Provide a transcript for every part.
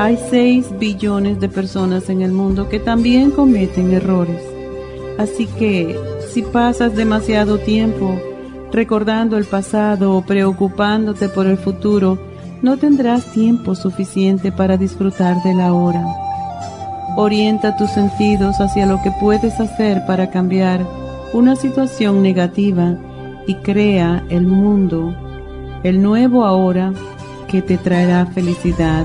Hay 6 billones de personas en el mundo que también cometen errores. Así que si pasas demasiado tiempo recordando el pasado o preocupándote por el futuro, no tendrás tiempo suficiente para disfrutar de la hora. Orienta tus sentidos hacia lo que puedes hacer para cambiar una situación negativa y crea el mundo, el nuevo ahora que te traerá felicidad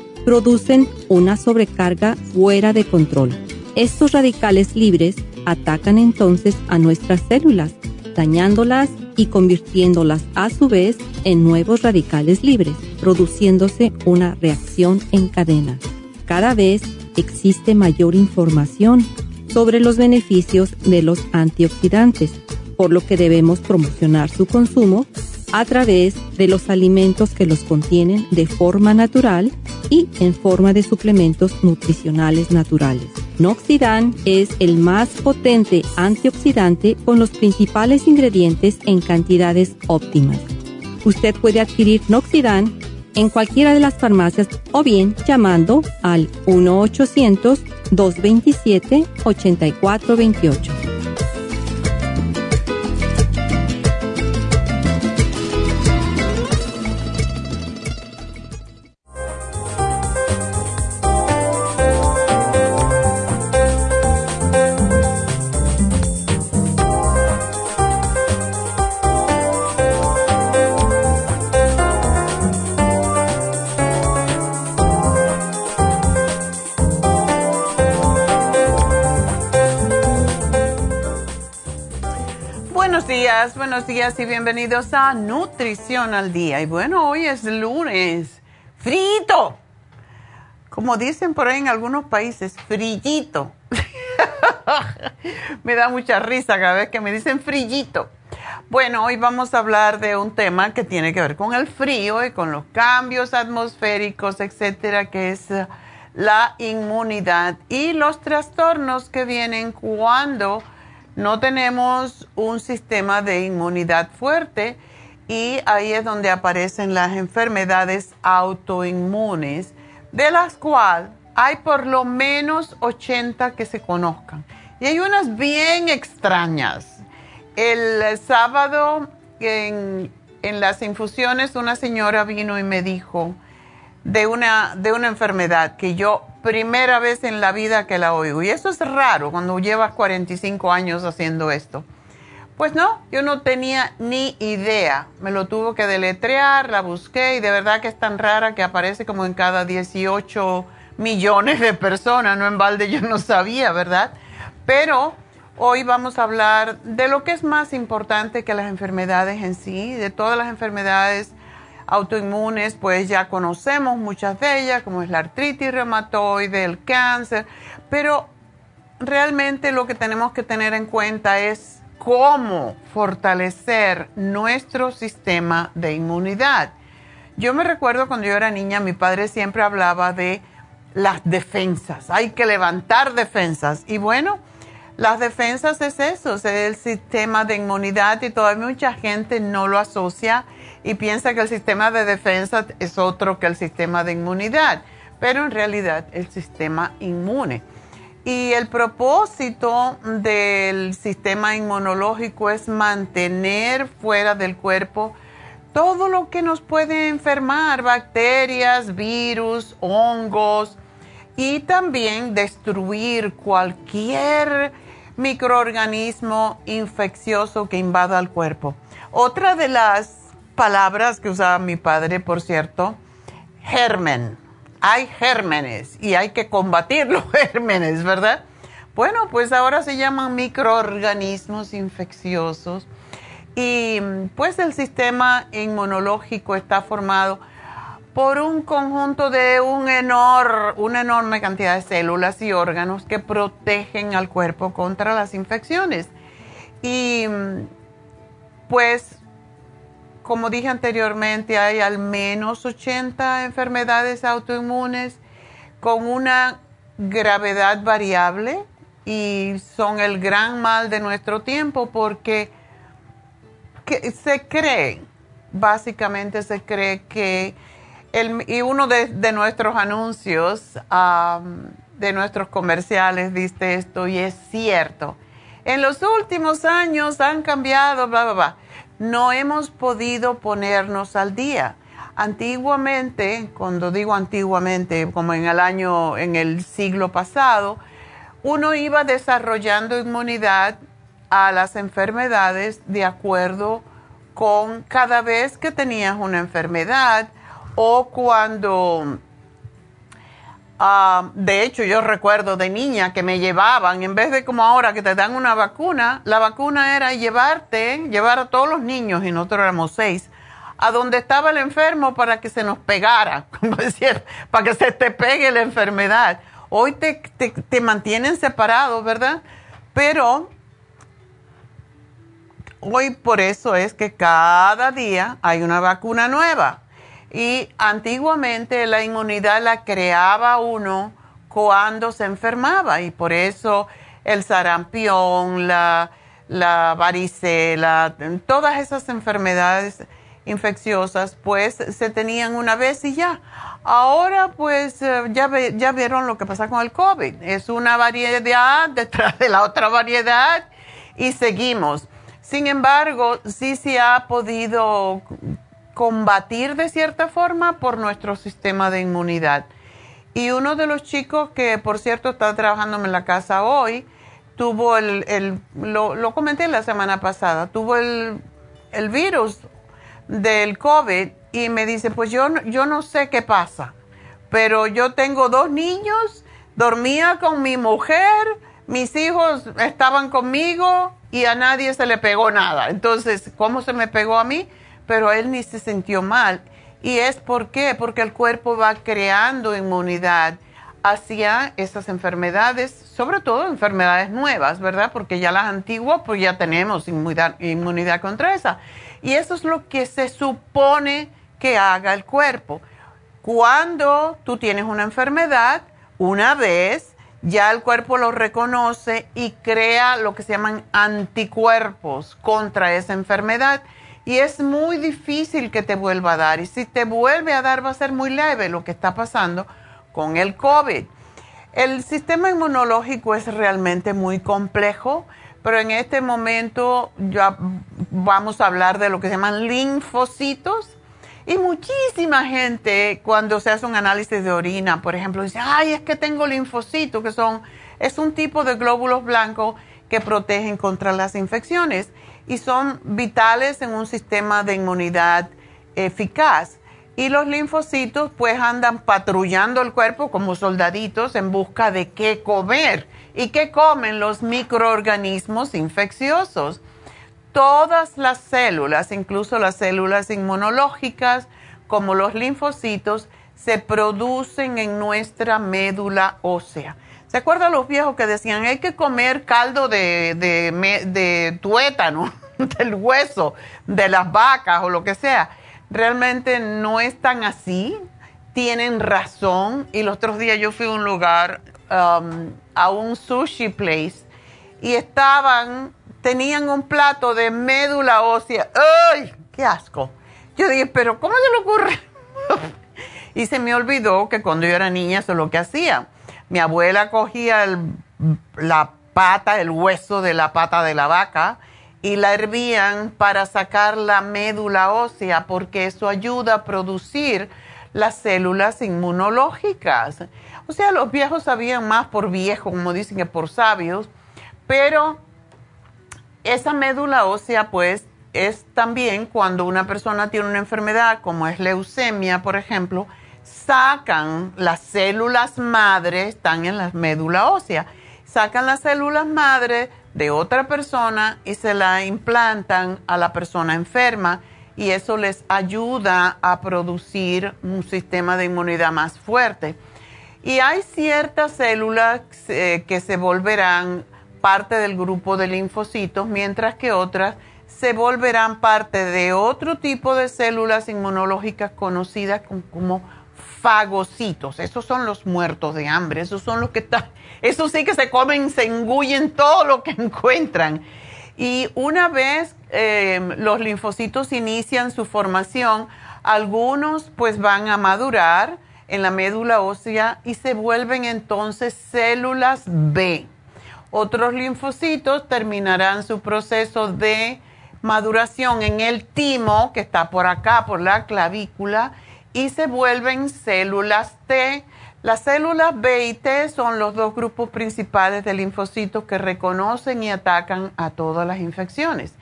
Producen una sobrecarga fuera de control estos radicales libres atacan entonces a nuestras células, dañándolas y convirtiéndolas a su vez en nuevos radicales libres, produciéndose una reacción en cadena. Cada vez existe mayor información sobre los beneficios de los antioxidantes, por lo que debemos promocionar su consumo a través de los alimentos que los contienen de forma natural y en forma de suplementos nutricionales naturales. Noxidan es el más potente antioxidante con los principales ingredientes en cantidades óptimas. Usted puede adquirir Noxidan en cualquiera de las farmacias o bien llamando al 1-800-227-8428. Buenos días y bienvenidos a Nutrición al Día. Y bueno, hoy es lunes, frito. Como dicen por ahí en algunos países, frillito. me da mucha risa cada vez que me dicen frillito. Bueno, hoy vamos a hablar de un tema que tiene que ver con el frío y con los cambios atmosféricos, etcétera, que es eh, la inmunidad y los trastornos que vienen cuando no tenemos un sistema de inmunidad fuerte y ahí es donde aparecen las enfermedades autoinmunes, de las cuales hay por lo menos 80 que se conozcan. Y hay unas bien extrañas. El sábado en, en las infusiones una señora vino y me dijo de una, de una enfermedad que yo primera vez en la vida que la oigo. Y eso es raro cuando llevas 45 años haciendo esto. Pues no, yo no tenía ni idea. Me lo tuvo que deletrear, la busqué y de verdad que es tan rara que aparece como en cada 18 millones de personas. No en balde yo no sabía, ¿verdad? Pero hoy vamos a hablar de lo que es más importante que las enfermedades en sí, de todas las enfermedades autoinmunes, pues ya conocemos muchas de ellas, como es la artritis reumatoide, el cáncer, pero realmente lo que tenemos que tener en cuenta es cómo fortalecer nuestro sistema de inmunidad. Yo me recuerdo cuando yo era niña, mi padre siempre hablaba de las defensas, hay que levantar defensas. Y bueno, las defensas es eso, es el sistema de inmunidad y todavía mucha gente no lo asocia y piensa que el sistema de defensa es otro que el sistema de inmunidad, pero en realidad el sistema inmune. Y el propósito del sistema inmunológico es mantener fuera del cuerpo todo lo que nos puede enfermar, bacterias, virus, hongos, y también destruir cualquier microorganismo infeccioso que invada el cuerpo. Otra de las palabras que usaba mi padre, por cierto, germen. Hay gérmenes y hay que combatir los gérmenes, ¿verdad? Bueno, pues ahora se llaman microorganismos infecciosos y pues el sistema inmunológico está formado por un conjunto de un una enorme cantidad de células y órganos que protegen al cuerpo contra las infecciones. Y pues como dije anteriormente, hay al menos 80 enfermedades autoinmunes con una gravedad variable y son el gran mal de nuestro tiempo porque se cree, básicamente se cree que, el, y uno de, nuestros anuncios, de nuestros comerciales, dice esto y es cierto. En los últimos años han cambiado, bla, bla, bla no hemos podido ponernos al día. Antiguamente, cuando digo antiguamente, como en el año, en el siglo pasado, uno iba desarrollando inmunidad a las enfermedades de acuerdo con cada vez que tenías una enfermedad o cuando Ah, de hecho, yo recuerdo de niña que me llevaban, en vez de como ahora que te dan una vacuna, la vacuna era llevarte, llevar a todos los niños, y nosotros éramos seis, a donde estaba el enfermo para que se nos pegara, para que se te pegue la enfermedad. Hoy te, te, te mantienen separados, ¿verdad? Pero hoy por eso es que cada día hay una vacuna nueva. Y antiguamente la inmunidad la creaba uno cuando se enfermaba y por eso el sarampión, la, la varicela, todas esas enfermedades infecciosas pues se tenían una vez y ya. Ahora pues eh, ya, ya vieron lo que pasa con el COVID. Es una variedad detrás de la otra variedad y seguimos. Sin embargo, sí se ha podido combatir de cierta forma por nuestro sistema de inmunidad. Y uno de los chicos que, por cierto, está trabajando en la casa hoy, tuvo el, lo, comenté la semana pasada, tuvo el, el, virus del COVID y me dice, pues yo, yo no sé qué pasa, pero yo tengo dos niños, dormía con mi mujer, mis hijos estaban conmigo y a nadie se le pegó nada. Entonces, ¿cómo se me pegó a mí? Pero él ni se sintió mal. ¿Y es por qué? Porque el cuerpo va creando inmunidad hacia esas enfermedades, sobre todo enfermedades nuevas, ¿verdad? Porque ya las antiguas, pues ya tenemos inmunidad, inmunidad contra esa. Y eso es lo que se supone que haga el cuerpo. Cuando tú tienes una enfermedad, una vez, ya el cuerpo lo reconoce y crea lo que se llaman anticuerpos contra esa enfermedad. Y es muy difícil que te vuelva a dar. Y si te vuelve a dar va a ser muy leve lo que está pasando con el COVID. El sistema inmunológico es realmente muy complejo, pero en este momento ya vamos a hablar de lo que se llaman linfocitos. Y muchísima gente cuando se hace un análisis de orina, por ejemplo, dice, ay, es que tengo linfocitos, que son, es un tipo de glóbulos blancos que protegen contra las infecciones y son vitales en un sistema de inmunidad eficaz. Y los linfocitos pues andan patrullando el cuerpo como soldaditos en busca de qué comer. ¿Y qué comen los microorganismos infecciosos? Todas las células, incluso las células inmunológicas, como los linfocitos, se producen en nuestra médula ósea. ¿Se acuerdan los viejos que decían hay que comer caldo de, de, tuétano, del hueso, de las vacas o lo que sea? realmente no es tan así, tienen razón. Y los otros días yo fui a un lugar, um, a un sushi place, y estaban, tenían un plato de médula ósea. ¡Ay! ¡Qué asco! Yo dije, pero ¿cómo se le ocurre? y se me olvidó que cuando yo era niña eso es lo que hacía. Mi abuela cogía la pata, el hueso de la pata de la vaca, y la hervían para sacar la médula ósea porque eso ayuda a producir las células inmunológicas. O sea, los viejos sabían más por viejo, como dicen que por sabios, pero esa médula ósea pues es también cuando una persona tiene una enfermedad como es leucemia, por ejemplo, sacan las células madre, están en la médula ósea, sacan las células madre de otra persona y se la implantan a la persona enferma y eso les ayuda a producir un sistema de inmunidad más fuerte. Y hay ciertas células eh, que se volverán parte del grupo de linfocitos, mientras que otras se volverán parte de otro tipo de células inmunológicas conocidas como fagocitos. Esos son los muertos de hambre, esos son los que están eso sí que se comen, se engullen todo lo que encuentran. Y una vez em, los linfocitos inician su formación, algunos pues van a madurar en la médula ósea y se vuelven entonces células B. Otros linfocitos terminarán su proceso de maduración en el timo, que está por acá, por la clavícula, y se vuelven células T las células B y T son los dos grupos principales de linfocitos que reconocen y atacan a todas las infecciones.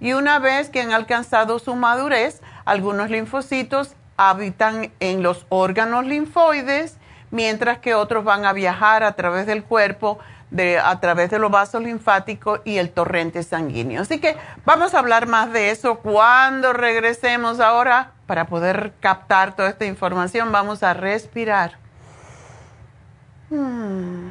Y una vez que han alcanzado su madurez, algunos linfocitos habitan en los órganos linfoides, mientras que otros van a viajar a través del cuerpo, a través de los vasos linfáticos y el torrente sanguíneo. Así que vamos a hablar más de eso cuando regresemos ahora. Para poder captar toda esta información, vamos a respirar. Hmm.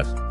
días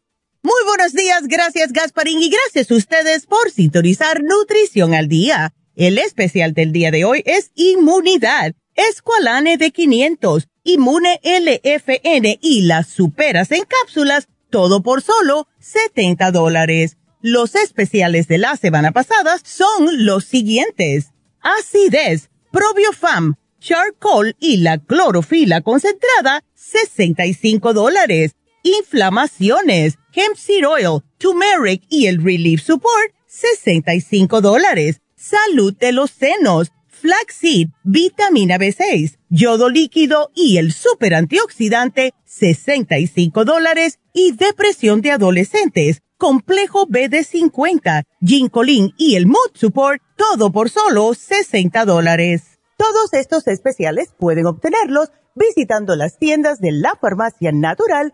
Muy buenos días, gracias Gasparín y gracias a ustedes por sintonizar Nutrición al Día. El especial del día de hoy es Inmunidad, Esqualane de 500, Inmune LFN y las superas en cápsulas, todo por solo 70 dólares. Los especiales de la semana pasada son los siguientes. Acidez, Probiofam, Charcoal y la clorofila concentrada, 65 dólares. Inflamaciones, hemp seed oil, turmeric y el relief support, 65 dólares. Salud de los senos, flaxseed, vitamina B6, yodo líquido y el super antioxidante, 65 dólares. Y depresión de adolescentes, complejo B de 50, ginkolin y el mood support, todo por solo 60 dólares. Todos estos especiales pueden obtenerlos visitando las tiendas de la farmacia natural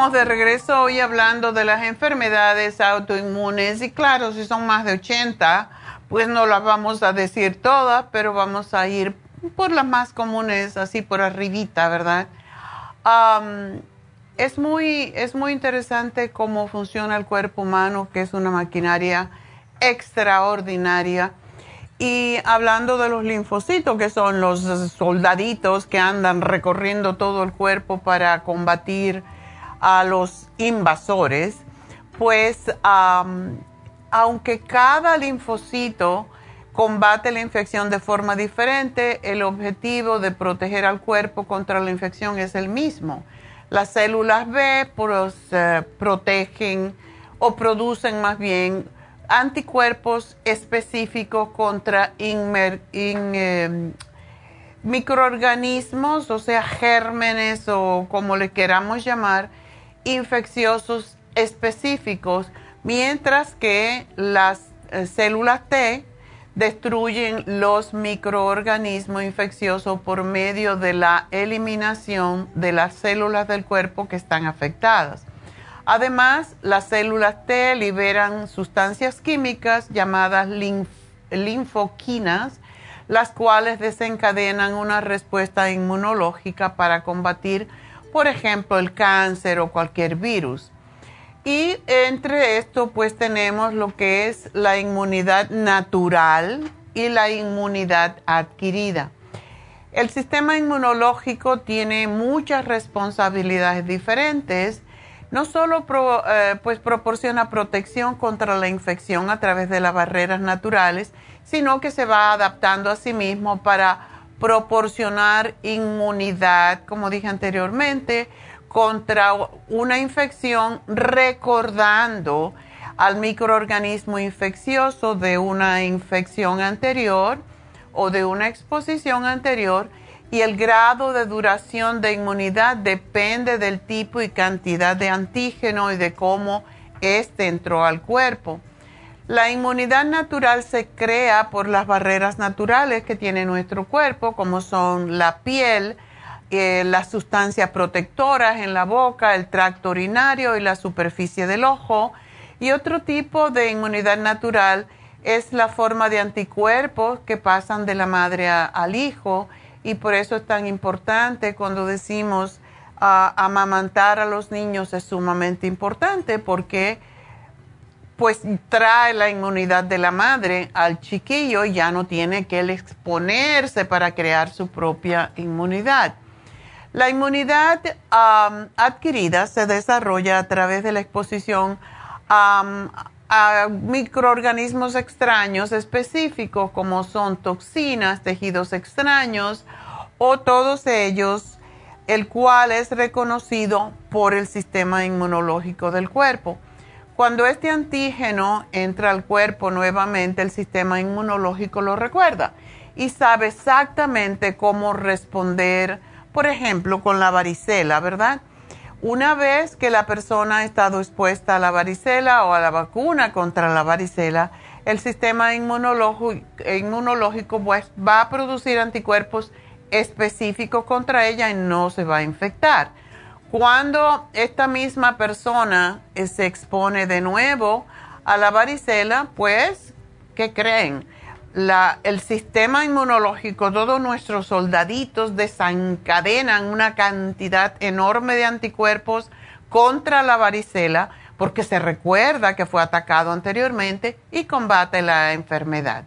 Estamos de regreso hoy hablando de las enfermedades autoinmunes y claro, si son más de 80, pues no las vamos a decir todas, pero vamos a ir por las más comunes, así por arribita, ¿verdad? es, muy, es muy interesante cómo funciona el cuerpo humano, que es una maquinaria extraordinaria. Y hablando de los linfocitos, que son los soldaditos que andan recorriendo todo el cuerpo para combatir a los invasores, pues aunque cada linfocito combate la infección de forma diferente, el objetivo de proteger al cuerpo contra la infección es el mismo. Las células B eh, protegen o producen más bien anticuerpos específicos contra em, microorganismos, o sea, gérmenes o como le queramos llamar, infecciosos específicos, mientras que las eh, células T destruyen los microorganismos infecciosos por medio de la eliminación de las células del cuerpo que están afectadas. Además, las células T liberan sustancias químicas llamadas linfoquinas, las cuales desencadenan una respuesta inmunológica para combatir, por ejemplo, el cáncer o cualquier virus. Y entre esto, pues tenemos lo que es la inmunidad natural y la inmunidad adquirida. El sistema inmunológico tiene muchas responsabilidades diferentes no solo eh, pues proporciona protección contra la infección a través de las barreras naturales, sino que se va adaptando a sí mismo para proporcionar inmunidad, como dije anteriormente, contra una infección, recordando al microorganismo infeccioso de una infección anterior o de una exposición anterior y el grado de duración de inmunidad depende del tipo y cantidad de antígeno y de cómo éste entró al cuerpo. La inmunidad natural se crea por las barreras naturales que tiene nuestro cuerpo, como son la piel, eh, las sustancias protectoras en la boca, el tracto urinario y la superficie del ojo. Y otro tipo de inmunidad natural es la forma de anticuerpos que pasan de la madre al hijo y por eso es tan importante cuando decimos ah, amamantar a los niños es sumamente importante porque pues trae la inmunidad de la madre al chiquillo y ya no tiene que él exponerse para crear su propia inmunidad. La inmunidad adquirida se desarrolla a través de la exposición a microorganismos extraños específicos como son toxinas, tejidos extraños o todos ellos, el cual es reconocido por el sistema inmunológico del cuerpo. Cuando este antígeno entra al cuerpo nuevamente, el sistema inmunológico lo recuerda y sabe exactamente cómo responder, por ejemplo, con la varicela, ¿verdad? Una vez que la persona ha estado expuesta a la varicela o a la vacuna contra la varicela, el sistema inmunológico, pues, va a producir anticuerpos específicos contra ella y no se va a infectar. Cuando esta misma persona eh, se expone de nuevo a la varicela, pues, ¿qué creen? el sistema inmunológico, todos nuestros soldaditos desencadenan una cantidad enorme de anticuerpos contra la varicela porque se recuerda que fue atacado anteriormente y combate la enfermedad.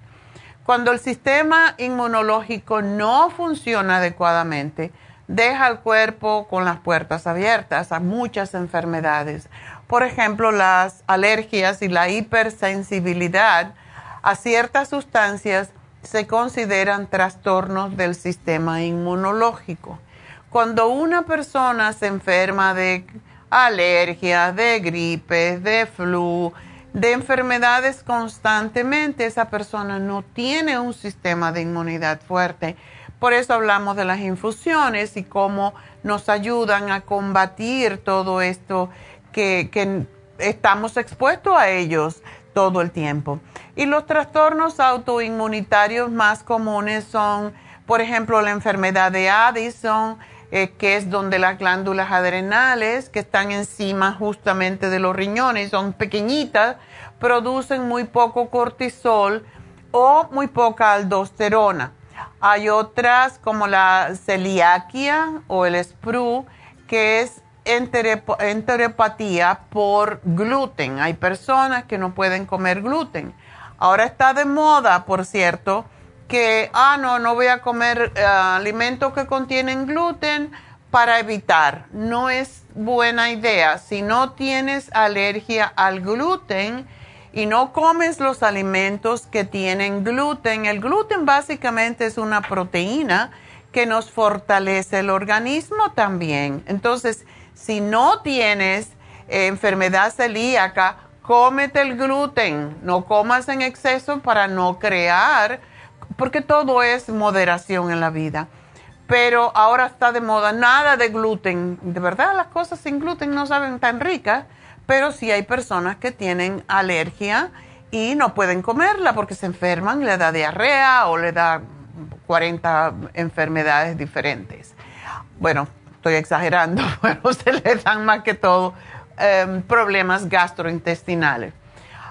Cuando el sistema inmunológico no funciona adecuadamente, deja al cuerpo con las puertas abiertas a muchas enfermedades. Por ejemplo, las alergias y la hipersensibilidad a ciertas sustancias se consideran trastornos del sistema inmunológico. Cuando una persona se enferma de alergias, de gripes, de flu, de enfermedades constantemente, esa persona no tiene un sistema de inmunidad fuerte. Por eso hablamos de las infusiones y cómo nos ayudan a combatir todo esto que, estamos expuestos a ellos todo el tiempo. Y los trastornos autoinmunitarios más comunes son, por ejemplo, la enfermedad de Addison, eh, que es donde las glándulas adrenales, que están encima justamente de los riñones, son pequeñitas, producen muy poco cortisol o muy poca aldosterona. Hay otras como la celiaquia o el SPRU, que es enteropatía por gluten. Hay personas que no pueden comer gluten. Ahora está de moda, por cierto, que, ah, no, no voy a comer eh, alimentos que contienen gluten para evitar. No es buena idea. Si no tienes alergia al gluten y no comes los alimentos que tienen gluten, el gluten básicamente es una proteína que nos fortalece el organismo también. Entonces, si no tienes eh, enfermedad celíaca, cómete el gluten, no comas en exceso para no crear, porque todo es moderación en la vida. Pero ahora está de moda nada de gluten. De verdad, las cosas sin gluten no saben tan ricas, pero sí hay personas que tienen alergia y no pueden comerla porque se enferman, le da diarrea o le da 40 enfermedades diferentes. Bueno, estoy exagerando, pero se le dan más que todo em, problemas gastrointestinales.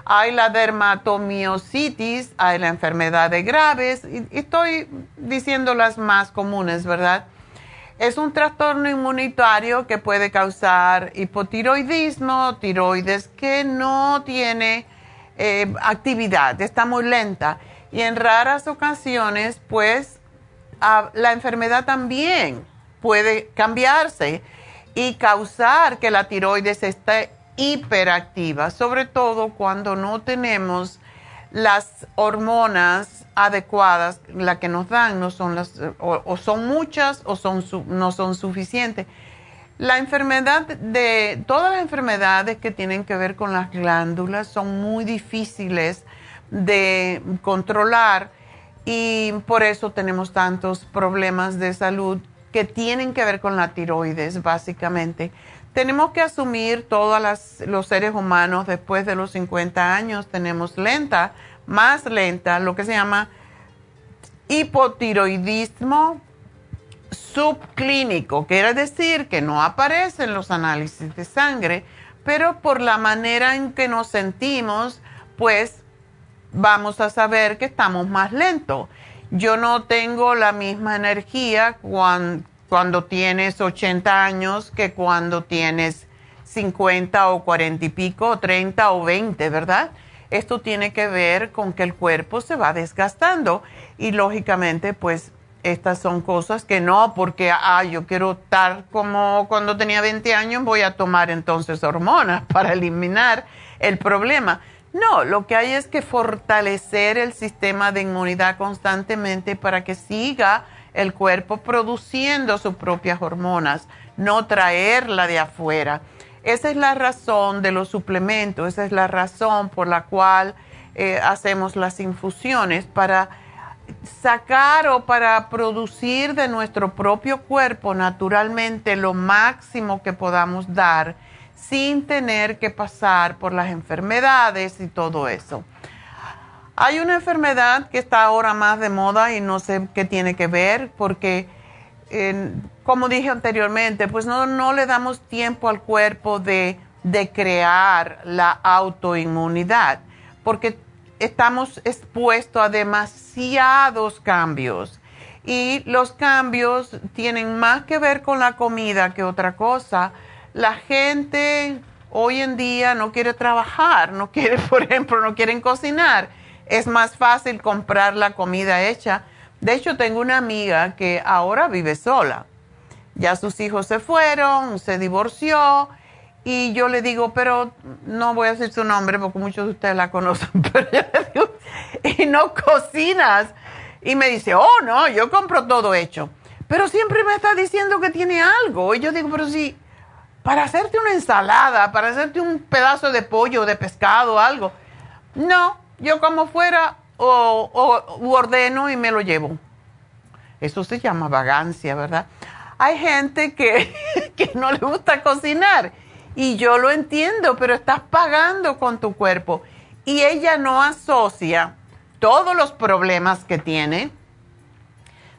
Hay la dermatomiositis, hay la enfermedad de Graves, y, estoy diciendo las más comunes, ¿verdad? Es un trastorno inmunitario que puede causar hipotiroidismo, tiroides que no tiene eh, actividad, está muy lenta. Y en raras ocasiones, pues, la enfermedad también puede cambiarse y causar que la tiroides esté hiperactiva, sobre todo cuando no tenemos las hormonas adecuadas, las que nos dan no son las, o, son muchas o son no son suficientes. La enfermedad de, todas las enfermedades que tienen que ver con las glándulas son muy difíciles de controlar y por eso tenemos tantos problemas de salud que tienen que ver con la tiroides, básicamente. Tenemos que asumir todos los seres humanos después de los 50 años, tenemos lenta, más lenta, lo que se llama hipotiroidismo subclínico, quiere decir que no aparece en los análisis de sangre, pero por la manera en que nos sentimos, pues vamos a saber que estamos más lentos. Yo no tengo la misma energía cuando, cuando tienes 80 años que cuando tienes 50 o 40 y pico, o 30 o 20, ¿verdad? Esto tiene que ver con que el cuerpo se va desgastando y lógicamente pues estas son cosas que no, porque ah, yo quiero estar como cuando tenía 20 años, voy a tomar entonces hormonas para eliminar el problema. No, lo que hay es que fortalecer el sistema de inmunidad constantemente para que siga el cuerpo produciendo sus propias hormonas, no traerla de afuera. Esa es la razón de los suplementos, esa es la razón por la cual eh, hacemos las infusiones para sacar o para producir de nuestro propio cuerpo naturalmente lo máximo que podamos dar sin tener que pasar por las enfermedades y todo eso. Hay una enfermedad que está ahora más de moda y no sé qué tiene que ver porque, como dije anteriormente, pues no, no, le damos tiempo al cuerpo de, de crear la autoinmunidad porque estamos expuestos a demasiados cambios y los cambios tienen más que ver con la comida que otra cosa. La gente hoy en día no quiere trabajar, no quiere, por ejemplo, no quieren cocinar es más fácil comprar la comida hecha. De hecho, tengo una amiga que ahora vive sola. Ya sus hijos se fueron, se divorció y yo le digo, pero no voy a decir su nombre porque muchos de ustedes la conocen, pero yo le digo, y no cocinas. Y me dice, oh, no, yo compro todo hecho. Pero siempre me está diciendo que tiene algo. Y yo digo, pero si, para hacerte una ensalada, para hacerte un pedazo de pollo, de pescado, algo. No, yo como fuera o, ordeno y me lo llevo. Eso se llama vagancia, ¿verdad? Hay gente que, que no le gusta cocinar y yo lo entiendo, pero estás pagando con tu cuerpo y ella no asocia todos los problemas que tiene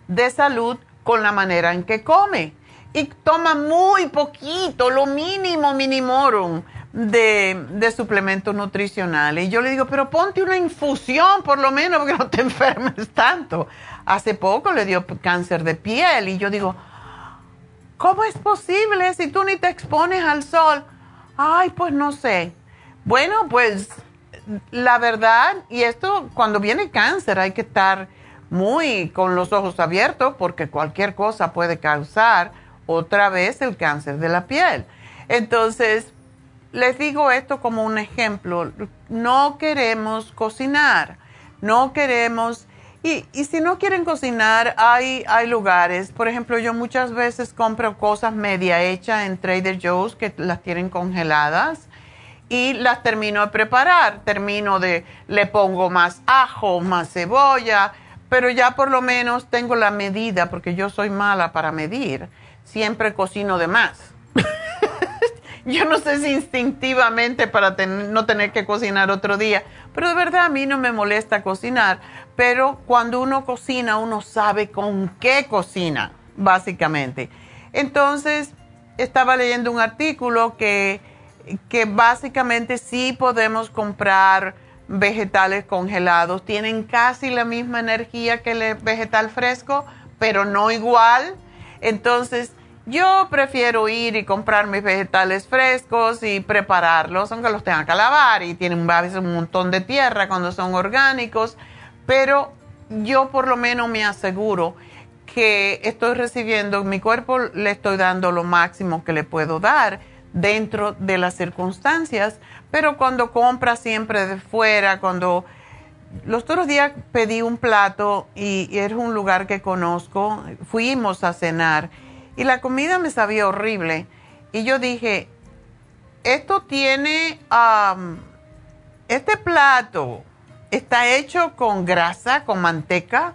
de salud con la manera en que come y toma muy poquito, lo mínimo minimorum de, de, suplementos nutricionales. Y yo le digo, pero ponte una infusión por lo menos porque no te enfermes tanto. Hace poco le dio cáncer de piel y yo digo, ¿cómo es posible si tú ni te expones al sol? Ay, pues no sé. Bueno, pues la verdad, y esto cuando viene cáncer hay que estar muy con los ojos abiertos porque cualquier cosa puede causar otra vez el cáncer de la piel. Entonces, les digo esto como un ejemplo. No queremos cocinar, no queremos... Y, y, si no quieren cocinar, hay, hay lugares. Por ejemplo, yo muchas veces compro cosas media hechas en Trader Joe's que las tienen congeladas y las termino de preparar. Termino de, le pongo más ajo, más cebolla, pero ya por lo menos tengo la medida porque yo soy mala para medir. Siempre cocino de más. yo no sé si instintivamente para no tener que cocinar otro día, pero de verdad a mí no me molesta cocinar, pero cuando uno cocina uno sabe con qué cocina, básicamente. Entonces, estaba leyendo un artículo que, que básicamente sí podemos comprar vegetales congelados, tienen casi la misma energía que el vegetal fresco, pero no igual. Entonces, yo prefiero ir y comprar mis vegetales frescos y prepararlos, aunque los tenga que lavar y tienen un montón de tierra cuando son orgánicos, pero yo por lo menos me aseguro que estoy recibiendo, mi cuerpo le estoy dando lo máximo que le puedo dar dentro de las circunstancias, pero cuando compra siempre de fuera, cuando los otros días pedí un plato y, y, un lugar que conozco, fuimos a cenar y la comida me sabía horrible y yo dije, esto tiene, este plato está hecho con grasa, con manteca,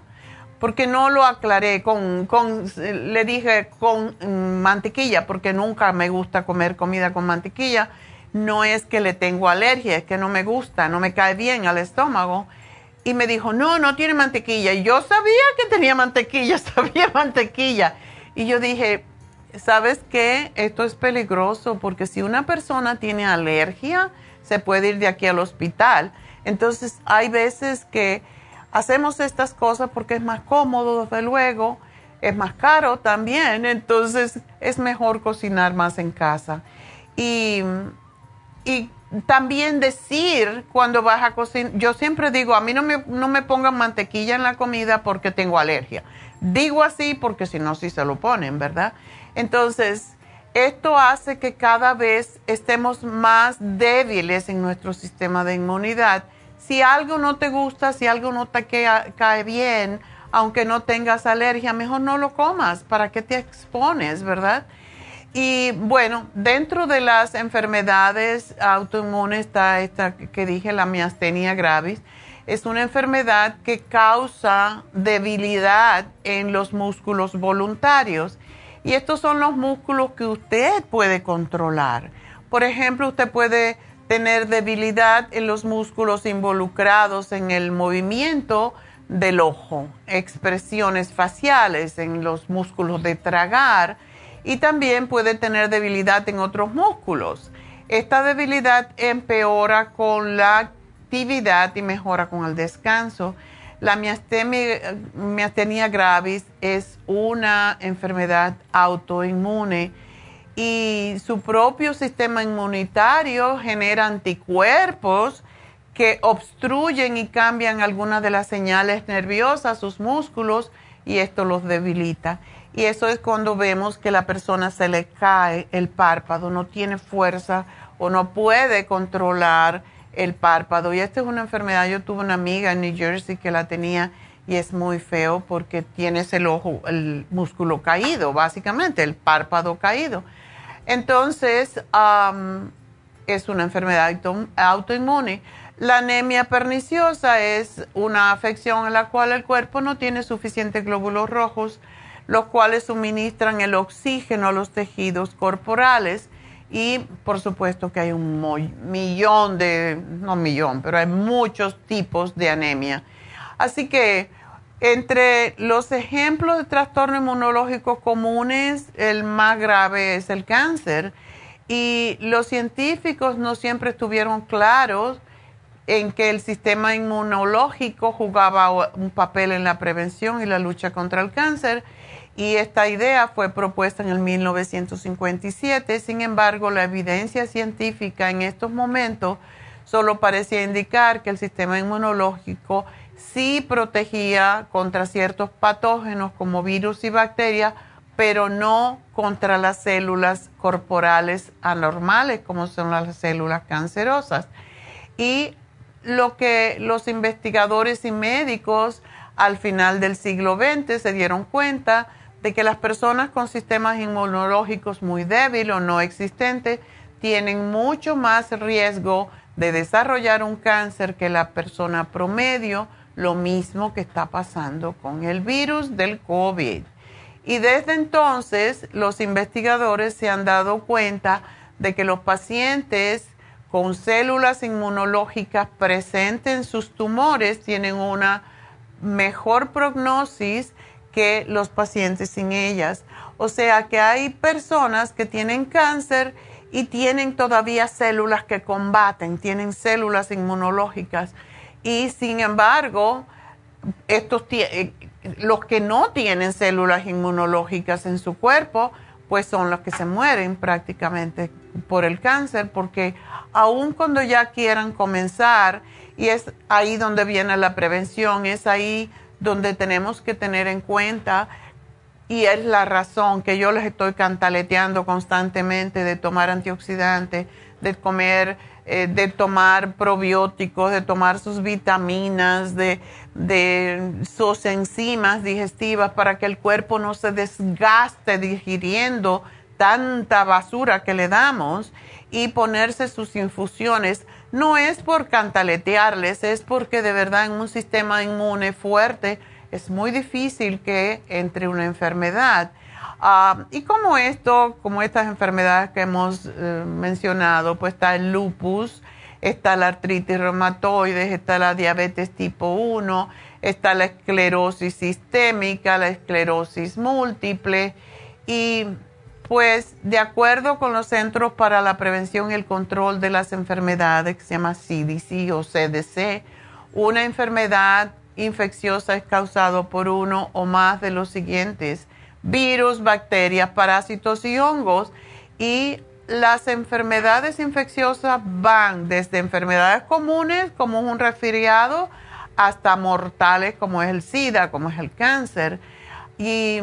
porque no lo aclaré con, con, le dije con mantequilla, porque nunca me gusta comer comida con mantequilla. No es que le tengo alergia, es que no me gusta, no me cae bien al estómago. Y me dijo, no, no tiene mantequilla. Y yo sabía que tenía mantequilla, sabía mantequilla. Y yo dije, ¿sabes qué? Esto es peligroso porque si una persona tiene alergia, se puede ir de aquí al hospital. Entonces, hay veces que hacemos estas cosas porque es más cómodo, desde luego, es más caro también, entonces es mejor cocinar más en casa. Y, y también decir cuando vas a cocinar, yo siempre digo, a mí no me, no me pongan mantequilla en la comida porque tengo alergia. Digo así porque si no, sí se lo ponen, ¿verdad? Entonces, esto hace que cada vez estemos más débiles en nuestro sistema de inmunidad. Si algo no te gusta, si algo no te cae bien, aunque no tengas alergia, mejor no lo comas. ¿Para qué te expones, verdad? Y bueno, dentro de las enfermedades autoinmunes está esta que dije, la miastenia gravis. Es una enfermedad que causa debilidad en los músculos voluntarios y estos son los músculos que usted puede controlar. Por ejemplo, usted puede tener debilidad en los músculos involucrados en el movimiento del ojo, expresiones faciales en los músculos de tragar y también puede tener debilidad en otros músculos. Esta debilidad empeora con la actividad y mejora con el descanso. La miastenia, gravis es una enfermedad autoinmune y su propio sistema inmunitario genera anticuerpos que obstruyen y cambian algunas de las señales nerviosas, sus músculos, y esto los debilita. Y eso es cuando vemos que la persona se le cae el párpado, no tiene fuerza o no puede controlar el párpado. Y esta es una enfermedad, yo tuve una amiga en New Jersey que la tenía y es muy feo porque tienes el ojo, el músculo caído, básicamente, el párpado caído. Entonces, es una enfermedad autoinmune. La anemia perniciosa es una afección en la cual el cuerpo no tiene suficientes glóbulos rojos, los cuales suministran el oxígeno a los tejidos corporales y por supuesto que hay un millón de, no millón, pero hay muchos tipos de anemia. Así que entre los ejemplos de trastorno inmunológico comunes, el más grave es el cáncer. Y los científicos no siempre estuvieron claros en que el sistema inmunológico jugaba un papel en la prevención y la lucha contra el cáncer y esta idea fue propuesta en el 1957. Sin embargo, la evidencia científica en estos momentos solo parecía indicar que el sistema inmunológico sí protegía contra ciertos patógenos como virus y bacterias, pero no contra las células corporales anormales como son las células cancerosas. Y lo que los investigadores y médicos al final del siglo XX se dieron cuenta de que las personas con sistemas inmunológicos muy débiles o no existentes tienen mucho más riesgo de desarrollar un cáncer que la persona promedio, lo mismo que está pasando con el virus del COVID. Y desde entonces los investigadores se han dado cuenta de que los pacientes con células inmunológicas presentes en sus tumores tienen una mejor prognosis que los pacientes sin ellas. O sea que hay personas que tienen cáncer y tienen todavía células que combaten, tienen células inmunológicas. Y sin embargo, estos eh, los que no tienen células inmunológicas en su cuerpo, pues son los que se mueren prácticamente por el cáncer, porque aun cuando ya quieran comenzar, y es ahí donde viene la prevención, es ahí donde tenemos que tener en cuenta y es la razón que yo les estoy cantaleteando constantemente de tomar antioxidantes, de comer, eh, de tomar probióticos, de tomar sus vitaminas, de, de sus enzimas digestivas para que el cuerpo no se desgaste digiriendo tanta basura que le damos y ponerse sus infusiones. No es por cantaletearles, es porque de verdad en un sistema inmune fuerte es muy difícil que entre una enfermedad. Ah, y como esto, como estas enfermedades que hemos eh, mencionado, pues está el lupus, está la artritis reumatoide, está la diabetes tipo 1, está la esclerosis sistémica, la esclerosis múltiple y pues de acuerdo con los Centros para la Prevención y el Control de las Enfermedades, que se llama CDC o CDC, una enfermedad infecciosa es causado por uno o más de los siguientes virus, bacterias, parásitos y hongos. Y las enfermedades infecciosas van desde enfermedades comunes como un resfriado hasta mortales como es el SIDA, como es el cáncer. Y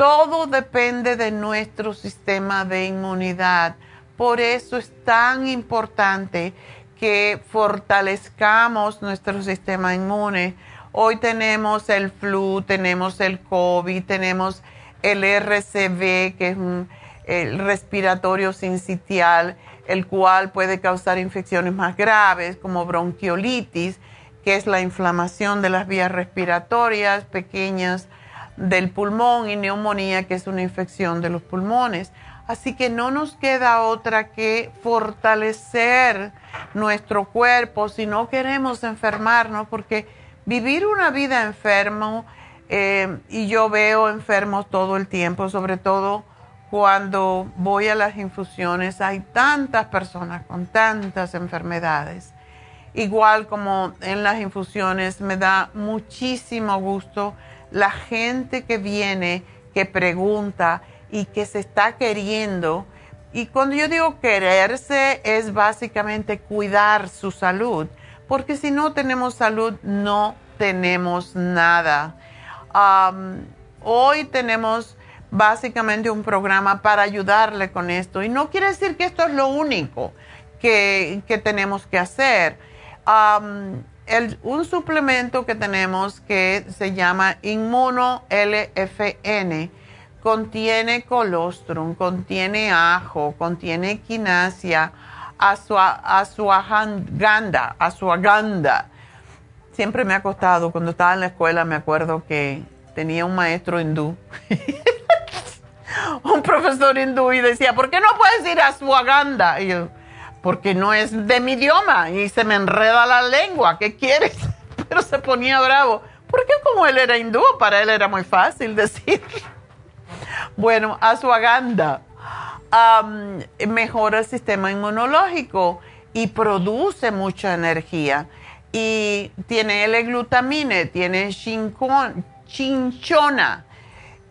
todo depende de nuestro sistema de inmunidad. Por eso es tan importante que fortalezcamos nuestro sistema inmune. Hoy tenemos el flu, tenemos el COVID, tenemos el RCV, que es un, el respiratorio sincitial, el cual puede causar infecciones más graves como bronquiolitis, que es la inflamación de las vías respiratorias pequeñas del pulmón y neumonía, que es una infección de los pulmones. Así que no nos queda otra que fortalecer nuestro cuerpo si no queremos enfermarnos, porque vivir una vida enfermo, eh, y yo veo enfermos todo el tiempo, sobre todo cuando voy a las infusiones, hay tantas personas con tantas enfermedades. Igual como en las infusiones, me da muchísimo gusto la gente que viene, que pregunta y que se está queriendo. Y cuando yo digo quererse es básicamente cuidar su salud, porque si no tenemos salud no tenemos nada. hoy tenemos básicamente un programa para ayudarle con esto y no quiere decir que esto es lo único que, tenemos que hacer. Un suplemento que tenemos que se llama Inmuno LFN contiene colostrum, contiene ajo, contiene quinasia, asuaganda, asuaganda. Siempre me ha costado, cuando estaba en la escuela me acuerdo que tenía un maestro hindú, un profesor hindú y decía, ¿por qué no puedes decir asuaganda? Y yo, porque no es de mi idioma y se me enreda la lengua, ¿qué quieres? Pero se ponía bravo, porque como él era hindú, para él era muy fácil decir. Bueno, asuaganda mejora el sistema inmunológico y produce mucha energía. Y tiene L-glutamine, tiene chinchona.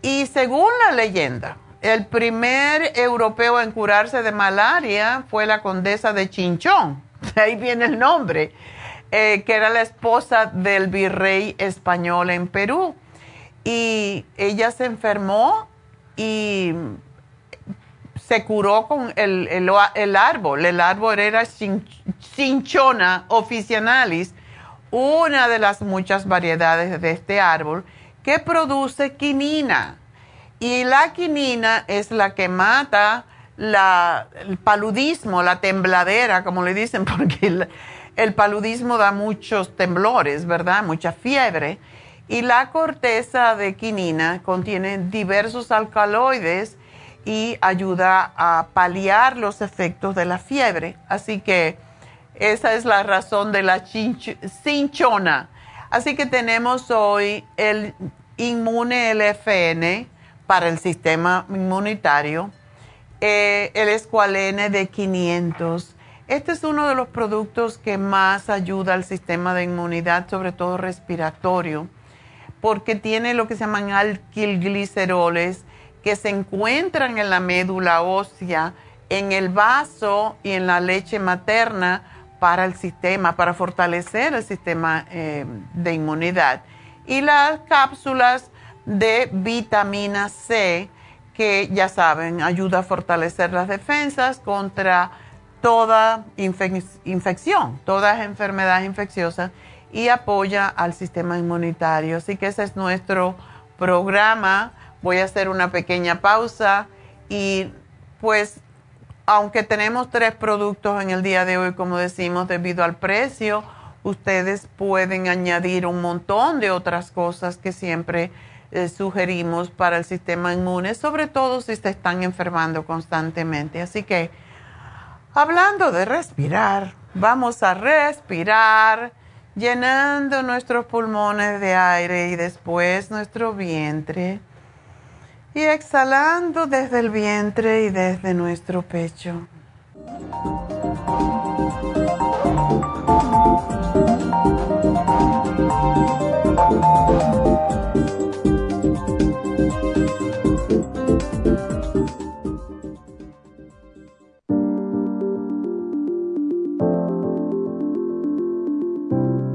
Y según la leyenda, el primer europeo en curarse de malaria fue la condesa de Chinchón. ahí viene el nombre, eh, que era la esposa del virrey español en Perú. Y ella se enfermó y se curó con el, árbol. El árbol era cinchona officinalis, una de las muchas variedades de este árbol que produce quinina. Y la quinina es la que mata el paludismo, la tembladera, como le dicen, porque el paludismo da muchos temblores, ¿verdad? Mucha fiebre. Y la corteza de quinina contiene diversos alcaloides y ayuda a paliar los efectos de la fiebre. Así que esa es la razón de la cinchona. Así que tenemos hoy el inmune LFN para el sistema inmunitario, eh, el escualene de 500. Este es uno de los productos que más ayuda al sistema de inmunidad, sobre todo respiratorio porque tiene lo que se llaman alquilgliceroles que se encuentran en la médula ósea, en el vaso y en la leche materna para el sistema, para fortalecer el sistema eh, de inmunidad. Y las cápsulas de vitamina C, que ya saben, ayuda a fortalecer las defensas contra toda infección, todas enfermedades infecciosas y apoya al sistema inmunitario. Así que ese es nuestro programa. Voy a hacer una pequeña pausa y pues aunque tenemos tres productos en el día de hoy, como decimos, debido al precio, ustedes pueden añadir un montón de otras cosas que siempre eh, sugerimos para el sistema inmune, sobre todo si se están enfermando constantemente. Así que, hablando de respirar, vamos a respirar llenando nuestros pulmones de aire y después nuestro vientre y exhalando desde el vientre y desde nuestro pecho.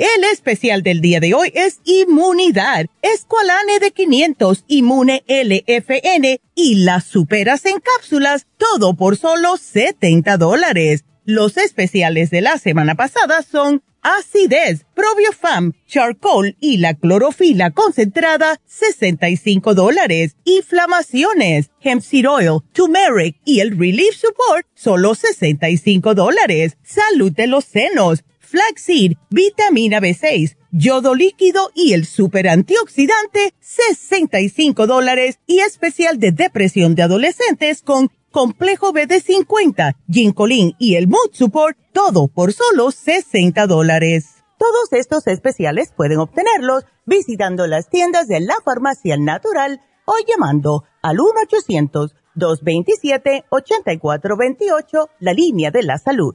El especial del día de hoy es Inmunidad, Esqualane de 500, Inmune LFN y las superas en cápsulas, todo por solo 70 dólares. Los especiales de la semana pasada son acidez, probiofam, charcoal y la clorofila concentrada, 65 dólares. Inflamaciones, hemp seed oil, turmeric y el relief support, solo 65 dólares. Salud de los senos, flaxseed, vitamina B6, yodo líquido y el super antioxidante, 65 dólares y especial de depresión de adolescentes con complejo BD50, ginkolin y el mood support, todo por solo 60 dólares. Todos estos especiales pueden obtenerlos visitando las tiendas de la farmacia natural o llamando al 1-800-227-8428, la línea de la salud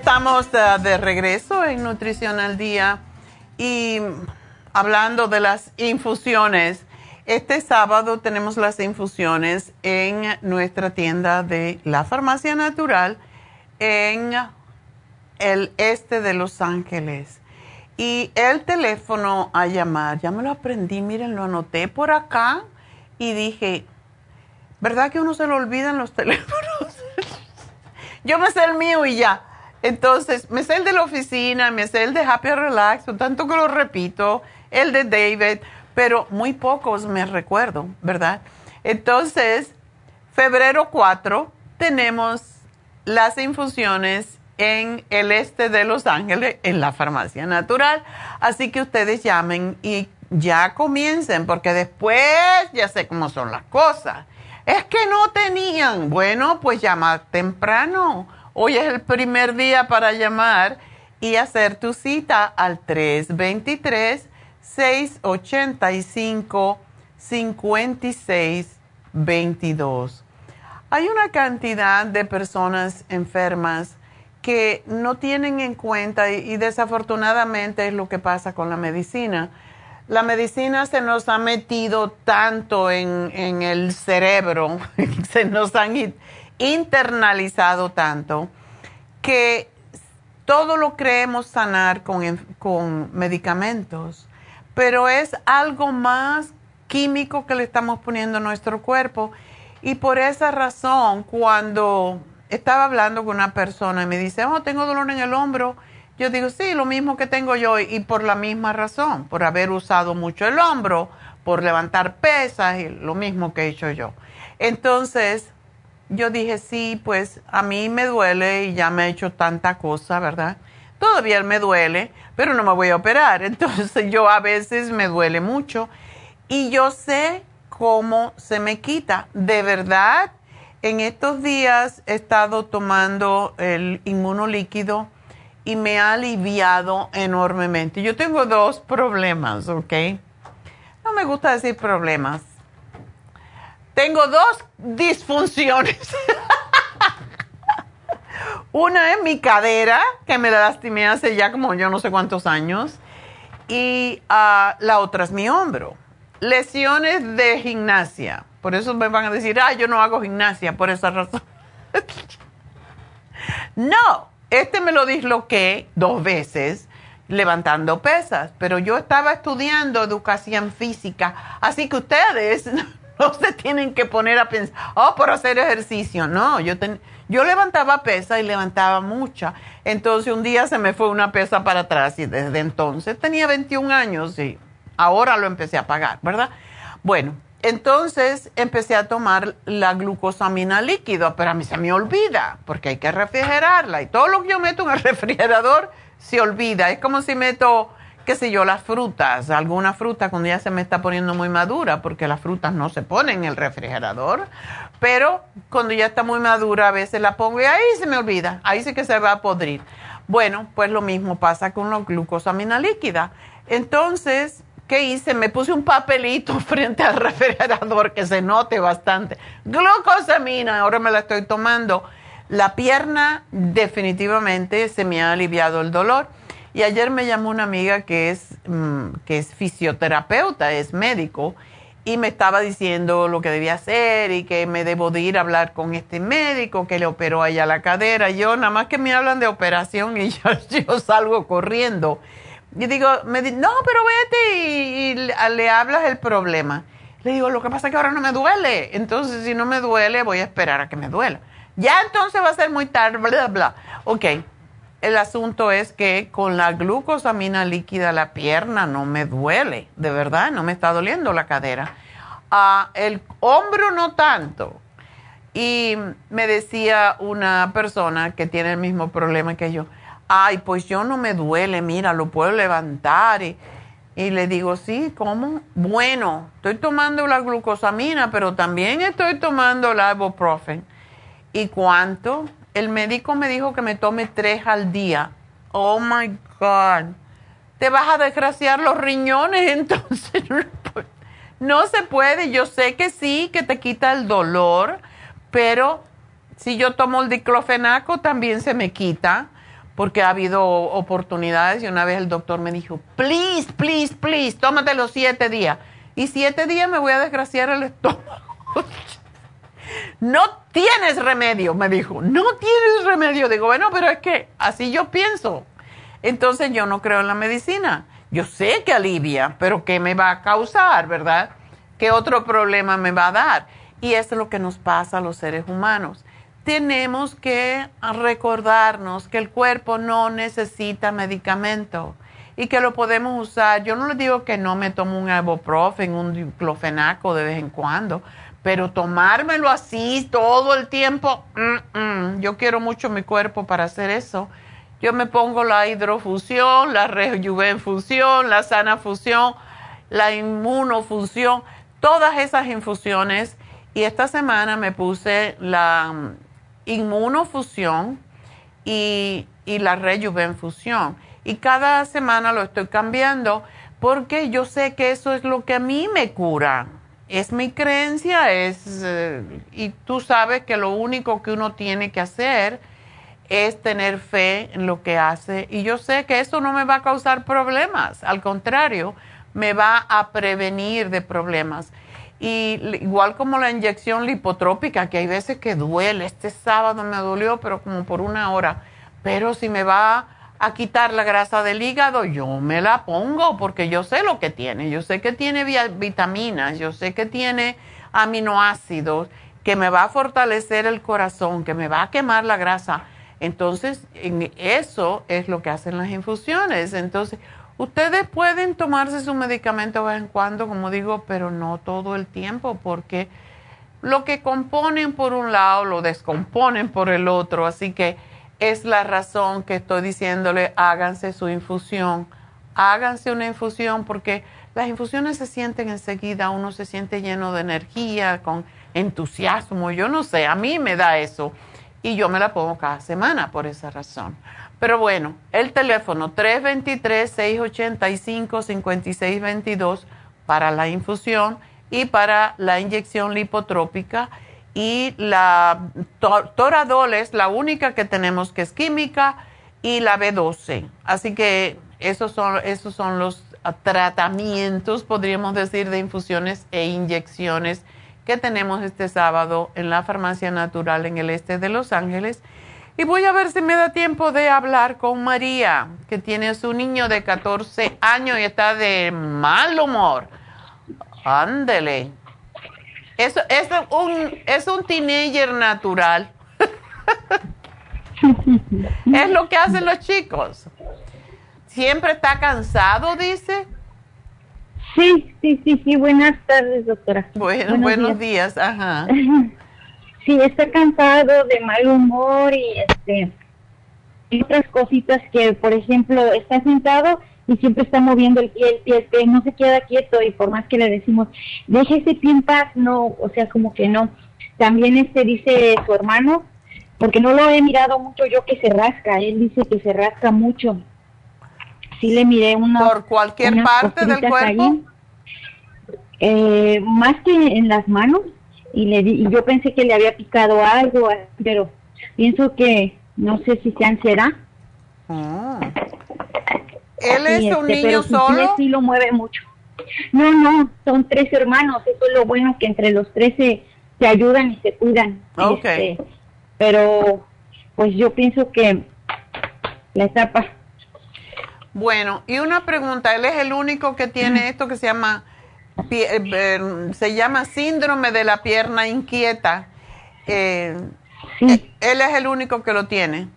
Estamos eh, de regreso en Nutrición al Día y hablando de las infusiones. Este sábado tenemos las infusiones en nuestra tienda de la Farmacia Natural en el este de Los Ángeles. Y el teléfono a llamar, ya me lo aprendí, miren, lo anoté por acá y dije, ¿verdad que uno se lo olvidan los teléfonos? Yo me sé el mío y ya. Entonces, me sé el de la oficina, me sé el de Happy Relax, tanto que lo repito, el de David, pero muy pocos me recuerdo, ¿verdad? Entonces, Febrero 4 tenemos las infusiones en el este de Los Ángeles, en la farmacia natural. Así que ustedes llamen y ya comiencen, porque después ya sé cómo son las cosas. Es que no tenían. Bueno, pues llama temprano. Hoy es el primer día para llamar y hacer tu cita al 323-685-5622. Hay una cantidad de personas enfermas que no tienen en cuenta y, desafortunadamente es lo que pasa con la medicina. La medicina se nos ha metido tanto en, en el cerebro, se nos han internalizado tanto, que todo lo creemos sanar con, con medicamentos, pero es algo más químico que le estamos poniendo a nuestro cuerpo. Y por esa razón, cuando estaba hablando con una persona y me dice, oh, tengo dolor en el hombro. Yo digo, sí, lo mismo que tengo yo y por la misma razón, por haber usado mucho el hombro, por levantar pesas y lo mismo que he hecho yo. Entonces, yo dije, sí, pues a mí me duele y ya me he hecho tanta cosa, ¿verdad? Todavía me duele, pero no me voy a operar. Entonces yo a veces me duele mucho y yo sé cómo se me quita. De verdad, en estos días he estado tomando el inmunolíquido y me ha aliviado enormemente. Yo tengo dos problemas, ¿ok? No me gusta decir problemas. Tengo dos disfunciones. Una es mi cadera, que me la lastimé hace ya como yo no sé cuántos años, y ah, la otra es mi hombro. Lesiones de gimnasia por eso me van a decir, ah, yo no hago gimnasia por esa razón. no, este me lo disloqué dos veces levantando pesas, pero yo estaba estudiando educación física, así que ustedes no se tienen que poner a pensar, oh, por hacer ejercicio, no, yo, yo levantaba pesas y levantaba mucha, entonces un día se me fue una pesa para atrás y desde entonces tenía 21 años y ahora lo empecé a pagar, ¿verdad? Bueno, entonces empecé a tomar la glucosamina líquido, pero a mí se me olvida porque hay que refrigerarla y todo lo que yo meto en el refrigerador se olvida. Es como si meto, qué sé yo, las frutas, alguna fruta cuando ya se me está poniendo muy madura, porque las frutas no se ponen en el refrigerador, pero cuando ya está muy madura a veces la pongo y ahí se me olvida, ahí sí que se va a podrir. Bueno, pues lo mismo pasa con la glucosamina líquida. Entonces, ¿Qué hice? Me puse un papelito frente al refrigerador que se note bastante. Glucosamina, ahora me la estoy tomando. La pierna definitivamente se me ha aliviado el dolor. Y ayer me llamó una amiga que es, mm, que es fisioterapeuta, es médico, y me estaba diciendo lo que debía hacer y que me debo de ir a hablar con este médico que le operó allá la cadera. Yo nada más que me hablan de operación y yo, yo salgo corriendo. Y digo, me no, pero vete y, le hablas el problema. Le digo, lo que pasa es que ahora no me duele. Entonces, si no me duele, voy a esperar a que me duela. Ya entonces va a ser muy tarde, bla, bla. Ok, el asunto es que con la glucosamina líquida la pierna no me duele, de verdad, no me está doliendo la cadera. Ah, el hombro no tanto. Y me decía una persona que tiene el mismo problema que yo, ay, pues yo no me duele, mira, lo puedo levantar. Y, le digo, sí, ¿cómo? Bueno, estoy tomando la glucosamina, pero también estoy tomando la ibuprofen. ¿Y cuánto? El médico me dijo que me tome tres al día. Oh my God. Te vas a desgraciar los riñones, entonces no se puede. Yo sé que sí, que te quita el dolor, pero si yo tomo el diclofenaco también se me quita porque ha habido oportunidades y una vez el doctor me dijo, please, please, please, tómate los siete días. Y siete días me voy a desgraciar el estómago. no tienes remedio, me dijo, no tienes remedio. Digo, bueno, pero es que así yo pienso. Entonces yo no creo en la medicina. Yo sé que alivia, pero ¿qué me va a causar, verdad? ¿Qué otro problema me va a dar? Y eso es lo que nos pasa a los seres humanos tenemos que recordarnos que el cuerpo no necesita medicamento y que lo podemos usar. Yo no le digo que no me tomo un ibuprofen, un diclofenaco de vez en cuando, pero tomármelo así todo el tiempo, yo quiero mucho mi cuerpo para hacer eso. Yo me pongo la hidrofusión, la rejuvenfusión, la sanafusión, la inmunofusión, todas esas infusiones. Y esta semana me puse la mm, inmunofusión y, y la rejuvenfusión. Y cada semana lo estoy cambiando porque yo sé que eso es lo que a mí me cura. Es mi creencia, es, eh, y tú sabes que lo único que uno tiene que hacer es tener fe en lo que hace. Y yo sé que eso no me va a causar problemas, al contrario, me va a prevenir de problemas. Y igual como la inyección lipotrópica, que hay veces que duele, este sábado me dolió, pero como por una hora, pero si me va a quitar la grasa del hígado, yo me la pongo porque yo sé lo que tiene. Yo sé que tiene vitaminas, yo sé que tiene aminoácidos, que me va a fortalecer el corazón, que me va a quemar la grasa. Entonces, eso es lo que hacen las infusiones. Entonces, ustedes pueden tomarse su medicamento de vez en cuando, como digo, pero no todo el tiempo, porque lo que componen por un lado lo descomponen por el otro. Así que es la razón que estoy diciéndole, háganse su infusión, háganse una infusión porque las infusiones se sienten enseguida, uno se siente lleno de energía, con entusiasmo, yo no sé, a mí me da eso y yo me la pongo cada semana por esa razón. Pero bueno, el teléfono 323-685-5622 para la infusión y para la inyección lipotrópica y la Toradol es la única que tenemos que es química y la B12. Así que esos son, esos son los tratamientos, podríamos decir, de infusiones e inyecciones que tenemos este sábado en la Farmacia Natural en el este de Los Ángeles. Y voy a ver si me da tiempo de hablar con María, que tiene su niño de 14 años y está de mal humor. Ándele. Es, es, un, es un teenager natural. es lo que hacen los chicos. Siempre está cansado, dice. Sí, sí, sí, sí. Buenas tardes, doctora. Bueno, buenos, días. ajá. Sí, está cansado, de mal humor y este y otras cositas que, por ejemplo, está sentado y siempre está moviendo el pie, el pie, el pie, no se queda quieto y por más que le decimos, deje ese pie en paz, no, o sea, como que no. También este dice su hermano, porque no lo he mirado mucho yo que se rasca, él dice que se rasca mucho. Sí le miré una... ¿Por cualquier parte del cuerpo? Eh, más que en las manos, y, le y yo pensé que le había picado algo, pero pienso que no sé si sea ansiedad. Ah. ¿Él es un niño solo? Sí, lo mueve mucho. No, no, son tres hermanos. Eso es lo bueno que entre los tres se, ayudan y se cuidan. Okay. Este, pero, pues yo pienso que la etapa. Bueno, y una pregunta. Él es el único que tiene esto que se llama eh, se llama síndrome de la pierna inquieta. Eh, eh, él es el único que lo tiene.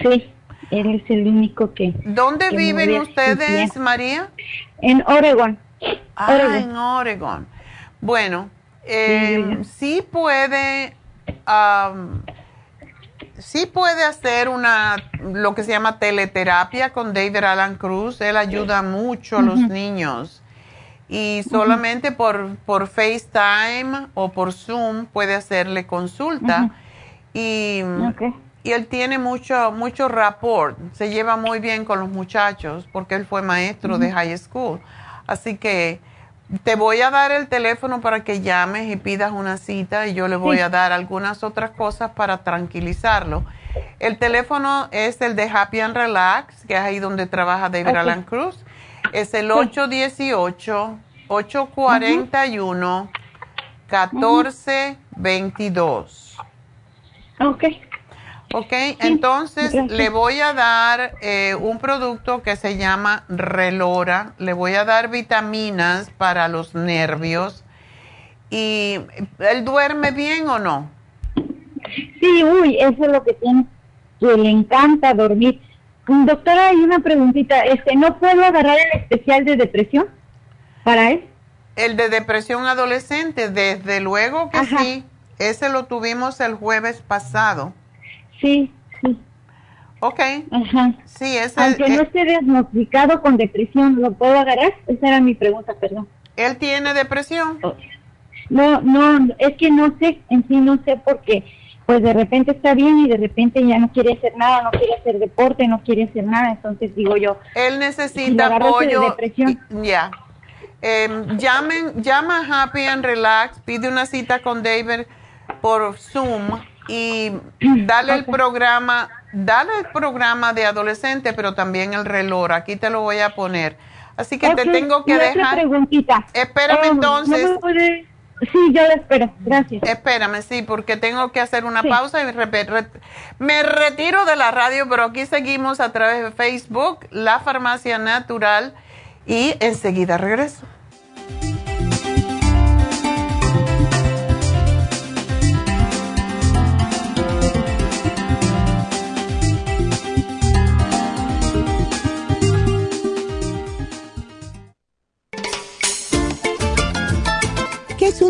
Sí él es el único que... ¿Dónde viven ustedes, María? En Oregon. Ah, en Oregon. Bueno, eh, sí, puede... sí puede hacer una lo que se llama teleterapia con David Alan Cruz. Él ayuda mucho a los niños. Y solamente por, por FaceTime o por Zoom puede hacerle consulta. Y y él tiene mucho, mucho rapport, se lleva muy bien con los muchachos porque él fue maestro de high school. Así que te voy a dar el teléfono para que llames y pidas una cita y yo le voy a dar algunas otras cosas para tranquilizarlo. El teléfono es el de Happy and Relax, que es ahí donde trabaja David Alan Cruz. Es el 818-841-1422. Ok. Ok, entonces le voy a dar eh, un producto que se llama Relora, le voy a dar vitaminas para los nervios. ¿Y él duerme bien o no? Sí, uy, eso es lo que tiene, que le encanta dormir. Doctora, hay una preguntita, este, ¿no puedo agarrar el especial de depresión para él? El de depresión adolescente, desde luego que sí. Ese lo tuvimos el jueves pasado. Sí, sí. Ok. Ajá. Sí, ese Aunque no esté diagnosticado con depresión, ¿lo puedo agarrar? Esa era mi pregunta, perdón. ¿Él tiene depresión? No, no, es que no sé, en sí no sé porque pues de repente está bien y de repente ya no quiere hacer nada, no quiere hacer deporte, no quiere hacer nada, entonces digo yo. Él si necesita de apoyo. depresión. y- Ya. Em, llamen, llama a Happy and Relax, pide una cita con David por Zoom y dale el programa, dale el programa de adolescente, pero también el reloj. Aquí te lo voy a poner. Así que te tengo que y otra dejar. preguntita. Espérame Eh, entonces. ¿no me puede- Sí, yo la espero, gracias. Espérame, sí, porque tengo que hacer una Sí. pausa y re- me retiro de la radio, pero aquí seguimos a través de Facebook, La Farmacia Natural, y enseguida regreso. ¿Qué es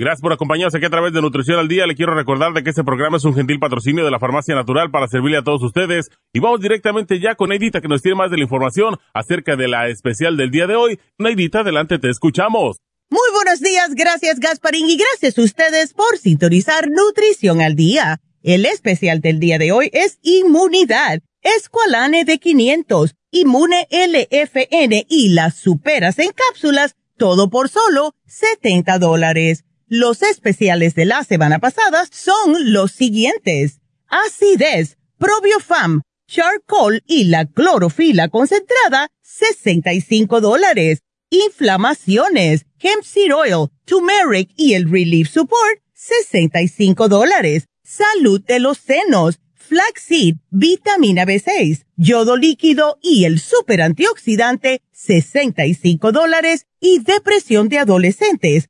Gracias por acompañarnos aquí a través de Nutrición al Día. Le quiero recordar de que este programa es un gentil patrocinio de la Farmacia Natural para servirle a todos ustedes. Y vamos directamente ya con Neidita que nos tiene más de la información acerca de la especial del día de hoy. Neidita, adelante, te escuchamos. Muy buenos días, gracias Gasparín y gracias a ustedes por sintonizar Nutrición al Día. El especial del día de hoy es Inmunidad, Esqualane de 500, Inmune LFN y las superas en cápsulas, todo por solo 70 dólares. Los especiales de la semana pasada son los siguientes. Acidez, Probiofam, Charcoal y la clorofila concentrada, 65 dólares. Inflamaciones, Hemp Seed Oil, Turmeric y el Relief Support, 65 dólares. Salud de los senos, Flaxseed, Vitamina B6, Yodo líquido y el Super Antioxidante, 65 dólares. Y depresión de adolescentes,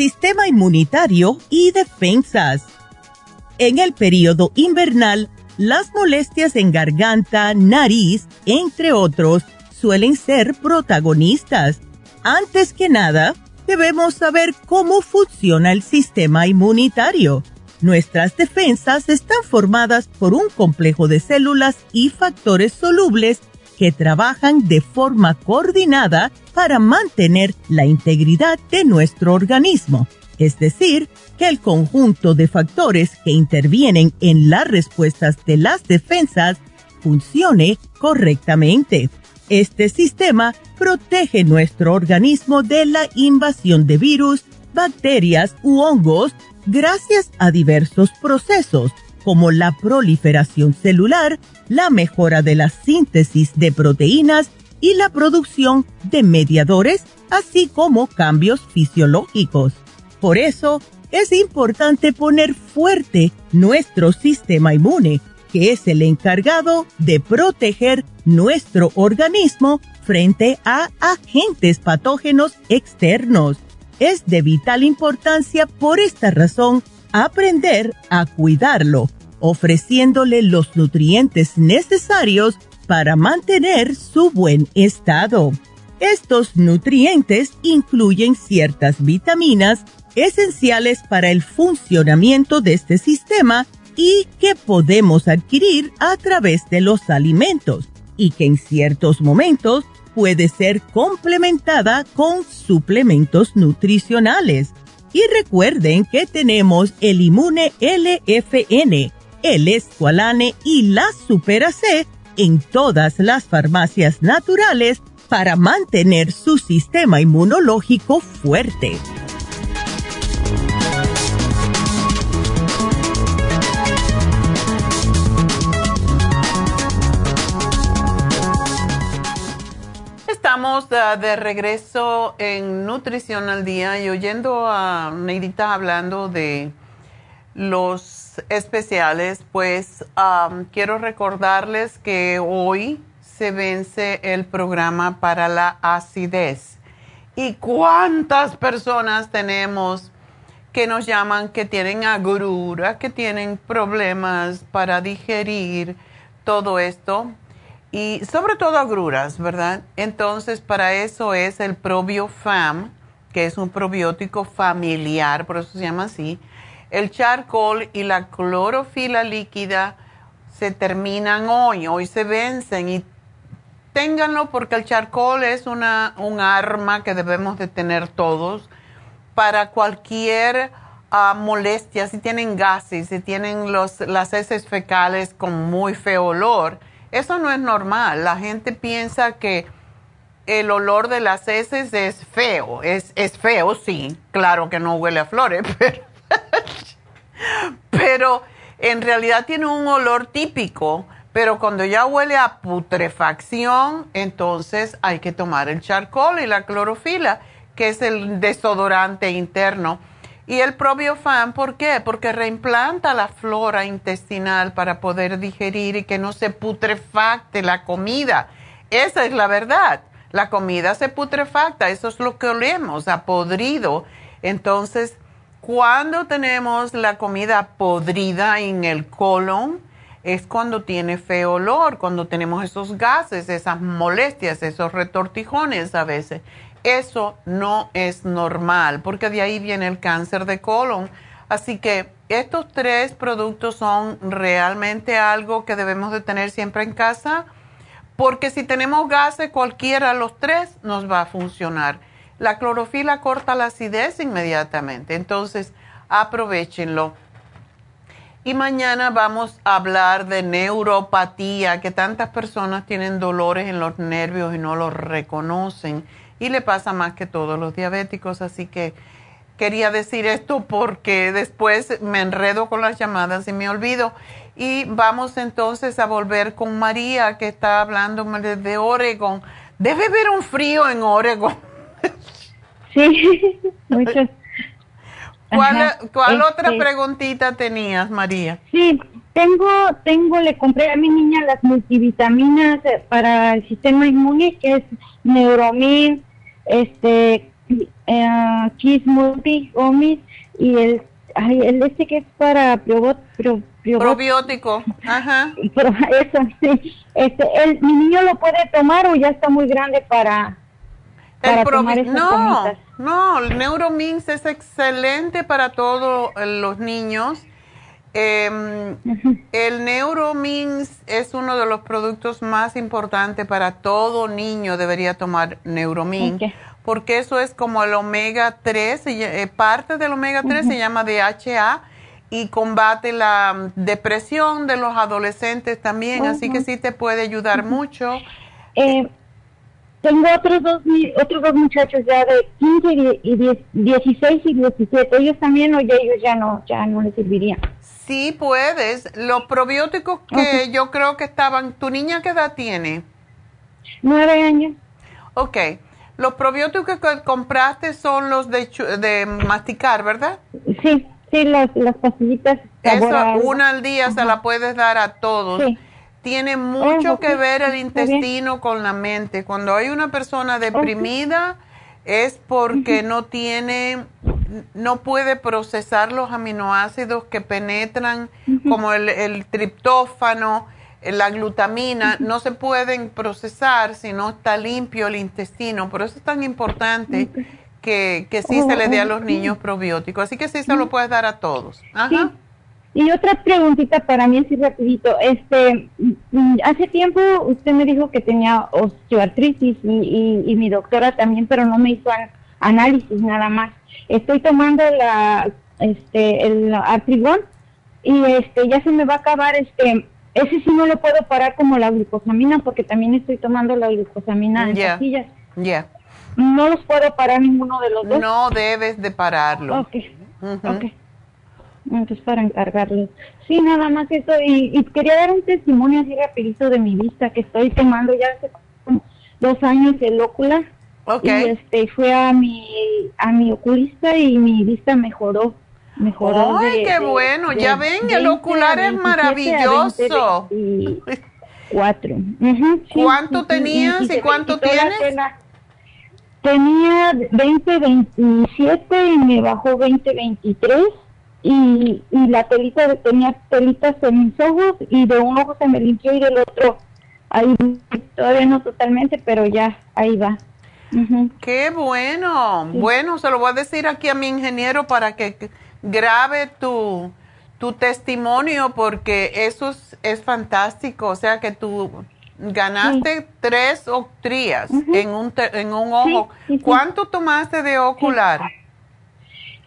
Sistema inmunitario y defensas. En el periodo invernal, las molestias en garganta, nariz, entre otros, suelen ser protagonistas. Antes que nada, debemos saber cómo funciona el sistema inmunitario. Nuestras defensas están formadas por un complejo de células y factores solubles que trabajan de forma coordinada para mantener la integridad de nuestro organismo. Es decir, que el conjunto de factores que intervienen en las respuestas de las defensas funcione correctamente. Este sistema protege nuestro organismo de la invasión de virus, bacterias u hongos gracias a diversos procesos como la proliferación celular, la mejora de la síntesis de proteínas y la producción de mediadores, así como cambios fisiológicos. Por eso, es importante poner fuerte nuestro sistema inmune, que es el encargado de proteger nuestro organismo frente a agentes patógenos externos. Es de vital importancia por esta razón aprender a cuidarlo, ofreciéndole los nutrientes necesarios para mantener su buen estado. Estos nutrientes incluyen ciertas vitaminas esenciales para el funcionamiento de este sistema y que podemos adquirir a través de los alimentos y que en ciertos momentos puede ser complementada con suplementos nutricionales. Y recuerden que tenemos el inmune LFN, el Esqualane y la Supera C en todas las farmacias naturales para mantener su sistema inmunológico fuerte. Estamos de, regreso en Nutrición al Día y oyendo a Neidita hablando de los especiales, pues quiero recordarles que hoy se vence el programa para la acidez. ¿Y cuántas personas tenemos que nos llaman que tienen agrura, que tienen problemas para digerir todo esto? Y sobre todo agruras, ¿verdad? Entonces, para eso es el ProbioFam, que es un probiótico familiar, por eso se llama así. El charcoal y la clorofila líquida se terminan hoy, hoy se vencen y ténganlo porque el charcoal es una, un arma que debemos de tener todos para cualquier ah, molestia, si tienen gases, si tienen los, las heces fecales con muy feo olor eso no es normal. La gente piensa que el olor de las heces es feo. Es, es feo, sí. Claro que no huele a flores, pero, pero en realidad tiene un olor típico. Pero cuando ya huele a putrefacción, entonces hay que tomar el charcoal y la clorofila, que es el desodorante interno y el probiofan, ¿por qué? Porque reimplanta la flora intestinal para poder digerir y que no se putrefacte la comida. Esa es la verdad. La comida se putrefacta, eso es lo que olemos, a podrido. Entonces, cuando tenemos la comida podrida en el colon, es cuando tiene feo olor, cuando tenemos esos gases, esas molestias, esos retortijones a veces. Eso no es normal porque de ahí viene el cáncer de colon. Así que estos tres productos son realmente algo que debemos de tener siempre en casa porque si tenemos gases, cualquiera de los tres nos va a funcionar. La clorofila corta la acidez inmediatamente, entonces aprovechenlo. Y mañana vamos a hablar de neuropatía, que tantas personas tienen dolores en los nervios y no los reconocen y le pasa más que todos los diabéticos, así que quería decir esto porque después me enredo con las llamadas y me olvido. Y vamos entonces a volver con María, que está hablando de Oregon. Debe haber un frío en Oregon. Sí, muchos. ¿Cuál, cuál otra este preguntita tenías, María? Sí, tengo, tengo, le compré a mi niña las multivitaminas para el sistema inmune, que es Neuromin, este eh, Kiss Multi Omis y el ay, el este que es para probiótico ajá. pero eso sí este el mi niño lo puede tomar o ya está muy grande para para tomar esas no no el Neuromins es excelente para todos los niños eh, el Neuromins es uno de los productos más importantes para todo niño, debería tomar Neuromins, porque eso es como el omega 3, eh, parte del omega 3 se llama DHA y combate la depresión de los adolescentes también, así que sí te puede ayudar mucho. Eh, tengo otros dos, otros dos muchachos ya de 15 y, 16 y 17. Ellos también o ya ellos ya no, ya no les servirían. Sí puedes. Los probióticos que yo creo que estaban, ¿tu niña qué edad tiene? Nueve años. Ok. Los probióticos que compraste son los de, de masticar, ¿verdad? Sí, sí, las, las pastillitas. Eso, una al día se la puedes dar a todos. Tiene mucho que ver el intestino con la mente. Cuando hay una persona deprimida es porque no tiene, no puede procesar los aminoácidos que penetran, como el, el triptófano, la glutamina, no se pueden procesar si no está limpio el intestino. Por eso es tan importante que, que sí se le dé a los niños probióticos. Así que sí se lo puedes dar a todos. Ajá. Y otra preguntita para mí así rapidito. Este, mm, hace tiempo usted me dijo que tenía osteoartritis y, y, mi doctora también, pero no me hizo análisis nada más. Estoy tomando la, este, el artrigón y este, ya se me va a acabar este, ese sí no lo puedo parar como la glucosamina porque también estoy tomando la glucosamina en pastillas. Ya. No los puedo parar ninguno de los dos. No debes de pararlo. Ok. okay entonces para encargarles. Sí, nada más eso. Y, quería dar un testimonio así rapidito de mi vista, que estoy tomando ya hace dos años el ócula. Okay. Y este, fue a mi, a mi oculista y mi vista mejoró. Mejoró. ¡Ay, qué bueno! ya ven, el ocular es maravilloso. cuatro. ¿Cuánto tenías y, cuánto tienes? tenía 2027 y me bajó 2023 y, y la telita tenía telitas en mis ojos y de un ojo se me limpió y del otro ahí todavía no totalmente pero ya ahí va. Qué bueno. Bueno se lo voy a decir aquí a mi ingeniero para que grabe tu tu testimonio porque eso es, fantástico. O sea que tú ganaste tres octrías en un en un ojo. ¿cuánto tomaste de ocular?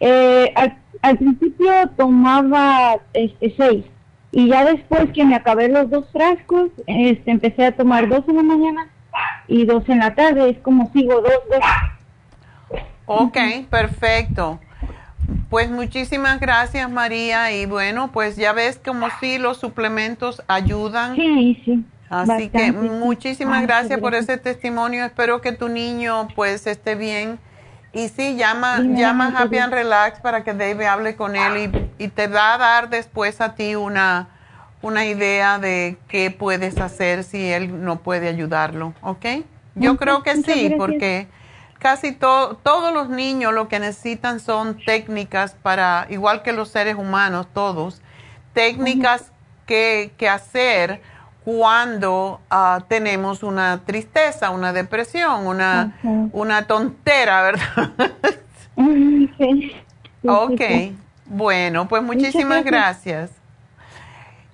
Eh, al principio tomaba este, seis y ya después que me acabé los dos frascos, este, empecé a tomar dos en la mañana y dos en la tarde. Es como sigo dos, dos. Ok, perfecto. Pues muchísimas gracias María y bueno, pues ya ves como si los suplementos ayudan. Sí, sí. Así que muchísimas gracias por ese testimonio. Espero que tu niño pues esté bien y sí, llama, llama a Happy and Relax para que Dave hable con él y, te va a dar después a ti una, una idea de qué puedes hacer si él no puede ayudarlo, ¿ok? Yo creo que sí, porque casi todos los niños lo que necesitan son técnicas para, igual que los seres humanos, todos, técnicas que, que hacer cuando ah, tenemos una tristeza, una depresión, una, una tontera, ¿verdad? ok, bueno, pues muchísimas gracias.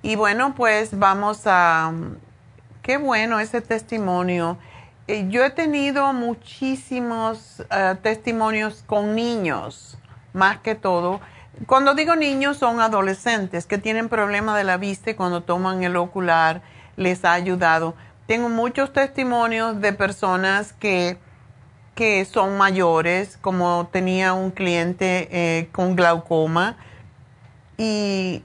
Y bueno, pues vamos a... Qué bueno ese testimonio. Eh, yo he tenido muchísimos ah, testimonios con niños, más que todo. Cuando digo niños son adolescentes que tienen problema de la vista y cuando toman el ocular les ha ayudado. Tengo muchos testimonios de personas que, que son mayores, como tenía un cliente eh, con glaucoma y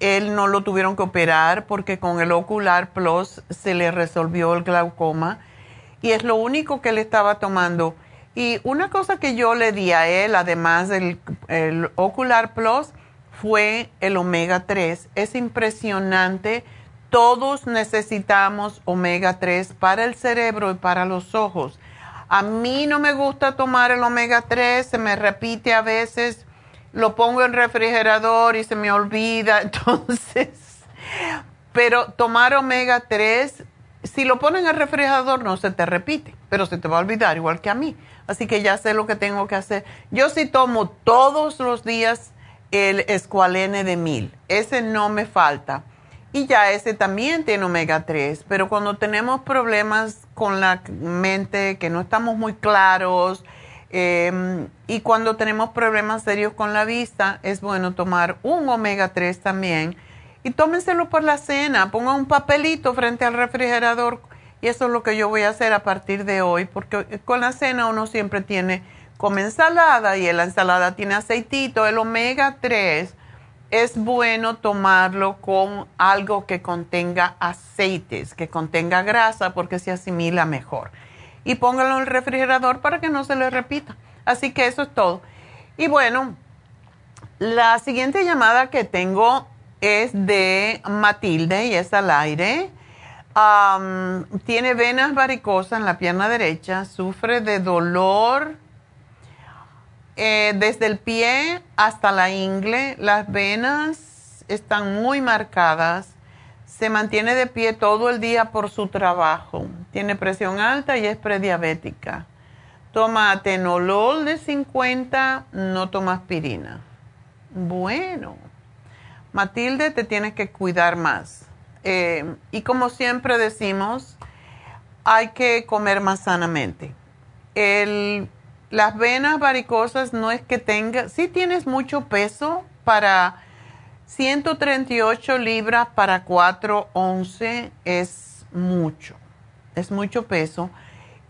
él no lo tuvieron que operar porque con el Ocular Plus se le resolvió el glaucoma y es lo único que él estaba tomando. Y una cosa que yo le di a él, además del el Ocular Plus, fue el omega 3. Es impresionante todos necesitamos omega 3 para el cerebro y para los ojos. A mí no me gusta tomar el omega 3, se me repite a veces, lo pongo en refrigerador y se me olvida, entonces, pero tomar omega 3, si lo ponen en el refrigerador no se te repite, pero se te va a olvidar igual que a mí. Así que ya sé lo que tengo que hacer. Yo sí tomo todos los días el escualene de mil, ese no me falta y ya ese también tiene omega 3, pero cuando tenemos problemas con la mente, que no estamos muy claros, em, y cuando tenemos problemas serios con la vista, es bueno tomar un omega 3 también. Y tómenselo por la cena, pongan un papelito frente al refrigerador. Y eso es lo que yo voy a hacer a partir de hoy, porque con la cena uno siempre tiene como ensalada y la ensalada tiene aceitito, el omega 3 es bueno tomarlo con algo que contenga aceites, que contenga grasa, porque se asimila mejor. Y póngalo en el refrigerador para que no se le repita. Así que eso es todo. Y bueno, la siguiente llamada que tengo es de Matilde y es al aire. tiene venas varicosas en la pierna derecha, sufre de dolor eh, desde el pie hasta la ingle, las venas están muy marcadas. Se mantiene de pie todo el día por su trabajo. Tiene presión alta y es prediabética. Toma atenolol de 50, no toma aspirina. Bueno, Matilde, te tienes que cuidar más. Eh, y como siempre decimos, hay que comer más sanamente. El las venas varicosas no es que tenga, si tienes mucho peso para 138 libras para 411 es mucho, es mucho peso.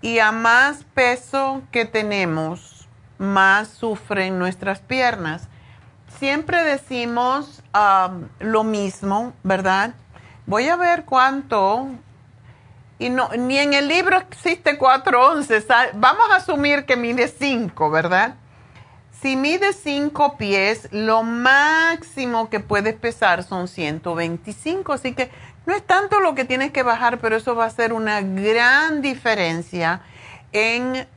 Y a más peso que tenemos, más sufren nuestras piernas. Siempre decimos um, lo mismo, ¿verdad? Voy a ver cuánto y no, ni en el libro existe 411. Vamos a asumir que mide 5, ¿verdad? Si mide 5 pies, lo máximo que puedes pesar son 125. Así que no es tanto lo que tienes que bajar, pero eso va a ser una gran diferencia en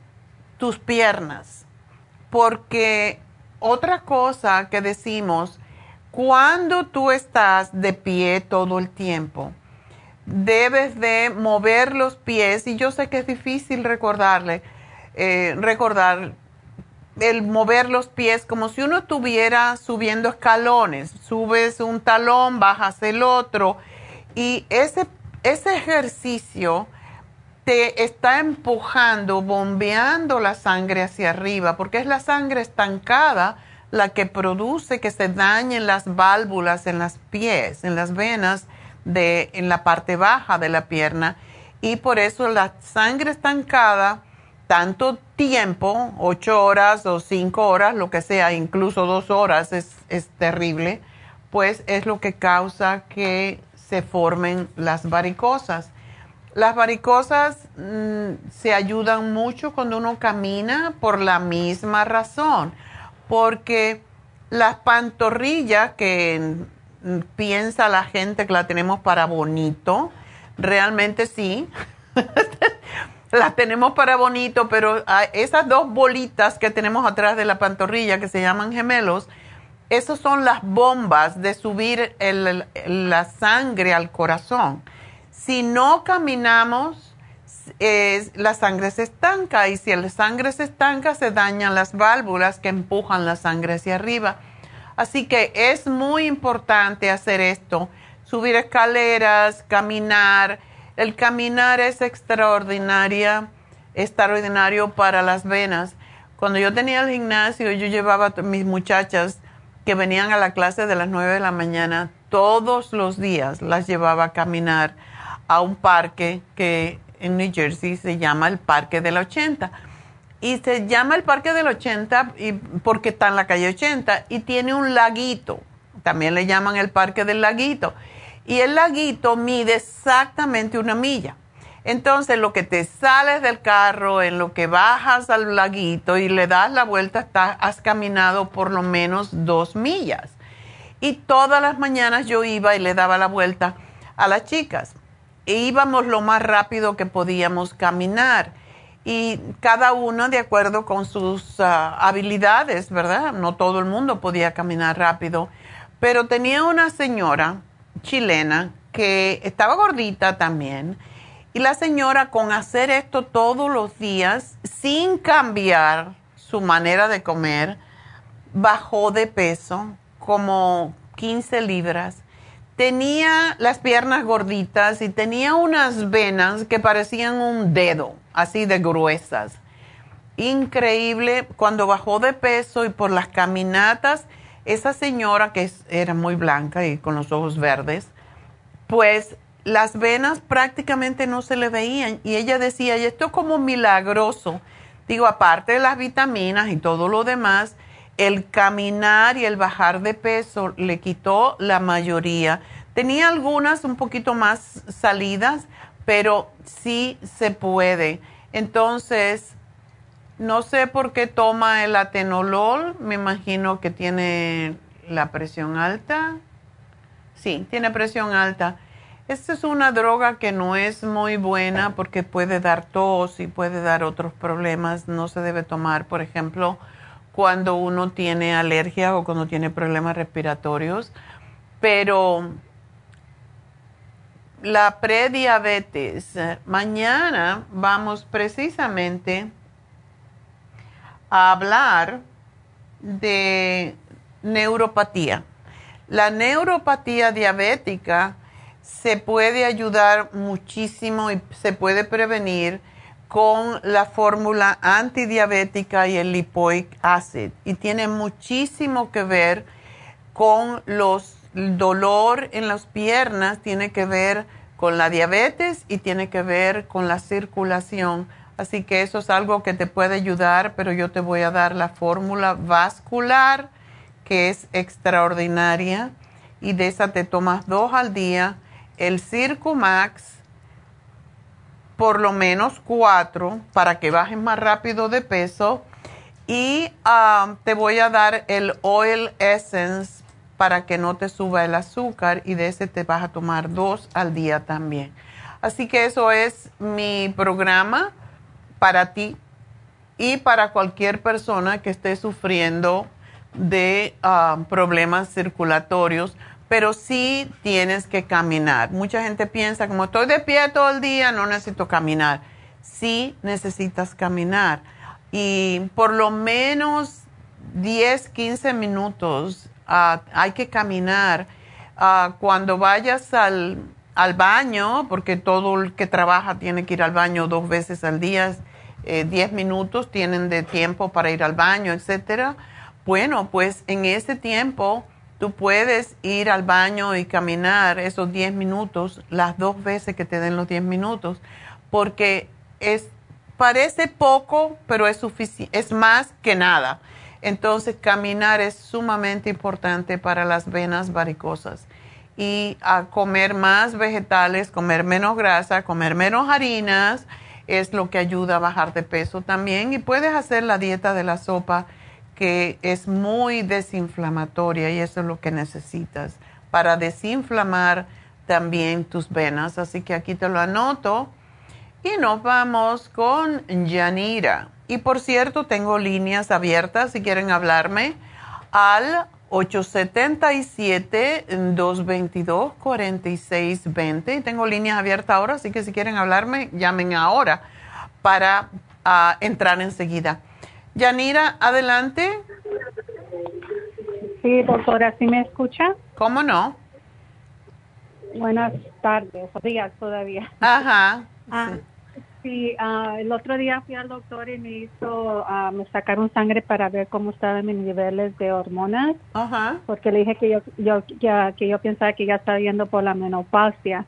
tus piernas. Porque otra cosa que decimos, cuando tú estás de pie todo el tiempo, debes de mover los pies y yo sé que es difícil recordarle, eh, recordar el mover los pies como si uno estuviera subiendo escalones, subes un talón, bajas el otro y ese, ese ejercicio te está empujando, bombeando la sangre hacia arriba, porque es la sangre estancada la que produce que se dañen las válvulas en las pies, en las venas de, en la parte baja de la pierna y por eso la sangre estancada, tanto tiempo, ocho horas o cinco horas, lo que sea, incluso dos horas es, es terrible, pues es lo que causa que se formen las varicosas. Las varicosas mm, se ayudan mucho cuando uno camina por la misma razón, porque las pantorrillas que piensa la gente que la tenemos para bonito. Realmente sí. las tenemos para bonito, pero esas dos bolitas que tenemos atrás de la pantorrilla que se llaman gemelos, esas son las bombas de subir la sangre al corazón. Si no caminamos, la sangre se estanca y si la sangre se estanca, se dañan las válvulas que empujan la sangre hacia arriba. Así que es muy importante hacer esto, subir escaleras, caminar. El caminar es extraordinaria, extraordinario para las venas. Cuando yo tenía el gimnasio, yo llevaba a mis muchachas que venían a la clase de las 9 de la mañana, todos los días las llevaba a caminar a un parque que en New Jersey se llama el Parque de la 80 y se llama el Parque del 80 y, porque está en la calle 80 y tiene un laguito. También le llaman el Parque del Laguito. Y el laguito mide exactamente una milla. Entonces, lo que te sales del carro, en lo que bajas al laguito y le das la vuelta, has caminado por lo menos dos millas. Y todas las mañanas yo iba y le daba la vuelta a las chicas. E íbamos lo más rápido que podíamos caminar y cada uno de acuerdo con sus ah, habilidades, ¿verdad? No todo el mundo podía caminar rápido, pero tenía una señora chilena que estaba gordita también y la señora con hacer esto todos los días sin cambiar su manera de comer, bajó de peso como 15 libras tenía las piernas gorditas y tenía unas venas que parecían un dedo, así de gruesas. Increíble, cuando bajó de peso y por las caminatas, esa señora que era muy blanca y con los ojos verdes, pues las venas prácticamente no se le veían y ella decía, y esto es como milagroso. Digo, aparte de las vitaminas y todo lo demás, el caminar y el bajar de peso le quitó la mayoría. Tenía algunas un poquito más salidas, pero sí se puede. Entonces, no sé por qué toma el atenolol, me imagino que tiene la presión alta. Sí, tiene presión alta. Esta es una droga que no es muy buena porque puede dar tos y puede dar otros problemas. No se debe tomar, por ejemplo, cuando uno tiene alergia o cuando tiene problemas respiratorios. Pero la prediabetes, mañana vamos precisamente a hablar de neuropatía. La neuropatía diabética se puede ayudar muchísimo y se puede prevenir con la fórmula antidiabética y el lipoic acid. Y tiene muchísimo que ver con los dolor en las piernas, tiene que ver con la diabetes y tiene que ver con la circulación. Así que eso es algo que te puede ayudar, pero yo te voy a dar la fórmula vascular, que es extraordinaria, y de esa te tomas dos al día el Circumax por lo menos cuatro para que bajes más rápido de peso y um, te voy a dar el Oil Essence para que no te suba el azúcar y de ese te vas a tomar dos al día también. Así que eso es mi programa para ti y para cualquier persona que esté sufriendo de um, problemas circulatorios pero sí tienes que caminar. Mucha gente piensa, como estoy de pie todo el día, no necesito caminar. Sí necesitas caminar. Y por lo menos 10, 15 minutos ah, hay que caminar. Ah, cuando vayas al, al, baño, porque todo el que trabaja tiene que ir al baño dos veces al día, 10 eh, minutos tienen de tiempo para ir al baño, etcétera. Bueno, pues en ese tiempo Tú puedes ir al baño y caminar esos 10 minutos, las dos veces que te den los 10 minutos, porque es, parece poco, pero es, es más que nada. Entonces, caminar es sumamente importante para las venas varicosas. Y a comer más vegetales, comer menos grasa, comer menos harinas, es lo que ayuda a bajar de peso también. Y puedes hacer la dieta de la sopa que es muy desinflamatoria y eso es lo que necesitas para desinflamar también tus venas. Así que aquí te lo anoto. Y nos vamos con Yanira. Y por cierto, tengo líneas abiertas si quieren hablarme al 877-222-4620. Y tengo líneas abiertas ahora, así que si quieren hablarme, llamen ahora para ah, entrar enseguida. Yanira, adelante. Sí, doctora, ¿sí me escucha? ¿Cómo no? Buenas tardes, días todavía. Ajá. Ah, sí, ah, el otro día fui al doctor y me hizo, ah, me sacaron sangre para ver cómo estaban mis niveles de hormonas. Ajá. Porque le dije que yo, yo, ya, que yo pensaba que ya estaba yendo por la menopausia.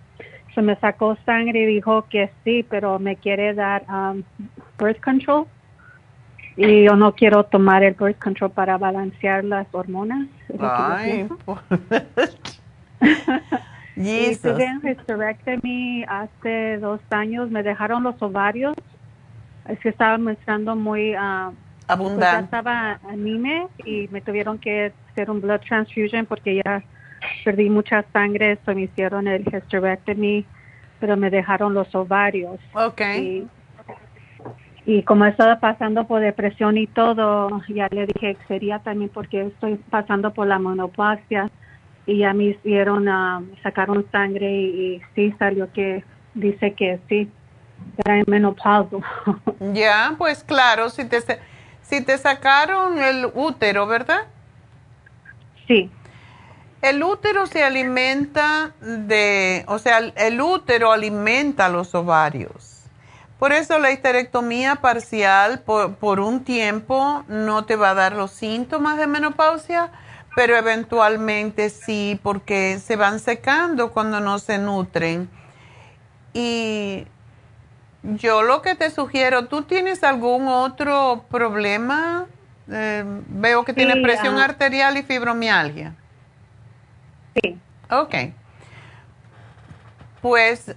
Se me sacó sangre y dijo que sí, pero me quiere dar um, birth control y yo no quiero tomar el birth control para balancear las hormonas. Ay, y tuve un hysterectomy hace dos años, me dejaron los ovarios, es que estaba mostrando muy uh, abundante. estaba anime y me tuvieron que hacer un blood transfusion porque ya perdí mucha sangre, so me hicieron el hysterectomy, pero me dejaron los ovarios. Okay y como estaba pasando por depresión y todo, ya le dije que sería también porque estoy pasando por la menopausia y ya me hicieron, uh, sacaron sangre y, sí salió que dice que sí, era menopausia. Ya, pues claro, si te, si te sacaron el útero, ¿verdad? Sí. El útero se alimenta de, o sea, el útero alimenta los ovarios. Por eso la histerectomía parcial por, un tiempo no te va a dar los síntomas de menopausia, pero eventualmente sí, porque se van secando cuando no se nutren Y yo lo que te sugiero, ¿tú tienes algún otro problema? Eh, veo que tienes presión arterial y fibromialgia. Sí. Ok. Pues,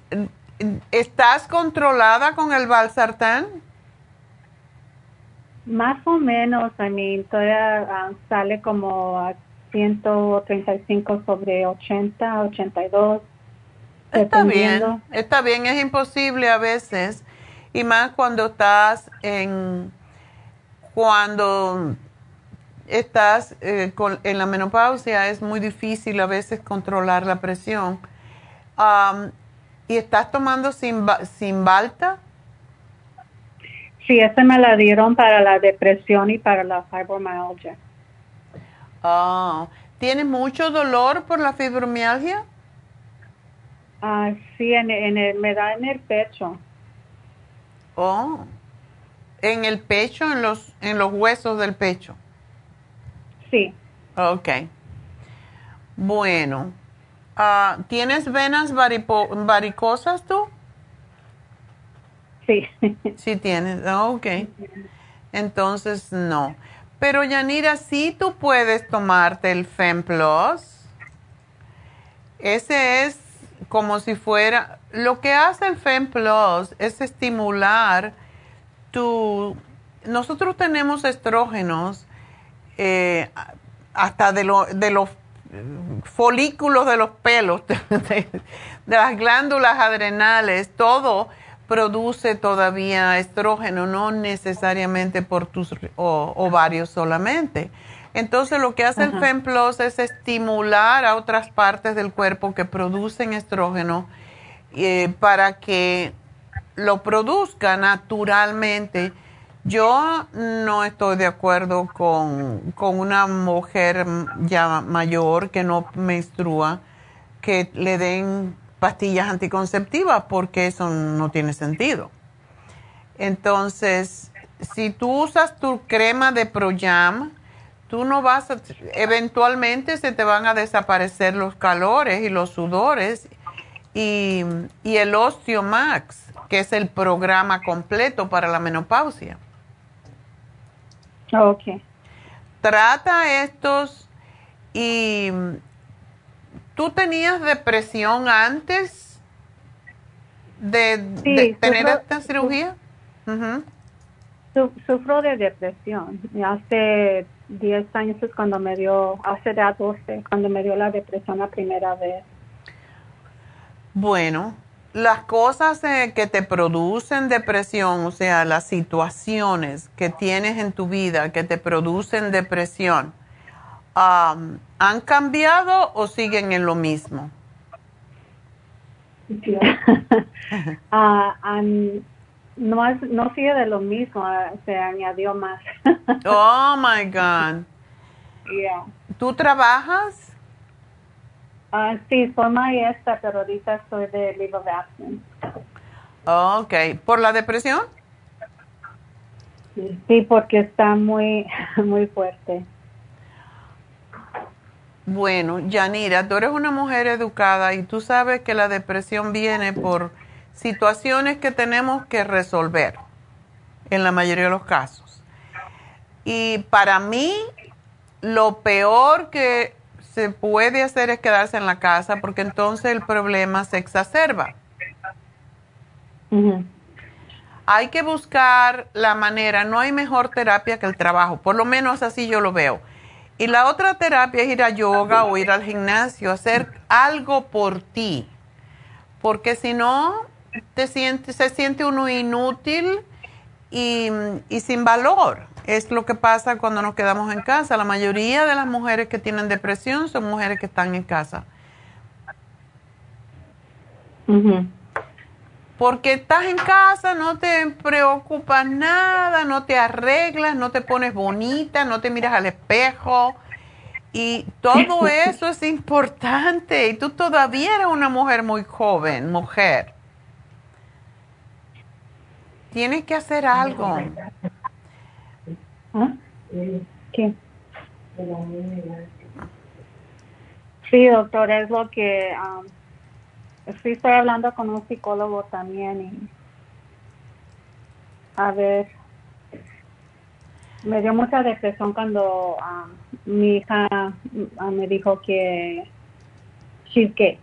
¿estás controlada con el valsartán? Más o menos, a mí todavía ah, sale como 135 sobre 80, 82. Está bien, está bien, es imposible a veces, y más cuando estás en, cuando estás eh, en la menopausia, es muy difícil a veces controlar la presión. ¿Y estás tomando sin, sin balta? Sí, esa me la dieron para la depresión y para la fibromialgia. Ah, ¿Tiene mucho dolor por la fibromialgia? Ah, sí, en, en me da en el pecho. Oh, en el pecho, en los, en los huesos del pecho. Sí. Ok. Bueno, ah, ¿tienes venas varicosas tú? Sí. Sí tienes, ok. Entonces, no. Pero Yanira, sí tú puedes tomarte el FemPlus. Ese es como si fuera, lo que hace el FemPlus es estimular tu, nosotros tenemos estrógenos eh, hasta de, de los folículos de los pelos, de, las glándulas adrenales, todo produce todavía estrógeno, no necesariamente por tus ovarios solamente. Entonces lo que hace el FemPlus es estimular a otras partes del cuerpo que producen estrógeno eh, para que lo produzca naturalmente. Yo no estoy de acuerdo con, con una mujer ya mayor que no menstrua que le den pastillas anticonceptivas porque eso no tiene sentido. Entonces, si tú usas tu crema de Proyam, tú no vas a, eventualmente se te van a desaparecer los calores y los sudores y, y el Osteomax, que es el programa completo para la menopausia. Ok. Trata estos y ¿Tú tenías depresión antes de, tener esta cirugía? sufro de depresión. Hace 10 años es cuando me dio, hace ya 12, cuando me dio la depresión la primera vez. Bueno, las cosas eh, que te producen depresión, o sea, las situaciones que tienes en tu vida que te producen depresión, ¿han cambiado o siguen en lo mismo? Ah, no, no sigue de lo mismo, ah, se añadió más. oh my God. ¿Tú trabajas? Uh, sí, soy maestra, pero ahorita estoy de leave of absence. ok. ¿Por la depresión? Sí, porque está muy, muy fuerte. Bueno, Yanira, tú eres una mujer educada y tú sabes que la depresión viene por situaciones que tenemos que resolver en la mayoría de los casos. Y para mí, lo peor que se puede hacer es quedarse en la casa porque entonces el problema se exacerba. Hay que buscar la manera, no hay mejor terapia que el trabajo, por lo menos así yo lo veo y la otra terapia es ir a yoga o ir al gimnasio, hacer algo por ti. Porque si no, te siente, se siente uno inútil y, y sin valor. Es lo que pasa cuando nos quedamos en casa. La mayoría de las mujeres que tienen depresión son mujeres que están en casa. Porque estás en casa, no te preocupas nada, no te arreglas, no te pones bonita, no te miras al espejo. Y todo eso es importante. Y tú todavía eres una mujer muy joven, mujer. Tienes que hacer algo. ¿Ah? ¿Qué? Sí, doctor, es lo que um, sí estoy hablando con un psicólogo también y a ver, me dio mucha depresión cuando ah, mi hija ah, me dijo que she's gay.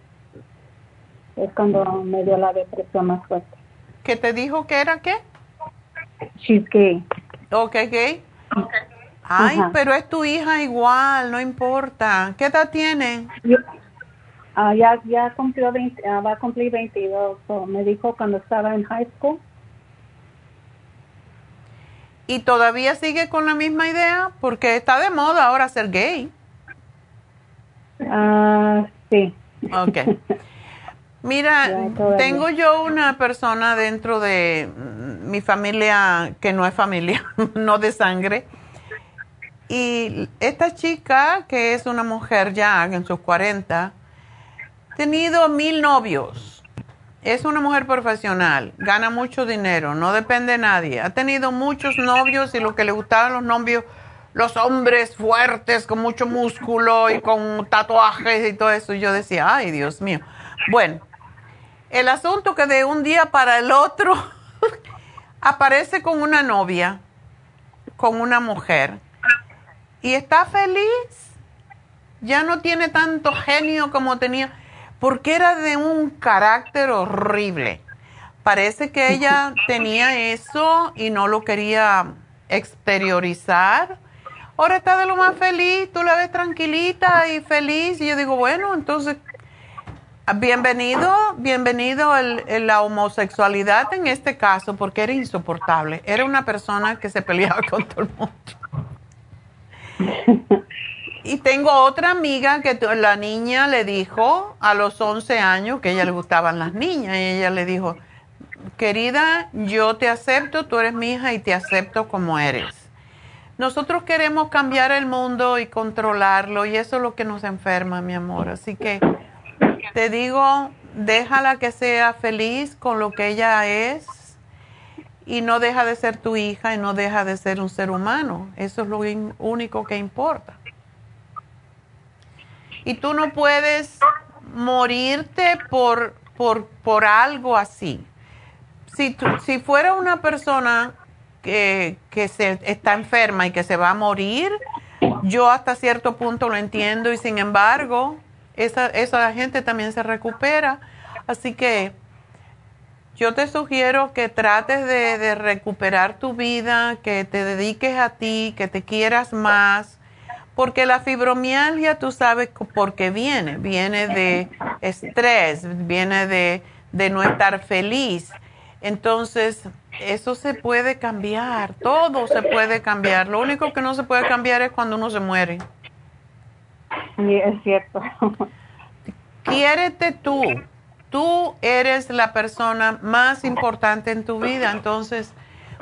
Es cuando me dio la depresión más fuerte. ¿Que te dijo que era qué? She's gay. Ok, gay. Ay, pero es tu hija igual, no importa. ¿Qué edad tiene? Ah, ya ya cumplió 20, ah, va a cumplir 22. So, me dijo cuando estaba en high school. ¿Y todavía sigue con la misma idea? Porque está de moda ahora ser gay. Ah, sí. Ok. Mira, tengo yo una persona dentro de mm, mi familia que no es familia, no de sangre. Y esta chica, que es una mujer ya en sus 40, ha tenido mil novios. Es una mujer profesional, gana mucho dinero, no depende de nadie. Ha tenido muchos novios y lo que le gustaban los novios, los hombres fuertes, con mucho músculo y con tatuajes y todo eso. Y yo decía, ay, Dios mío. Bueno, el asunto que de un día para el otro aparece con una novia, con una mujer, y está feliz. Ya no tiene tanto genio como tenía, porque era de un carácter horrible. Parece que ella tenía eso y no lo quería exteriorizar. Ahora está de lo más feliz, tú la ves tranquilita y feliz. Y yo digo, bueno, entonces Bienvenido, bienvenido el, el- la homosexualidad en este caso, porque era insoportable. Era una persona que se peleaba con todo el mundo. Y tengo otra amiga que la niña le dijo a los 11 años que a ella le gustaban las niñas y ella le dijo, querida, yo te acepto, tú eres mi hija y te acepto como eres. Nosotros queremos cambiar el mundo y controlarlo y eso es lo que nos enferma, mi amor. Así que te digo, déjala que sea feliz con lo que ella es y no deja de ser tu hija y no deja de ser un ser humano. Eso es lo único que importa. Y tú no puedes morirte por, por, por algo así. Si, tú- si fuera una persona que, que se, está enferma y que se va a morir, yo hasta cierto punto lo entiendo y sin embargo, esa, esa gente también se recupera. Así que yo te sugiero que trates de, de recuperar tu vida, que te dediques a ti, que te quieras más, porque la fibromialgia tú sabes por qué viene. Viene de estrés, viene de, de no estar feliz. Entonces, eso se puede cambiar, todo se puede cambiar. Lo único que no se puede cambiar es cuando uno se muere. Sí, es cierto. Quiérete tú. Tú eres la persona más importante en tu vida. Entonces,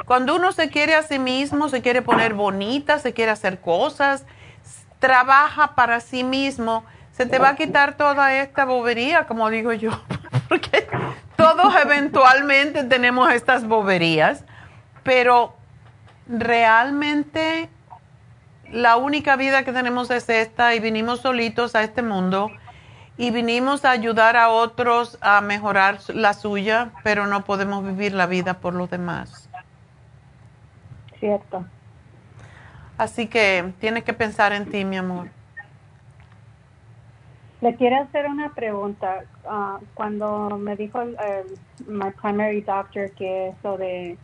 cuando uno se quiere a sí mismo, se quiere poner bonita, se quiere hacer cosas, trabaja para sí mismo, se te va a quitar toda esta bobería, como digo yo. Porque todos eventualmente tenemos estas boberías, pero realmente la única vida que tenemos es esta y vinimos solitos a este mundo y vinimos a ayudar a otros a mejorar la suya, pero no podemos vivir la vida por los demás. Cierto. Así que tienes que pensar en ti, mi amor. Le quiero hacer una pregunta. Ah, cuando me dijo el, el- my primary doctor que eso de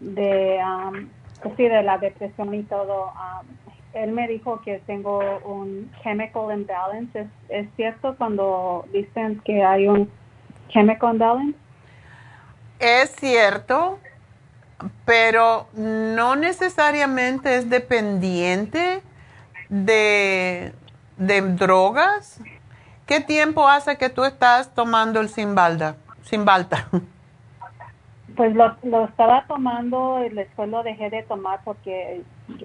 de um, pues sí, de la depresión y todo, um, él me dijo que tengo un chemical imbalance. ¿Es, es cierto cuando dicen que hay un chemical imbalance? Es cierto, pero no necesariamente es dependiente de, de drogas. ¿Qué tiempo hace que tú estás tomando el Simbalda? Simbalta. Pues lo, lo estaba tomando y después lo dejé de tomar porque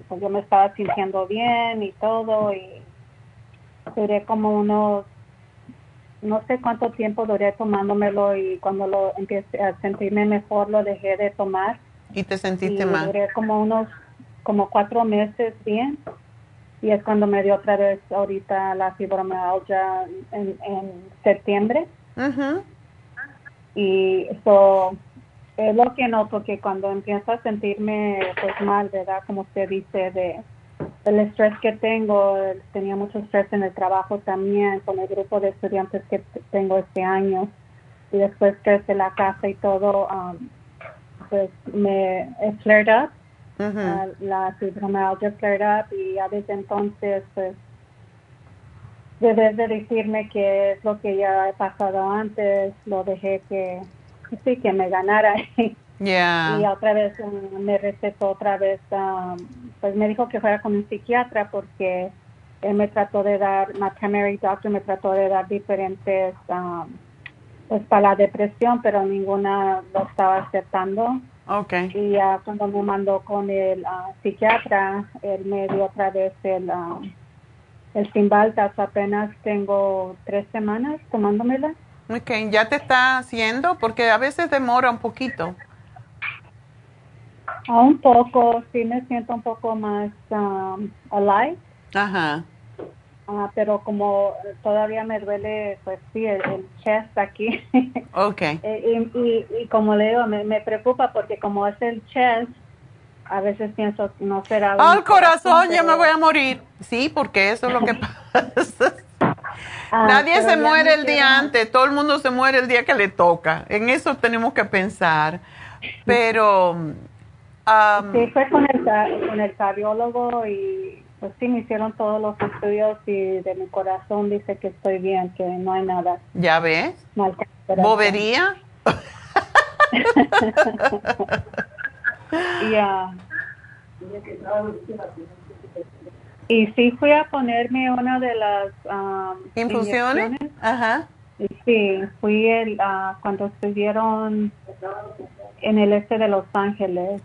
pues, yo me estaba sintiendo bien y todo y duré como unos no sé cuánto tiempo duré tomándomelo y cuando lo empecé a sentirme mejor lo dejé de tomar Y te y sentiste mal. duré como unos como cuatro meses bien y es cuando me dio otra vez ahorita la fibromialgia en, en septiembre Y eso es lo que noto, que cuando empiezo a sentirme pues mal, ¿verdad? Como usted dice, de el estrés que tengo, tenía mucho estrés en el trabajo también, con el grupo de estudiantes que tengo este año, y después crece la casa y todo, um, pues me flared up, uh, la fibromialgia flared up, y a desde entonces, pues, debes de decirme que es lo que ya he pasado antes, lo dejé que, sí, que me ganara. Y otra vez um, me recetó otra vez, um, pues me dijo que fuera con un psiquiatra porque él me trató de dar, my primary doctor me trató de dar diferentes, um, pues para la depresión, pero ninguna lo estaba aceptando. Okay. Y ya cuando me mandó con el uh, psiquiatra, él me dio otra vez el, el Simbaltas, apenas tengo tres semanas tomándomela. Ok, ya te está haciendo porque a veces demora un poquito. Un poco, sí me siento un poco más um, alive. Ajá. Uh, pero como todavía me duele, pues sí, el, chest aquí. Ok. y, y, y, como le digo, me, me, preocupa porque como es el chest, a veces pienso no será... Al corazón, ya me voy a morir. Sí, porque eso es lo que pasa. Ah, Nadie se muere el día antes, todo el mundo se muere el día que le toca. En eso tenemos que pensar. Pero sí, fue con el, con el cardiólogo y pues sí, me hicieron todos los estudios y de mi corazón dice que estoy bien, que no hay nada. ¿Ya ves? ¿Bobería? Ya. Y sí fui a ponerme una de las um, infusiones. Ajá. Sí, fui el, uh, cuando estuvieron en el este de Los Ángeles.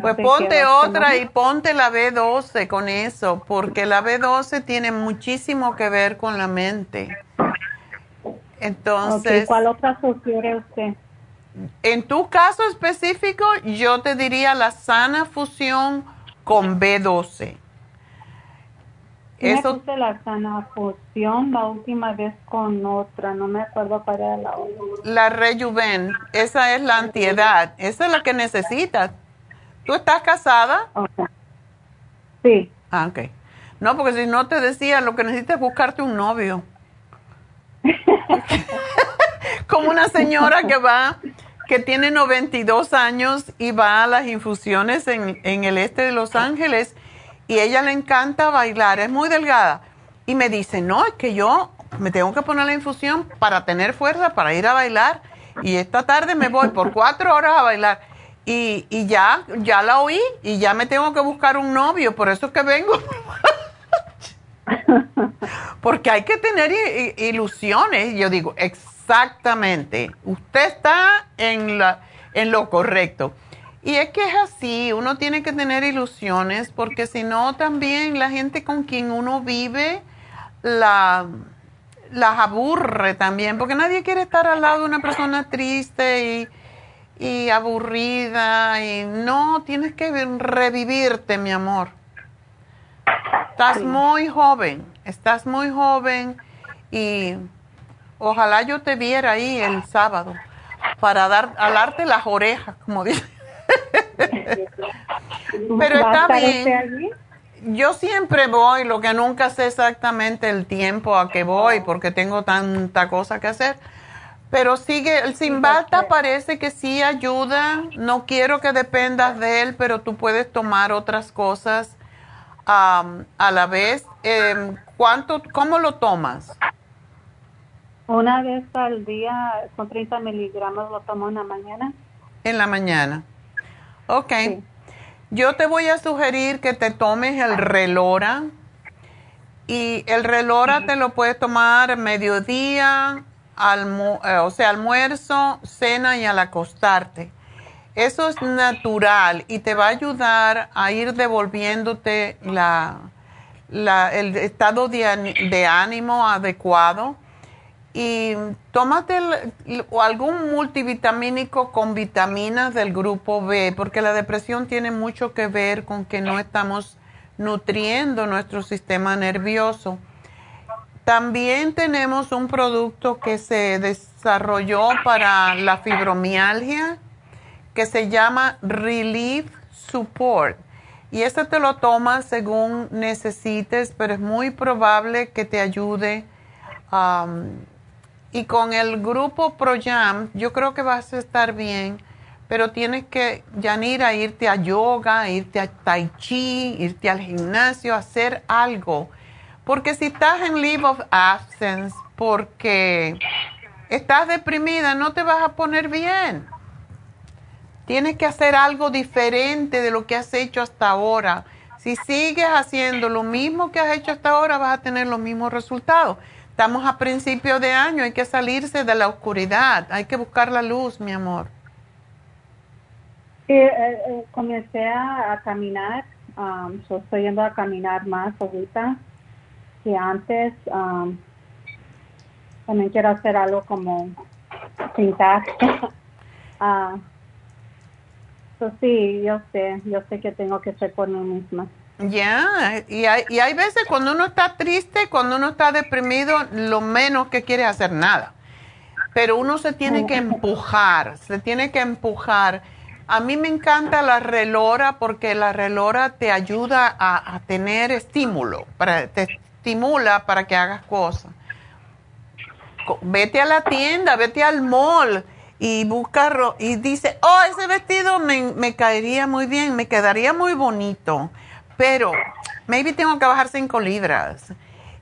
Pues ponte otra y ponte la B12 con eso, porque la B12 tiene muchísimo que ver con la mente. Entonces, ¿cuál otra sugiere usted? En tu caso específico, yo te diría la sana fusión con B12. Eso, me puse la sana fusión la última vez con otra, no me acuerdo cuál era la otra. La Rejuven, esa es la antiedad, esa es la que necesitas. ¿Tú estás casada? Sí. Ah, ok. No, porque si no te decía, lo que necesitas es buscarte un novio. Como una señora que va, que tiene 92 años y va a las infusiones en, en el este de Los Ángeles y ella le encanta bailar, es muy delgada. Y me dice, no, es que yo me tengo que poner la infusión para tener fuerza, para ir a bailar. Y esta tarde me voy por cuatro horas a bailar. Y, y ya, ya la oí y ya me tengo que buscar un novio, por eso es que vengo. Porque hay que tener ilusiones. Yo digo, exactamente, usted está en, la, en lo correcto. Y es que es así, uno tiene que tener ilusiones porque si no también la gente con quien uno vive la, las aburre también, porque nadie quiere estar al lado de una persona triste y, y aburrida y no, tienes que revivirte, mi amor. Estás muy joven, estás muy joven y ojalá yo te viera ahí el sábado para dar, alarte las orejas, como dice. Pero está bien. Yo siempre voy, lo que nunca sé exactamente el tiempo a que voy porque tengo tanta cosa que hacer. Pero sigue, el Simbalta parece que sí ayuda. No quiero que dependas de él, pero tú puedes tomar otras cosas a la vez. Eh, ¿cuánto, ¿Cómo lo tomas? Una vez al día, con 30 miligramos, lo tomo en la mañana. En la mañana. Ok. Yo te voy a sugerir que te tomes el relora. Y el relora te lo puedes tomar mediodía, eh, o sea, almuerzo, cena y al acostarte. Eso es natural y te va a ayudar a ir devolviéndote la, el estado de ánimo adecuado y tómate algún multivitamínico con vitaminas del grupo B, porque la depresión tiene mucho que ver con que no estamos nutriendo nuestro sistema nervioso. También tenemos un producto que se, desarrolló para la fibromialgia que se llama Relief Support. Y este te lo tomas según necesites, pero es muy probable que te ayude. Y con el grupo ProYam, yo creo que vas a estar bien, pero tienes que, Yanira, irte a yoga, irte a tai chi, irte al gimnasio, hacer algo. Porque si estás en leave of absence, porque estás deprimida, no te vas a poner bien. Tienes que hacer algo diferente de lo que has hecho hasta ahora. Si sigues haciendo lo mismo que has hecho hasta ahora, vas a tener los mismos resultados. Estamos a principio de año, hay que salirse de la oscuridad, hay que buscar la luz, mi amor. Sí, eh, eh, comencé a, caminar, um, estoy yendo a caminar más ahorita que antes. Um, también quiero hacer algo como pintar. uh, sí, yo sé, yo sé que tengo que ser por mí misma. Ya, y, hay, y hay veces cuando uno está triste, cuando uno está deprimido, lo menos que quiere hacer nada. Pero uno se tiene que empujar, se tiene que empujar. A mí me encanta la relora porque la relora te ayuda a, tener estímulo, para, te estimula para que hagas cosas. Vete a la tienda, vete al mall y busca y dice, oh, ese vestido me, caería muy bien, me quedaría muy bonito, pero maybe tengo que bajar cinco libras.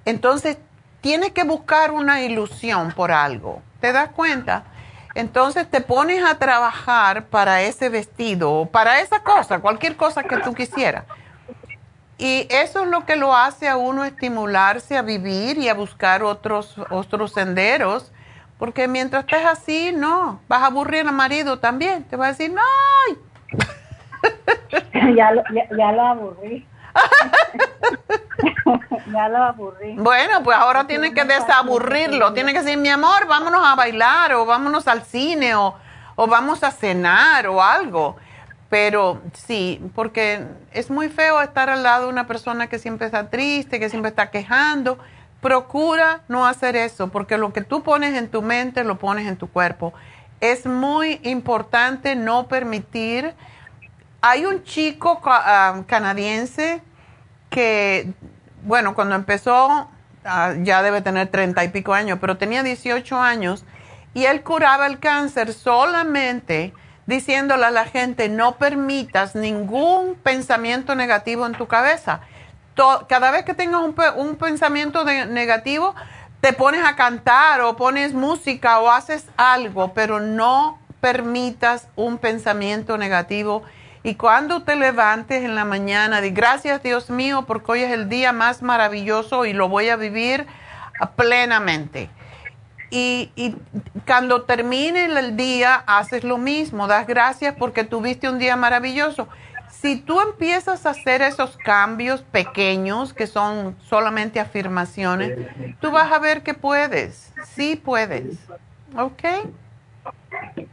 Entonces, tienes que buscar una ilusión por algo. ¿Te das cuenta? Entonces te pones a trabajar para ese vestido, para esa cosa, cualquier cosa que tú quisieras. Y eso es lo que lo hace a uno estimularse a vivir y a buscar otros, otros senderos porque mientras estés así, no, vas a aburrir al marido también. Te va a decir, no. ya, lo, ya, lo aburrí. ya lo aburrí. Bueno, pues ahora tiene que desaburrirlo. Tiene que decir, mi amor, vámonos a bailar o vámonos al cine o, o vamos a cenar o algo. Pero sí, porque es muy feo estar al lado de una persona que siempre está triste, que siempre está quejando Procura no hacer eso, porque lo que tú pones en tu mente lo pones en tu cuerpo. Es muy importante no permitir. Hay un chico canadiense que, bueno, cuando empezó, ah, ya debe tener treinta y pico años, pero tenía 18 años y él curaba el cáncer solamente diciéndole a la gente, no permitas ningún pensamiento negativo en tu cabeza cada vez que tengas un, pensamiento negativo, te pones a cantar o pones música o haces algo, pero no permitas un pensamiento negativo. Y cuando te levantes en la mañana, di gracias Dios mío porque hoy es el día más maravilloso y lo voy a vivir plenamente. Y, y, cuando termine el día, haces lo mismo, das gracias porque tuviste un día maravilloso si tú empiezas a hacer esos cambios pequeños que son solamente afirmaciones, tú vas a ver que puedes, sí puedes. ¿Ok?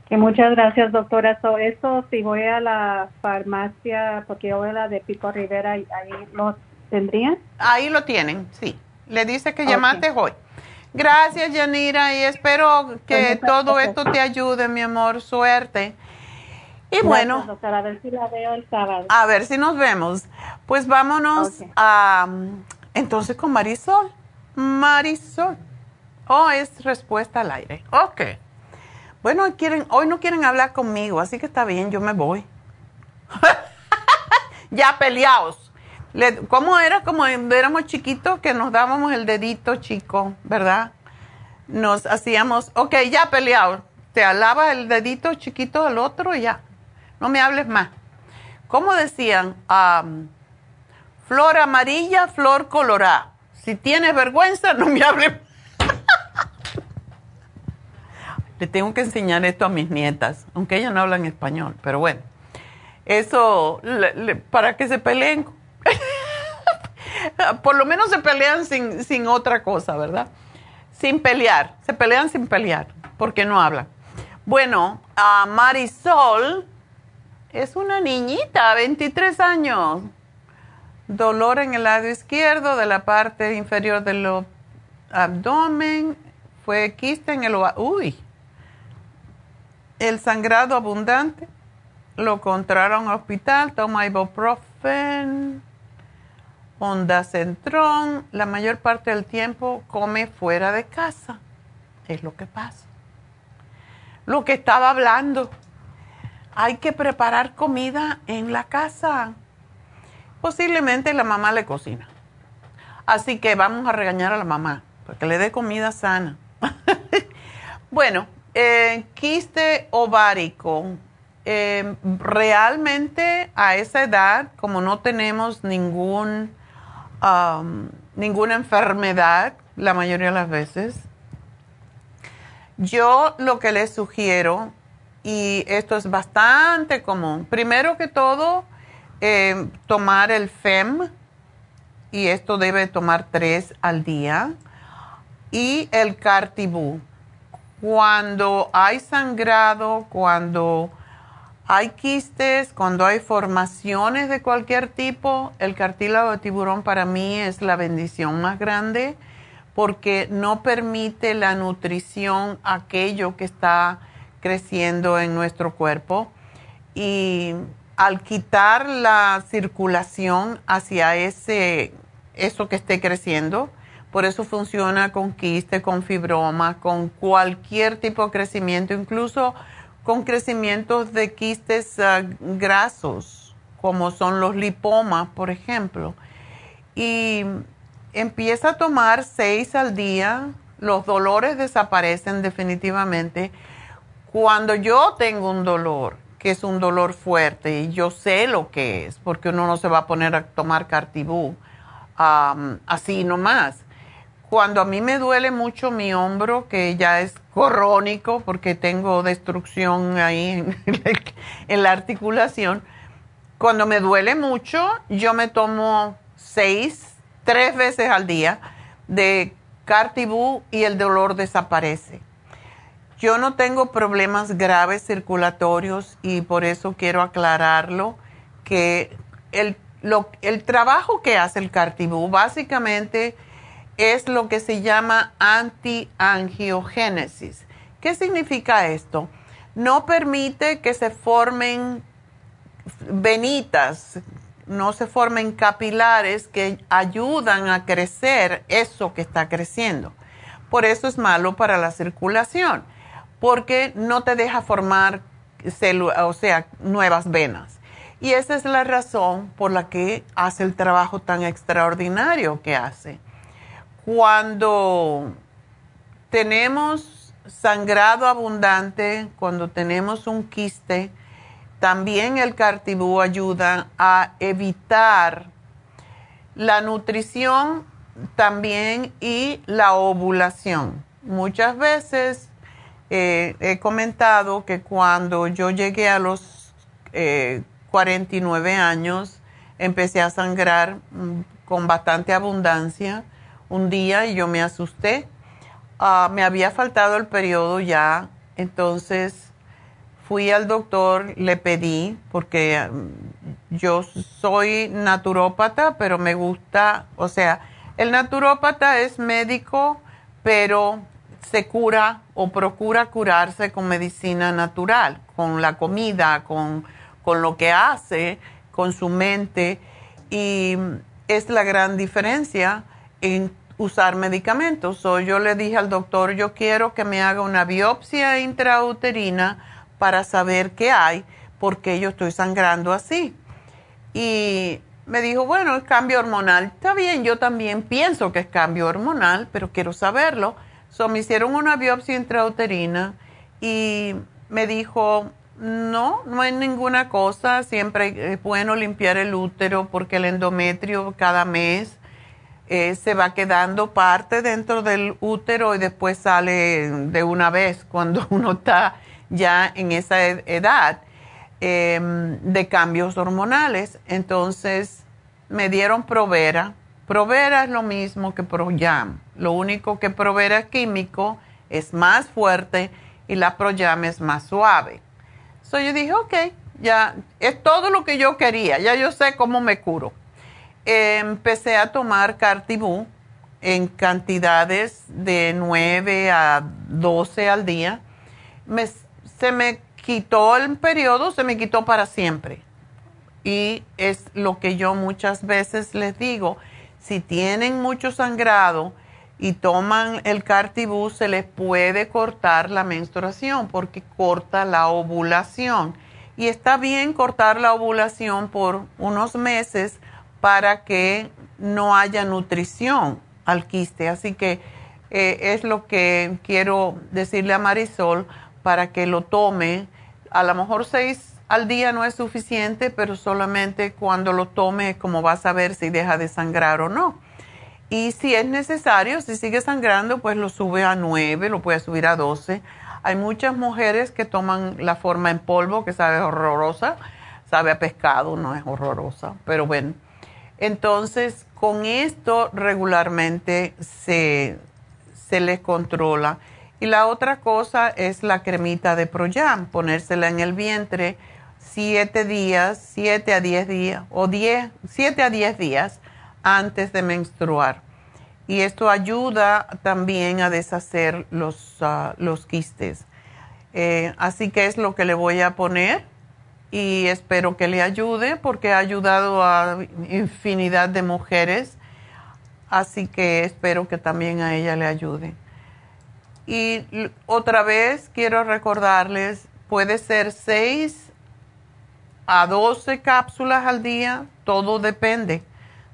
Que muchas gracias, doctora. So, eso, si voy a la farmacia, porque yo voy a la de Pico Rivera, ¿ahí lo tendrían? Ahí lo tienen, sí. Le dice que llamaste hoy. Gracias, Yanira, y espero que todo esto te ayude, mi amor. Suerte. Y bueno, a ver si la veo el sábado. A ver si nos vemos. Pues vámonos a entonces con Marisol. Marisol. Oh, es respuesta al aire. Ok. Bueno, quieren, hoy no quieren hablar conmigo, así que está bien, yo me voy. ya peleados. ¿Cómo era? Como éramos chiquitos que nos dábamos el dedito chico, ¿verdad? Nos hacíamos, ok, ya peleados. Te alaba el dedito chiquito al otro ya no me hables más. ¿Cómo decían? flor amarilla, flor colorada. Si tienes vergüenza, no me hables. Le tengo que enseñar esto a mis nietas, aunque ellas no hablan español, pero bueno. Eso, para que se peleen. Por lo menos se pelean sin, sin otra cosa, ¿verdad? Sin pelear. Se pelean sin pelear, porque no hablan. Bueno, a Marisol es una niñita, 23 años. Dolor en el lado izquierdo de la parte inferior del abdomen. Fue quista en el Uy, el sangrado abundante, lo encontraron en hospital, toma ibuprofen, ondacentrón, la mayor parte del tiempo come fuera de casa. Es lo que pasa. Lo que estaba hablando. Hay que preparar comida en la casa. Posiblemente la mamá le cocina. Así que vamos a regañar a la mamá, para que le dé comida sana. bueno, eh, quiste ovárico. Eh, realmente a esa edad, como no tenemos ningún, um, ninguna enfermedad, la mayoría de las veces, yo lo que les sugiero, y esto es bastante común, primero que todo, eh, tomar el FEM, y esto debe tomar tres al día, y el Cartibú cuando hay sangrado, cuando hay quistes, cuando hay formaciones de cualquier tipo, el cartílago de tiburón para mí es la bendición más grande porque no permite la nutrición aquello que está creciendo en nuestro cuerpo. Y al quitar la circulación hacia ese eso que esté creciendo, por eso funciona con quiste, con fibroma, con cualquier tipo de crecimiento, incluso con crecimientos de quistes ah, grasos, como son los lipomas, por ejemplo. Y empieza a tomar seis al día, los dolores desaparecen definitivamente. Cuando yo tengo un dolor, que es un dolor fuerte, y yo sé lo que es, porque uno no se va a poner a tomar cartibú así nomás cuando a mí me duele mucho mi hombro, que ya es crónico porque tengo destrucción ahí en, la articulación, cuando me duele mucho, yo me tomo seis, tres veces al día de Cartibú y el dolor desaparece. Yo no tengo problemas graves circulatorios y por eso quiero aclararlo que el, el trabajo que hace el Cartibú básicamente es lo que se llama antiangiogénesis. ¿Qué significa esto? No permite que se formen venitas, no se formen capilares que ayudan a crecer eso que está creciendo. Por eso es malo para la circulación, porque no te deja formar o sea, nuevas venas. Y esa es la razón por la que hace el trabajo tan extraordinario que hace. Cuando tenemos sangrado abundante, cuando tenemos un quiste, también el cartibú ayuda a evitar la nutrición también y la ovulación. Muchas veces eh, he comentado que cuando yo llegué a los 49 eh, años, empecé a sangrar mm, con bastante abundancia un día y yo me asusté. Ah, me había faltado el periodo ya, entonces fui al doctor, le pedí, porque mm, yo soy naturópata, pero me gusta, o sea, el naturópata es médico, pero se cura o procura curarse con medicina natural, con la comida, con, con lo que hace, con su mente, y es la gran diferencia en usar medicamentos. So, yo le dije al doctor, yo quiero que me haga una biopsia intrauterina para saber qué hay, porque yo estoy sangrando así. Y me dijo, bueno, es cambio hormonal. Está bien, yo también pienso que es cambio hormonal, pero quiero saberlo. So, me hicieron una biopsia intrauterina y me dijo, no, no hay ninguna cosa, siempre es bueno limpiar el útero porque el endometrio cada mes eh, se va quedando parte dentro del útero y después sale de una vez cuando uno está ya en esa edad em, de cambios hormonales. Entonces me dieron Provera. Provera es lo mismo que Proyam. Lo único que Provera es químico, es más fuerte y la Proyam es más suave. So yo dije, ok, ya es todo lo que yo quería, ya yo sé cómo me curo empecé a tomar Cartibú en cantidades de 9 a 12 al día. se me quitó el periodo, se me quitó para siempre. Y es lo que yo muchas veces les digo, si tienen mucho sangrado y toman el cartibú, se les puede cortar la menstruación porque corta la ovulación. Y está bien cortar la ovulación por unos meses para que no haya nutrición al quiste. Así que eh, es lo que quiero decirle a Marisol para que lo tome. A lo mejor seis al día no es suficiente, pero solamente cuando lo tome como vas a ver si deja de sangrar o no. Y si es necesario, si sigue sangrando, pues lo sube a nueve, lo puede subir a doce. Hay muchas mujeres que toman la forma en polvo, que sabe horrorosa, sabe a pescado, no es horrorosa, pero bueno. Entonces, con esto regularmente se, se les controla. Y la otra cosa es la cremita de Proyam, ponérsela en el vientre siete días, siete a diez días, o diez, siete a diez días antes de menstruar. Y esto ayuda también a deshacer los, ah, los quistes. Eh, así que es lo que le voy a poner y espero que le ayude porque ha ayudado a infinidad de mujeres. Así que espero que también a ella le ayude. Y otra vez quiero recordarles, puede ser 6 a 12 cápsulas al día, todo depende.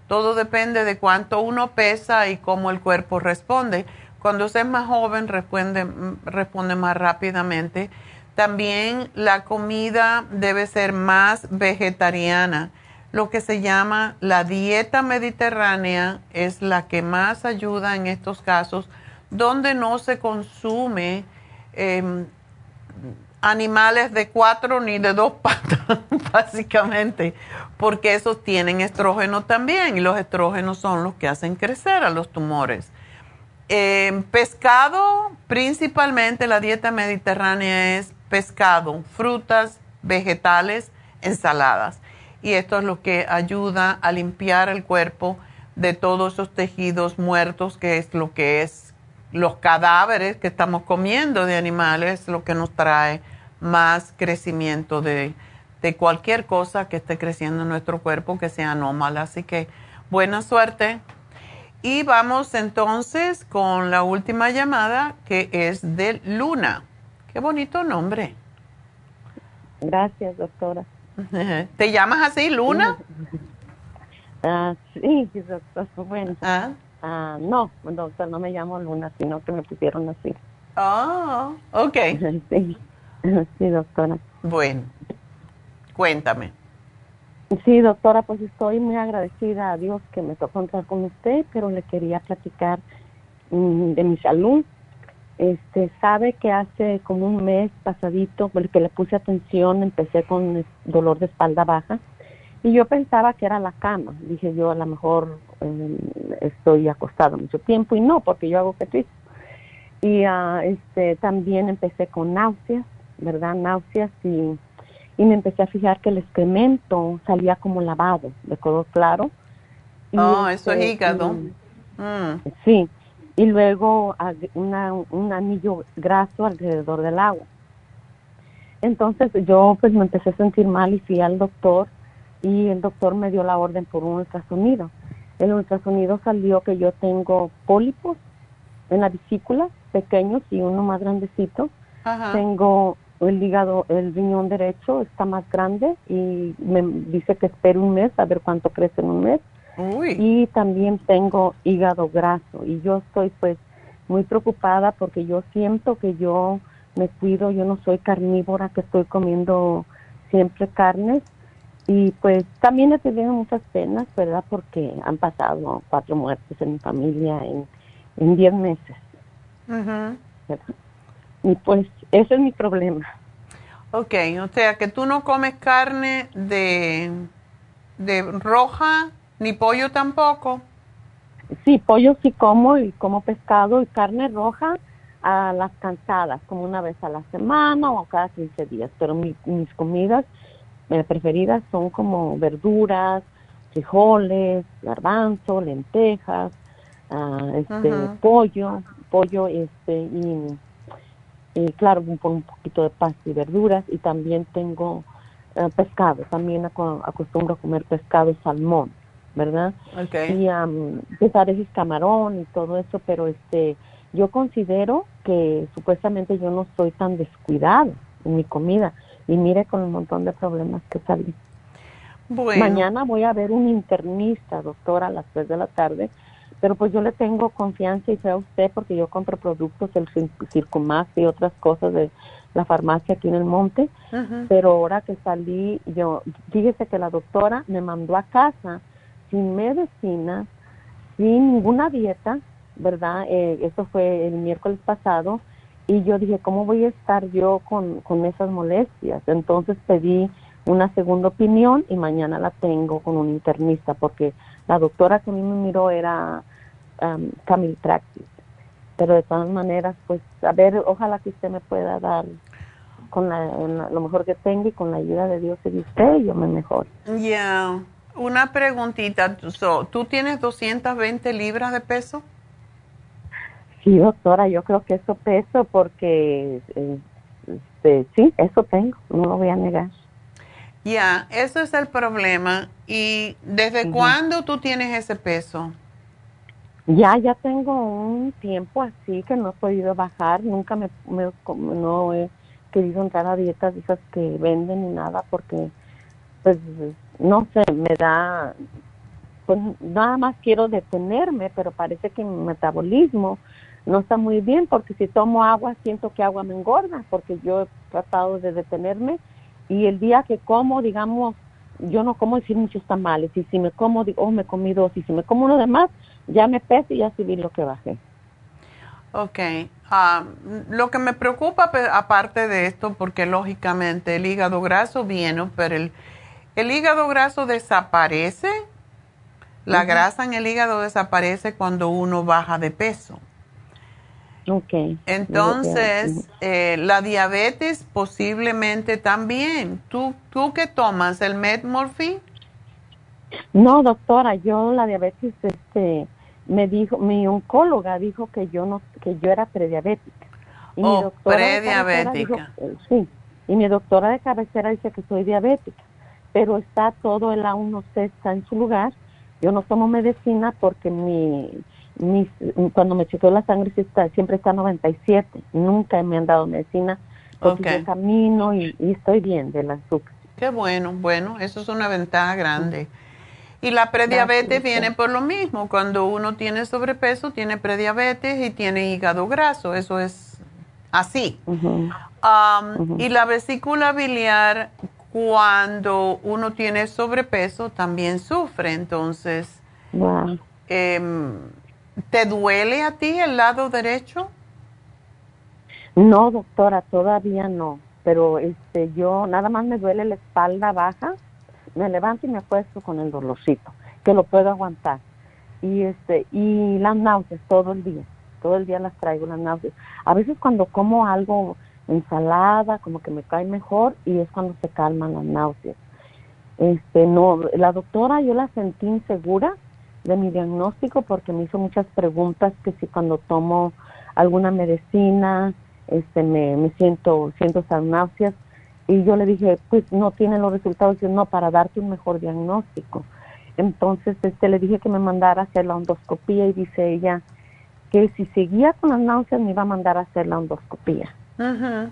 Todo depende de cuánto uno pesa y cómo el cuerpo responde. Cuando usted es más joven, responde, responde más rápidamente. También la comida debe ser más vegetariana. Lo que se llama la dieta mediterránea es la que más ayuda en estos casos donde no se consume em, animales de cuatro ni de dos patas, básicamente, porque esos tienen estrógeno también y los estrógenos son los que hacen crecer a los tumores. Em, pescado, principalmente la dieta mediterránea es pescado, frutas, vegetales, ensaladas. Y esto es lo que ayuda a limpiar el cuerpo de todos esos tejidos muertos, que es lo que es los cadáveres que estamos comiendo de animales, lo que nos trae más crecimiento de, cualquier cosa que esté creciendo en nuestro cuerpo que sea anómala. Así que buena suerte. Y vamos entonces con la última llamada que es de Luna. Qué bonito nombre. Gracias, doctora. ¿Te llamas así, Luna? Ah, sí, doctor. Bueno. Ah. Ah, no, doctor, no me llamo Luna, sino que me pusieron así. Ah, ok. Sí, sí, doctora. Bueno, cuéntame. Sí, doctora, pues estoy muy agradecida a Dios que me tocó entrar con usted, pero le quería platicar mm, de mi salud. Este, sabe que hace como un mes pasadito, porque le puse atención, empecé con dolor de espalda baja y yo pensaba que era la cama. Dije yo, a lo mejor eh, estoy acostado mucho tiempo y no, porque yo hago ejercicio. Y uh, este, también empecé con náuseas, ¿verdad? Náuseas y, y me empecé a fijar que el excremento salía como lavado, de color claro. oh, eso es este, hígado. Mm. Sí, y luego una, un anillo graso alrededor del agua. Entonces yo pues me empecé a sentir mal y fui al doctor y el doctor me dio la orden por un ultrasonido. El ultrasonido salió que yo tengo pólipos en la vesícula, pequeños y uno más grandecito. Tengo el hígado, el riñón derecho está más grande y me dice que espero un mes a ver cuánto crece en un mes. Y también tengo hígado graso y yo estoy pues muy preocupada porque yo siento que yo me cuido, yo no soy carnívora, que estoy comiendo siempre carnes y pues también he tenido muchas penas, ¿verdad? Porque han pasado cuatro muertes en mi familia en, en diez meses. Y pues ese es mi problema. Ok, o sea que tú no comes carne de, de roja ni pollo tampoco. Sí, pollo sí como y como pescado y carne roja a las cansadas, como una vez a la semana o cada 15 días, pero mis comidas mis preferidas son como verduras, frijoles, garbanzo, lentejas, ah, este pollo, pollo este y y claro, un, un poquito de pasta y verduras y también tengo eh, pescado, también aco- acostumbro a comer pescado, salmón, ¿verdad? Okay. Y um, a veces camarón y todo eso, pero este, yo considero que supuestamente yo no soy tan descuidado en mi comida y mire con un montón de problemas que salí. Bueno. Mañana voy a ver un internista, doctora, a las 3 de la tarde, pero pues yo le tengo confianza y fe a usted porque yo compro productos, el Cir- Circumax y otras cosas de la farmacia aquí en el monte, Ujú. pero ahora que salí, yo, fíjese que la doctora me mandó a casa sin medicina, sin ninguna dieta, ¿verdad? Eh, eso fue el miércoles pasado y yo dije, ¿cómo voy a estar yo con, con esas molestias? Entonces pedí una segunda opinión y mañana la tengo con un internista porque la doctora que a mí me miró era um, Camille. Pero de todas maneras, pues, a ver, ojalá que usted me pueda dar con la, lo mejor que tenga y con la ayuda de Dios y de usted, yo me mejore. Ya, una preguntita. So, ¿Tú tienes 220 libras de peso? Sí, doctora, yo creo que eso peso porque, eh, este, sí, eso tengo, no lo voy a negar. Ya, eso es el problema. ¿Y desde cuándo tú tienes ese peso? Ya, ya tengo un tiempo así que no he podido bajar, nunca me, me- no he querido entrar a dietas esas que venden ni nada porque, pues, no sé, me da, pues nada más quiero detenerme, pero parece que mi metabolismo no está muy bien porque si tomo agua siento que agua me engorda porque yo he tratado de detenerme y el día que como, digamos, yo no como decir muchos tamales y si me como, digo, oh, me comí dos y si me como uno de más, ya me peso y ya vi lo que bajé. Ok. ah, lo que me preocupa, aparte de esto, porque lógicamente el hígado graso viene, pero el, el hígado graso desaparece. La grasa en el hígado desaparece cuando uno baja de peso. Ok. Entonces, eh, la diabetes posiblemente también. ¿Tú, tú qué tomas? ¿El Metmorphin? No, doctora, yo la diabetes, este, me dijo, mi oncóloga dijo que yo no, que yo era prediabética. Y Oh, prediabética. dijo- eh, sí, y mi doctora de cabecera dice que soy diabética, pero está todo el A1C está en su lugar. Yo no tomo medicina porque mi, mis, cuando me chequeó la sangre está, siempre está 97. Nunca me han dado medicina porque Ok. yo camino y, y estoy bien del azúcar. Qué bueno, bueno, eso es una ventaja grande. Y la prediabetes Gracias, viene por lo mismo. Cuando uno tiene sobrepeso, tiene prediabetes y tiene hígado graso. Eso es así. Um. Y la vesícula biliar, cuando uno tiene sobrepeso, también sufre. Entonces, Wow. em, ¿te duele a ti el lado derecho? No, doctora, todavía no. Pero este, yo nada más me duele la espalda baja. Me levanto y me acuesto con el dolorcito, que lo puedo aguantar. Y este, y las náuseas todo el día. Todo el día las traigo las náuseas. A veces cuando como algo ensalada, como que me cae mejor y es cuando se calman las náuseas. Este, no, la doctora yo la sentí insegura de mi diagnóstico porque me hizo muchas preguntas que si cuando tomo alguna medicina, este, me, me siento, siento esas náuseas y yo le dije, pues no tiene los resultados, y no, para darte un mejor diagnóstico. Entonces, este, le dije que me mandara a hacer la endoscopía y dice ella que si seguía con las náuseas me iba a mandar a hacer la endoscopía. Ujú.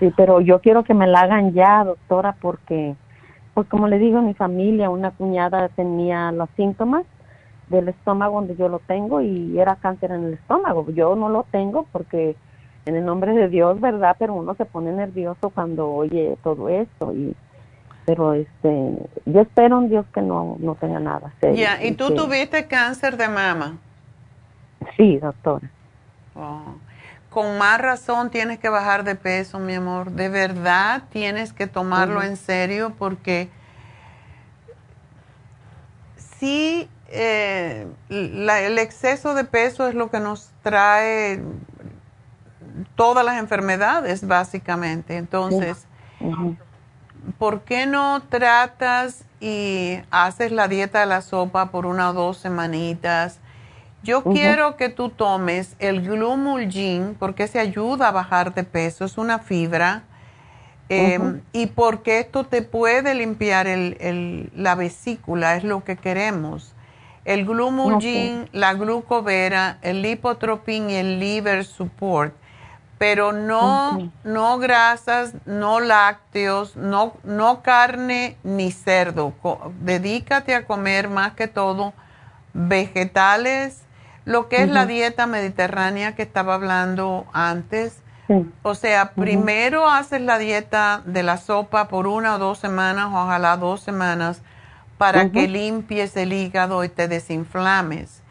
Sí, pero yo quiero que me la hagan ya, doctora, porque, pues como le digo, mi familia, una cuñada tenía los síntomas del estómago donde yo lo tengo y era cáncer en el estómago. Yo no lo tengo porque en el nombre de Dios, ¿verdad? Pero uno se pone nervioso cuando oye todo esto y pero este yo espero en Dios que no no tenga nada serio. Ya, ¿y tú que- tuviste cáncer de mama? Sí, doctora. Oh. Con más razón tienes que bajar de peso, mi amor. De verdad tienes que tomarlo en serio porque sí, eh, la- el exceso de peso es lo que nos trae todas las enfermedades, básicamente. Entonces. ¿por qué no tratas y haces la dieta de la sopa por una o dos semanitas Yo quiero que tú tomes el Glumulgin porque se ayuda a bajar de peso, es una fibra. Em, y porque esto te puede limpiar el, la vesícula, es lo que queremos. El Glumulgin, la glucovera, el lipotropin y el liver support pero no, no grasas, no lácteos, no, no carne ni cerdo. dedícate a comer más que todo vegetales, lo que es la dieta mediterránea que estaba hablando antes. O sea, primero haces la dieta de la sopa por una o dos semanas, ojalá dos semanas, para que limpies el hígado y te desinflames.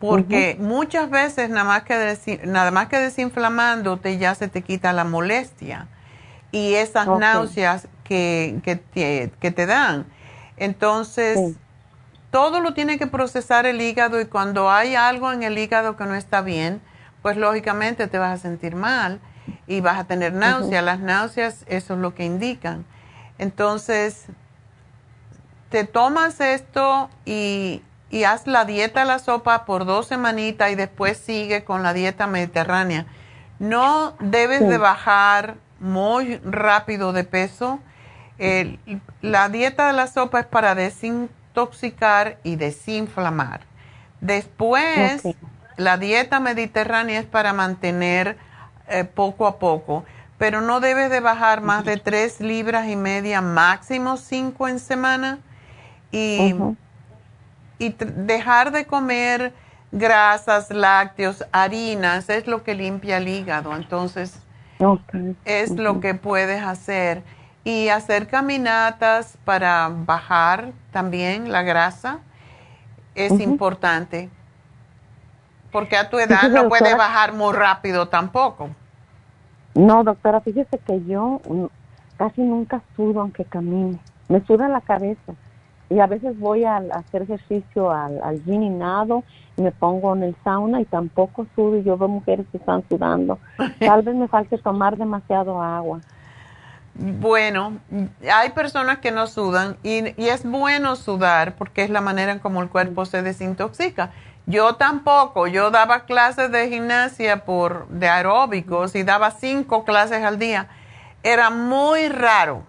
Porque muchas veces nada más, que nada más que desinflamándote ya se te quita la molestia y esas náuseas que, que, te, que, te, dan. Entonces, todo lo tiene que procesar el hígado y cuando hay algo en el hígado que no está bien, pues lógicamente te vas a sentir mal y vas a tener náuseas. Las náuseas, eso es lo que indican. Entonces, te tomas esto y y haz la dieta de la sopa por dos semanitas y después sigue con la dieta mediterránea. No debes de bajar muy rápido de peso. la dieta de la sopa es para desintoxicar y desinflamar. Después, la dieta mediterránea es para mantener eh, poco a poco, pero no debes de bajar más de tres libras y media, máximo cinco en semana. Y y dejar de comer grasas, lácteos, harinas, es lo que limpia el hígado. Entonces, es lo que puedes hacer. Y hacer caminatas para bajar también la grasa es importante. Porque a tu edad no puede bajar muy rápido tampoco. No, doctora, fíjese que yo casi nunca sudo aunque camine. Me suda la cabeza y a veces voy a, hacer ejercicio al, al gym y nado y me pongo en el sauna y tampoco sudo y yo veo mujeres que están sudando. Tal vez me falte tomar demasiado agua. Bueno, hay personas que no sudan y, y, es bueno sudar porque es la manera en como el cuerpo se desintoxica. Yo tampoco, yo daba clases de gimnasia por de aeróbicos y daba cinco clases al día. Era muy raro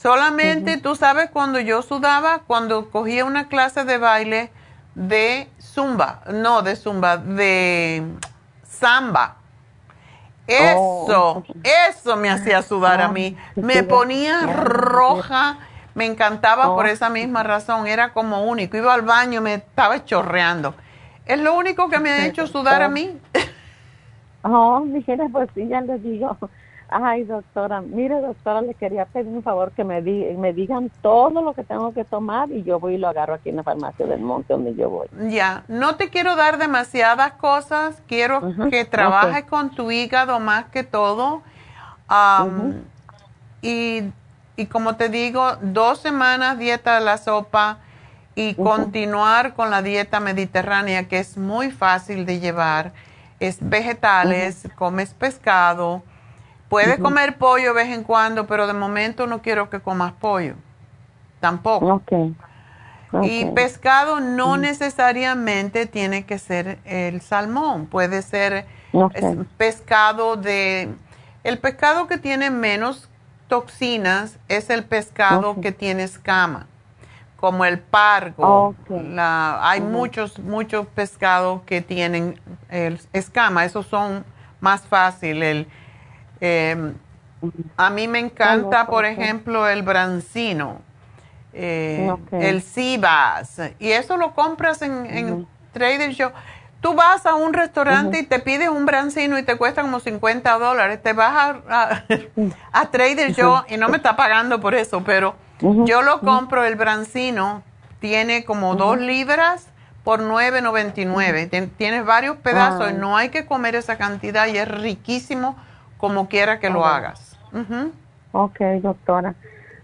Solamente tú sabes cuando yo sudaba, cuando cogía una clase de baile de zumba, no de zumba, de samba. Eso, oh, eso me hacía sudar a mí. Me ponía roja, me encantaba por oh. esa misma razón, era como único. Iba al baño, me estaba chorreando. Es lo único que me ha hecho sudar a mí. Oh, mire, pues sí, ya les digo. Ay, doctora, mire, doctora, le quería pedir un favor que me, me digan todo lo que tengo que tomar y yo voy y lo agarro aquí en la farmacia del monte donde yo voy. Ya, no te quiero dar demasiadas cosas, quiero que trabajes con tu hígado más que todo. y, y como te digo, dos semanas dieta de la sopa y continuar con la dieta mediterránea, que es muy fácil de llevar. Es vegetales, comes pescado Puedes comer pollo de vez en cuando, pero de momento no quiero que comas pollo. Tampoco. Okay. Y pescado no necesariamente tiene que ser el salmón, puede ser pescado de... El pescado que tiene menos toxinas es el pescado que tiene escama, como el pargo. hay muchos, muchos pescados que tienen el escama, esos son más fácil. El, eh, a mí me encanta, por ejemplo, el brancino, eh, el Cibas, y eso lo compras en, Trader Joe. Tú vas a un restaurante y te pides un brancino y te cuesta como 50 dólares. Te vas a, a, Trader Joe y no me está pagando por eso, pero yo lo compro, el brancino tiene como dos libras por 9.99. Tienes varios pedazos no hay que comer esa cantidad y es riquísimo como quiera que lo hagas. Ok, doctora.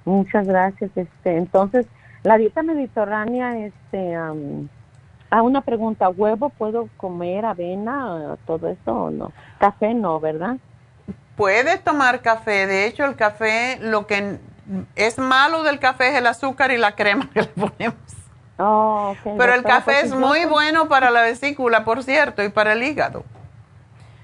Muchas gracias. Este, entonces, la dieta mediterránea, este, a una pregunta, ¿huevo puedo comer, avena, todo eso o no? Café no, ¿verdad? Puedes tomar café. De hecho, el café, lo que es malo del café es el azúcar y la crema que le ponemos. Oh, Pero el café porque es muy soy- bueno para la vesícula, por cierto, y para el hígado.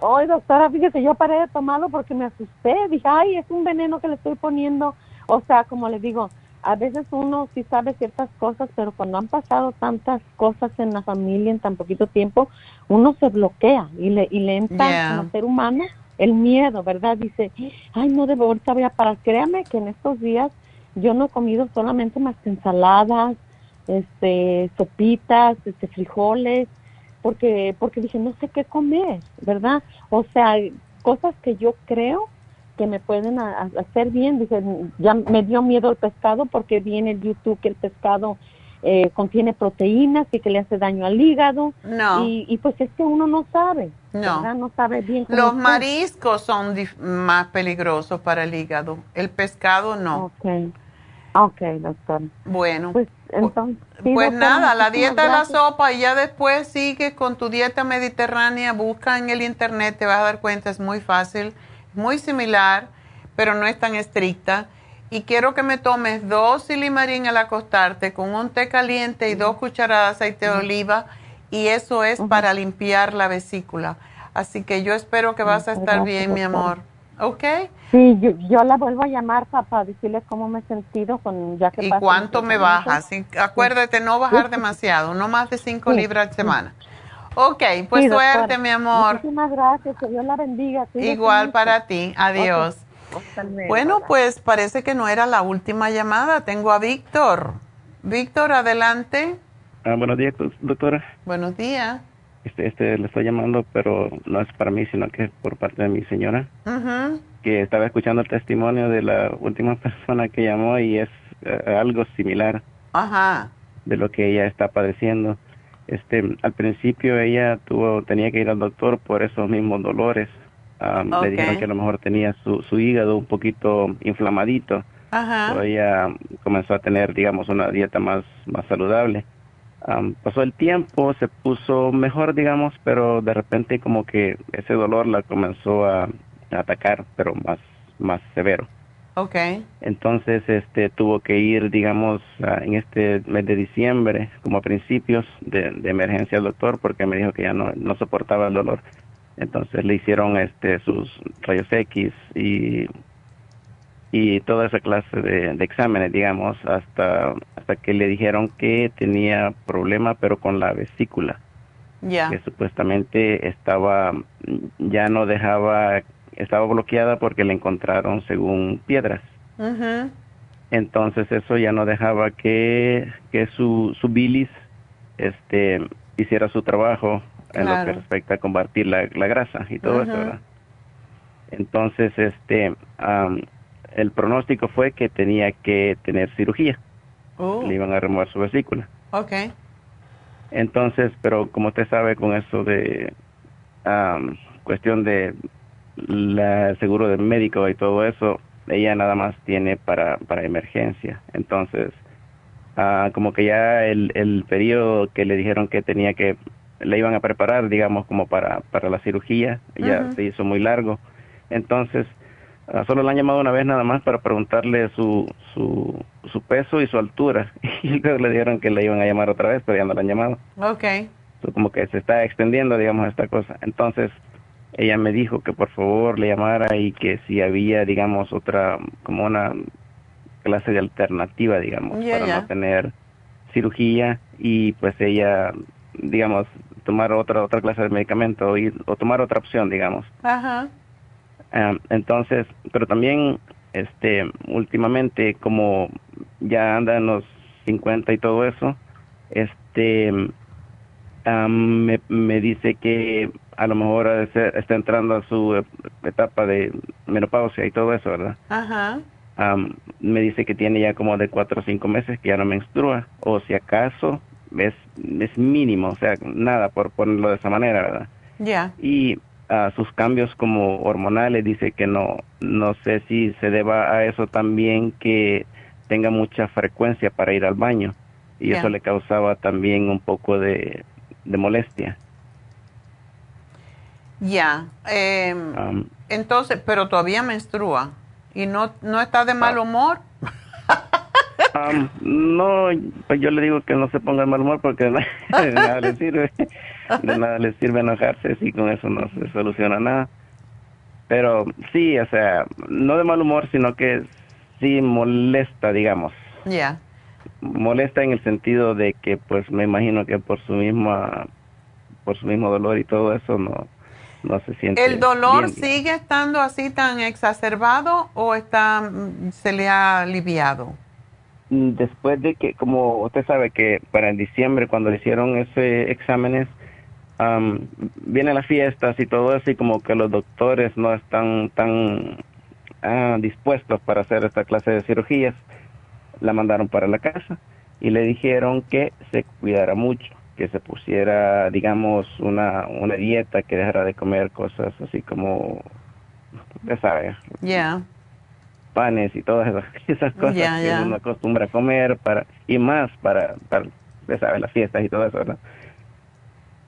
Ay, doctora, fíjese, yo paré de tomarlo porque me asusté. Dije, ay, es un veneno que le estoy poniendo. O sea, como le digo, a veces uno sí sabe ciertas cosas, pero cuando han pasado tantas cosas en la familia en tan poquito tiempo, uno se bloquea y le, y le entra Yeah. como ser humano el miedo, ¿verdad? Dice, ay, no debo, ahorita voy a parar. Créame que en estos días yo no he comido solamente más que ensaladas, este, sopitas, este, frijoles, porque porque dije no sé qué comer, ¿verdad? O sea, cosas que yo creo que me pueden a- a- hacer bien. Dije, ya me dio miedo el pescado porque vi en el YouTube que el pescado eh, contiene proteínas y que le hace daño al hígado. No. Y, y pues es que uno no sabe, No. ¿verdad? No sabe bien cómo Los está. mariscos son más peligrosos para el hígado. El pescado no. Ok, ok, doctor. Bueno, Pues entonces... pues nada, la dieta de la sopa y ya después sigues con tu dieta mediterránea, busca en el internet, te vas a dar cuenta, es muy fácil, muy similar, pero no es tan estricta. Y quiero que me tomes dos silimarín al acostarte con un té caliente y dos cucharadas de aceite de oliva y eso es para limpiar la vesícula. Así que yo espero que vas a estar bien, mi amor. ¿Ok? Sí, yo, yo la vuelvo a llamar para, para decirle cómo me he sentido con ya que ¿Y cuánto me? Y acuérdate, no bajar demasiado, no más de 5 Sí. libras a semana. Ok, pues Sí, doctora. suerte, mi amor. Muchísimas gracias, que Dios la bendiga. Igual para ti. Adiós. Bueno, pues parece que no era la última llamada. Tengo a Víctor. Víctor, adelante. Ah, buenos días, doc- doctora. Buenos días. Este, este, le estoy llamando, pero no es para mí, sino que es por parte de mi señora, Ujú. que estaba escuchando el testimonio de la última persona que llamó y es eh, algo similar Ajá. de lo que ella está padeciendo. Este, al principio ella tuvo, tenía que ir al doctor por esos mismos dolores. Ok. Le dijeron que a lo mejor tenía su, su hígado un poquito inflamadito. Ajá. Pero ella comenzó a tener, digamos, una dieta más, más saludable. Am, pasó el tiempo, se puso mejor, digamos, pero de repente como que ese dolor la comenzó a, a atacar, pero más, más severo. Ok. Entonces, este, tuvo que ir, digamos, en este mes de diciembre, como a principios de, de emergencia al doctor, porque me dijo que ya no, no soportaba el dolor. Entonces le hicieron, este, sus rayos X y y toda esa clase de, de exámenes, digamos, hasta, hasta que le dijeron que tenía problema, pero con la vesícula, Ya. que supuestamente estaba, ya no dejaba, estaba bloqueada porque le encontraron según piedras. Ujú. Entonces eso ya no dejaba que, que su, su bilis este, hiciera su trabajo en lo que respecta a combatir la, la grasa y todo eso. ¿verdad? Entonces, este, am, el pronóstico fue que tenía que tener cirugía. Oh, Le iban a remover su vesícula. ok. Entonces, pero como usted sabe con eso de am, cuestión de la el seguro del médico y todo eso, ella nada más tiene para, para emergencia. Entonces, ah, como que ya el, el periodo que le dijeron que tenía que, le iban a preparar, digamos, como para, para la cirugía, ya se hizo muy largo. Entonces, solo le han llamado una vez nada más para preguntarle su, su, su peso y su altura. Y luego le dijeron que le iban a llamar otra vez, pero ya no le han llamado. Ok. So, como que se está extendiendo, digamos, esta cosa. Entonces, ella me dijo que por favor le llamara y que si había, digamos, otra, como una clase de alternativa, digamos, para no tener cirugía y pues ella, digamos, tomar otra otra clase de medicamento y, o tomar otra opción, digamos. Ajá. Ah, entonces, pero también, este, últimamente, como ya anda en los 50 y todo eso, este, ah, me, me dice que a lo mejor está entrando a su etapa de menopausia y todo eso, ¿verdad? Ajá. Am, me dice que tiene ya como de cuatro o cinco meses que ya no menstrua, o si acaso es, es mínimo, o sea, nada por ponerlo de esa manera, ¿verdad? Ya. y a sus cambios como hormonales dice que no no sé si se deba a eso también que tenga mucha frecuencia para ir al baño y eso le causaba también un poco de, de molestia Ya. Em, Am, entonces, pero todavía menstrua. ¿Y no, no está de mal humor? Um, no, pues yo le digo que no se ponga de mal humor porque nada le sirve. De nada le sirve enojarse si con eso no se soluciona nada. Pero sí, o sea, no de mal humor, sino que sí molesta, digamos. Ya. Molesta en el sentido de que, pues, me imagino que por su misma, por su mismo dolor y todo eso no, no se siente. ¿El dolor bien. sigue estando así tan exacerbado o está, mm, se le ha aliviado? Mm, Después de que, como usted sabe que para el diciembre, cuando le hicieron ese exámenes, am, vienen las fiestas y todo eso, y como que los doctores no están tan ah, dispuestos para hacer esta clase de cirugías, la mandaron para la casa y le dijeron que se cuidara mucho, que se pusiera, digamos, una, una dieta, que dejara de comer cosas así como, Ya. panes y todas esas, esas cosas que uno acostumbra a comer para y más para, para ya sabes, las fiestas y todo eso, ¿verdad?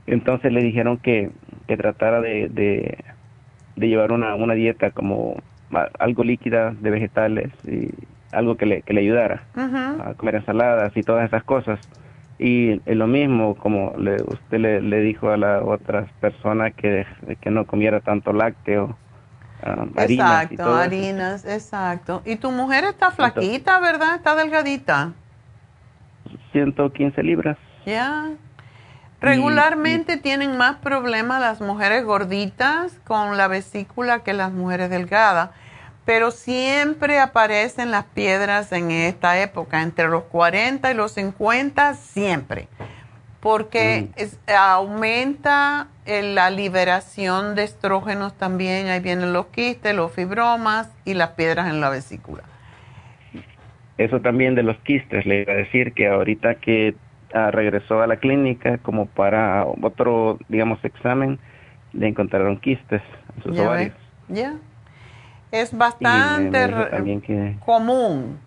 Entonces le dijeron que, que tratara de, de, de llevar una, una dieta como algo líquida de vegetales y algo que le, que le ayudara a comer ensaladas y todas esas cosas. Y lo mismo, como le, usted le, le dijo a las otras personas que, que no comiera tanto lácteo, ah, harinas y Exacto, eso. harinas, exacto. Y tu mujer está flaquita, ¿verdad? Está delgadita. 115 libras. Ya. Regularmente tienen más problemas las mujeres gorditas con la vesícula que las mujeres delgadas, pero siempre aparecen las piedras en esta época, entre los 40 y los 50, siempre, porque es- aumenta eh, la liberación de estrógenos también, ahí vienen los quistes, los fibromas y las piedras en la vesícula. Eso también de los quistes, le iba a decir que ahorita que ah, regresó a la clínica como para otro, digamos, examen, le encontraron quistes en sus Ya ovarios. ya. Es bastante que común.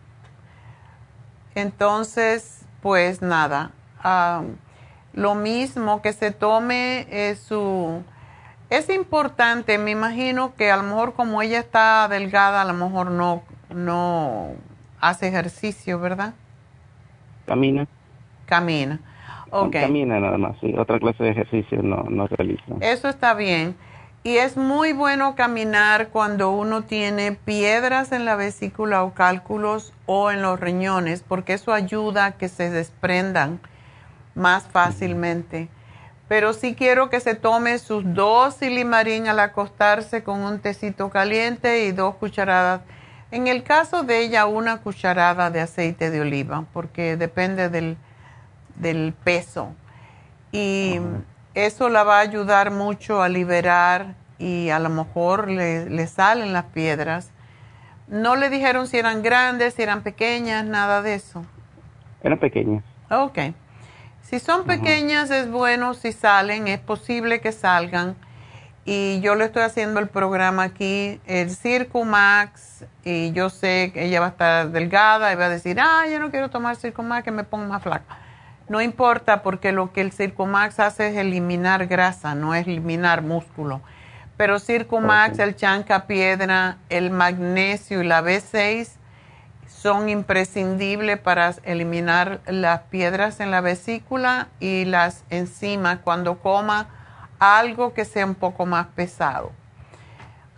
Entonces, pues nada, ah, lo mismo que se tome eh, su... Es importante, me imagino que a lo mejor como ella está delgada, a lo mejor no, no hace ejercicio, ¿verdad? camina, Camina. Ok. camina nada más, sí. Otra clase de ejercicio no, no realiza. Eso está bien. Y es muy bueno caminar cuando uno tiene piedras en la vesícula o cálculos o en los riñones, porque eso ayuda a que se desprendan más fácilmente. Pero sí quiero que se tome sus dos silimarín al acostarse con un tecito caliente y dos cucharadas. En el caso de ella, una cucharada de aceite de oliva, porque depende del, del peso. Y eso la va a ayudar mucho a liberar y a lo mejor le, le salen las piedras. No le dijeron si eran grandes, si eran pequeñas, nada de eso. Era pequeña. Ok. Si son pequeñas es bueno, si salen, es posible que salgan. Y yo le estoy haciendo el programa aquí, el Circumax, y yo sé que ella va a estar delgada y va a decir, ah, yo no quiero tomar Circumax, que me pongo más flaca. No importa porque lo que el Circumax hace es eliminar grasa, no es eliminar músculo. Pero Circumax, el chanca piedra, el magnesio y la B6 son imprescindibles para eliminar las piedras en la vesícula y las enzimas cuando coma algo que sea un poco más pesado.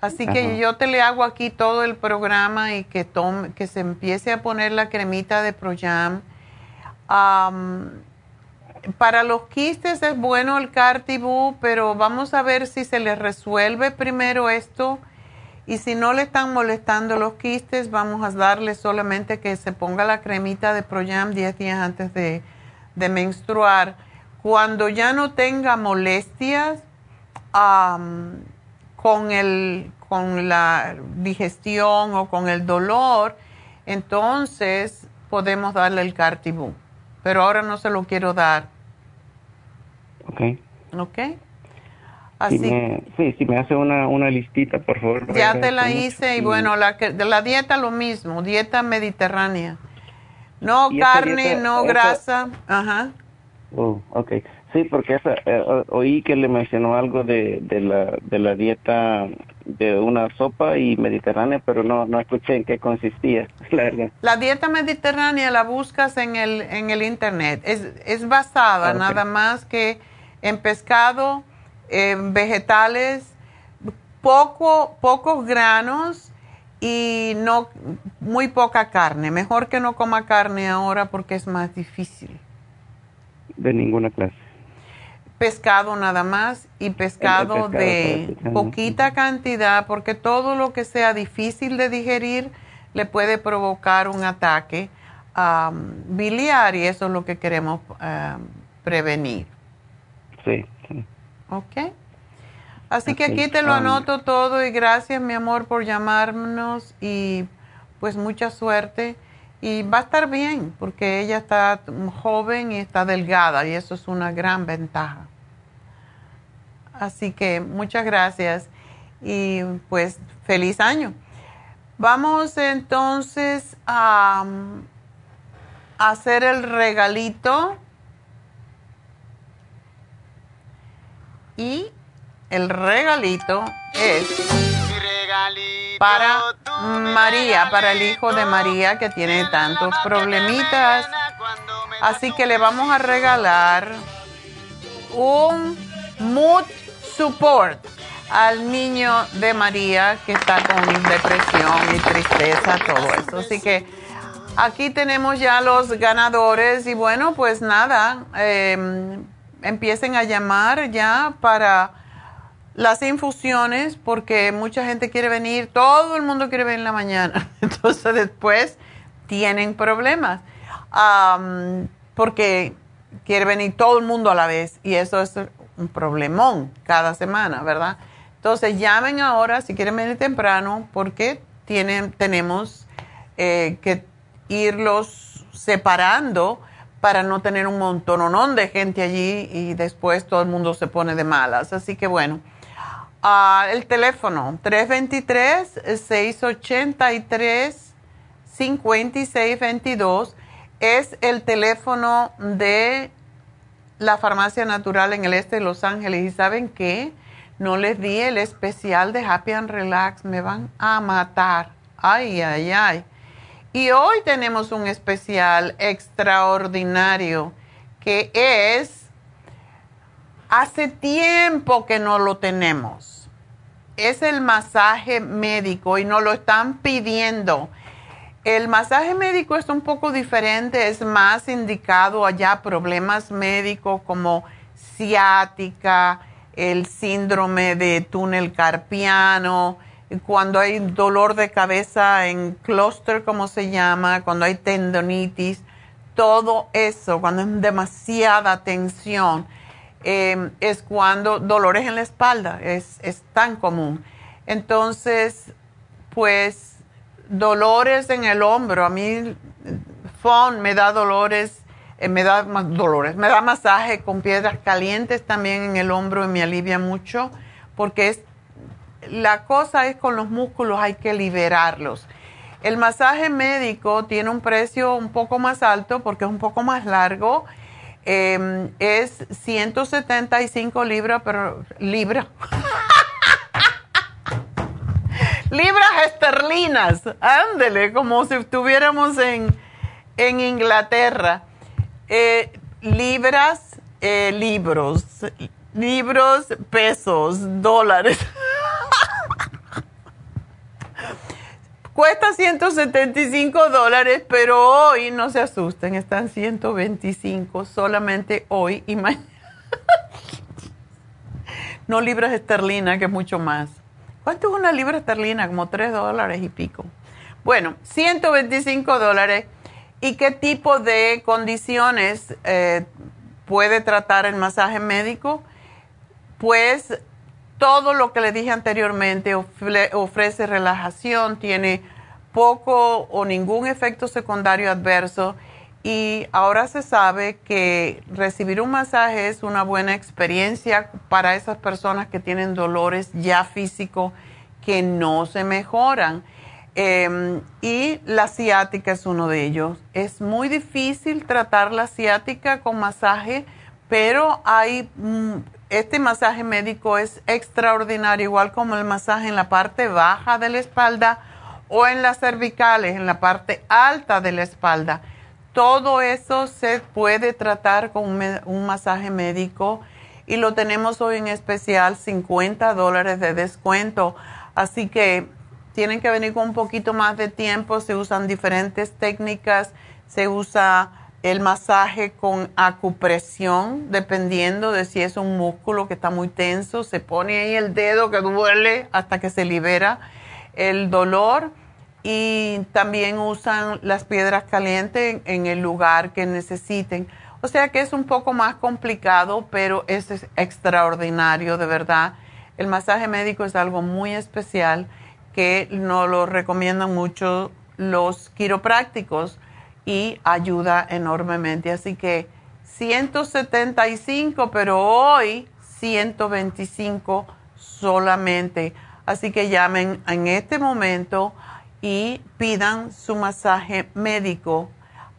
Así que yo te le hago aquí todo el programa y que tome, que se empiece a poner la cremita de Proyam. Am, para los quistes es bueno el Cartibú, pero vamos a ver si se le resuelve primero esto. Y si no le están molestando los quistes, vamos a darle solamente que se ponga la cremita de Proyam 10 días antes de, de menstruar. Cuando ya no tenga molestias am, con, el, con la digestión o con el dolor, entonces podemos darle el Cartibú. Pero ahora no se lo quiero dar, Ok. ¿ok? Si Así me, sí, si me hace una, una listita, por favor. Ya te la hice y bueno, la, la dieta lo mismo, dieta mediterránea. No carne, dieta- no grasa. Ajá. Oh, ok. Sí, porque esa, eh, oí que le mencionó algo de, de, la, de la dieta de una sopa y mediterránea, pero no, no escuché en qué consistía, la verdad. La dieta mediterránea la buscas en el, en el internet. Es, es basada Ah, ok. nada más que en pescado, en vegetales, poco, pocos granos y no muy poca carne. Mejor que no coma carne ahora porque es más difícil. De ninguna clase. Pescado nada más y pescado, pescado de poquita cantidad porque todo lo que sea difícil de digerir le puede provocar un ataque am, biliar y eso es lo que queremos prevenir. Sí, sí. ¿Ok? Así que aquí te lo anoto todo y gracias mi amor por llamarnos y pues mucha suerte y va a estar bien porque ella está joven y está delgada y eso es una gran ventaja. Así que muchas gracias y pues feliz año. Vamos entonces a, um, hacer el regalito y el regalito es para María, para el hijo de María que tiene tantos problemitas. Así que le vamos a regalar un mood support al niño de María que está con depresión y tristeza, todo eso. Así que aquí tenemos ya los ganadores y bueno, pues nada, eh, empiecen a llamar ya para las infusiones porque mucha gente quiere venir, todo el mundo quiere venir en la mañana, entonces después tienen problemas porque quiere venir todo el mundo a la vez y eso es un problemón cada semana, ¿verdad? Entonces llamen ahora si quieren venir temprano porque tienen, tenemos eh, que irlos separando para no tener un montononón de gente allí y después todo el mundo se pone de malas. Así que bueno, el teléfono 323-683-5622 es el teléfono de la farmacia natural en el este de Los Ángeles. ¿Y saben qué? No les di el especial de Happy and Relax. Me van a matar. Ay, ay, ay. Y hoy tenemos un especial extraordinario que es, hace tiempo que no lo tenemos. Es el masaje médico y nos lo están pidiendo. El masaje médico es un poco diferente, es más indicado allá problemas médicos como ciática, el síndrome de túnel carpiano, cuando hay dolor de cabeza en clúster, como se llama, cuando hay tendonitis, todo eso, cuando es demasiada tensión, eh, es cuando dolores en la espalda, es, es tan común. Entonces, pues dolores en el hombro, a mí FON me da dolores, eh, me da más dolores, me da masaje con piedras calientes también en el hombro y me alivia mucho, porque es, la cosa es con los músculos hay que liberarlos. El masaje médico tiene un precio un poco más alto porque es un poco más largo. Eh, es 175 libras, pero libra. libras esterlinas. Ándele, como si estuviéramos en, en Inglaterra. Eh, libras, eh, libros, libros, pesos, dólares. Cuesta 175 dólares, pero hoy no se asusten, están 125 solamente hoy y mañana. no libras esterlinas, que es mucho más. ¿Cuánto es una libra esterlina? Como 3 dólares y pico. Bueno, 125 dólares. ¿Y qué tipo de condiciones eh, puede tratar el masaje médico? Pues todo lo que le dije anteriormente ofre- ofrece relajación, tiene poco o ningún efecto secundario adverso y ahora se sabe que recibir un masaje es una buena experiencia para esas personas que tienen dolores ya físicos que no se mejoran. Eh, y la ciática es uno de ellos. Es muy difícil tratar la ciática con masaje, pero hay mm, este masaje médico es extraordinario, igual como el masaje en la parte baja de la espalda o en las cervicales, en la parte alta de la espalda. Todo eso se puede tratar con un, masaje médico y lo tenemos hoy en especial 50 dólares de descuento. Así que tienen que venir con un poquito más de tiempo, se usan diferentes técnicas, se usa el masaje con acupresión, dependiendo de si es un músculo que está muy tenso, se pone ahí el dedo que duele hasta que se libera el dolor y también usan las piedras calientes en el lugar que necesiten. O sea que es un poco más complicado, pero es extraordinario, de verdad. El masaje médico es algo muy especial que nos lo recomiendan mucho los quiroprácticos y ayuda enormemente. Así que 175, pero hoy 125 solamente. Así que llamen en este momento y pidan su masaje médico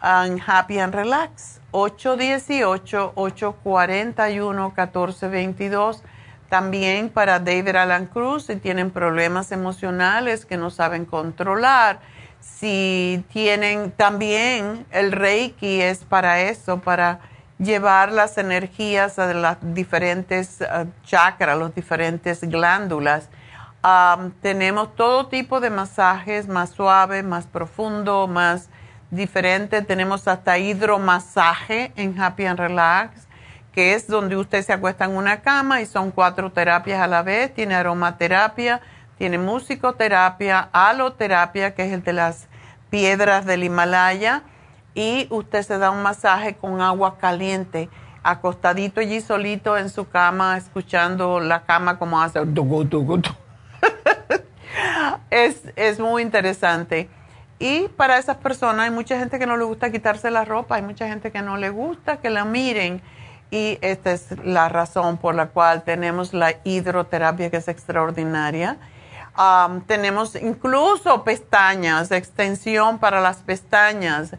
en Happy and Relax 818-841-1422. También para David Alan Cruz si tienen problemas emocionales que no saben controlar. Si tienen también el Reiki es para eso, para llevar las energías a las diferentes uh, chakras, las diferentes glándulas tenemos todo tipo de masajes, más suave, más profundo, más diferente. Tenemos hasta hidromasaje en Happy and Relax, que es donde usted se acuesta en una cama y son cuatro terapias a la vez. Tiene aromaterapia, tiene musicoterapia, aloterapia, que es el de las piedras del Himalaya, y usted se da un masaje con agua caliente acostadito allí solito en su cama, escuchando la cama como hace es, es muy interesante. Y para esas personas hay mucha gente que no le gusta quitarse la ropa, hay mucha gente que no le gusta que la miren. Y esta es la razón por la cual tenemos la hidroterapia que es extraordinaria. Tenemos incluso pestañas, extensión para las pestañas,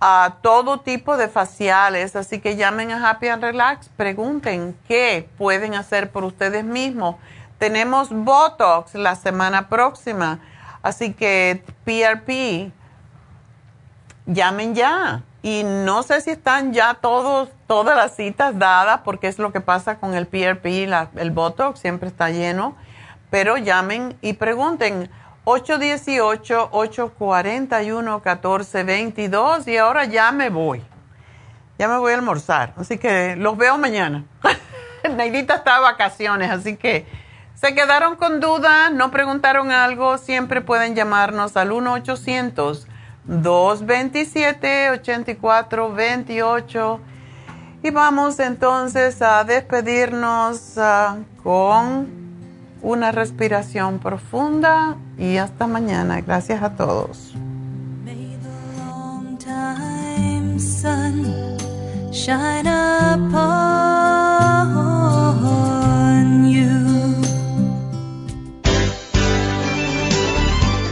a todo tipo de faciales. Así que llamen a Happy and Relax, pregunten qué pueden hacer por ustedes mismos tenemos Botox la semana próxima, así que PRP, llamen ya. Y no sé si están ya todos, todas las citas dadas, porque es lo que pasa con el PRP, el Botox siempre está lleno, pero llamen y pregunten. 818-841-1422 y ahora ya me voy. Ya me voy a almorzar, así que los veo mañana. Neidita está de vacaciones, así que ¿Se quedaron con duda? ¿No preguntaron algo? Siempre pueden llamarnos al 1-800-227-8428. Y vamos entonces a despedirnos ah, con una respiración profunda y hasta mañana. Gracias a todos.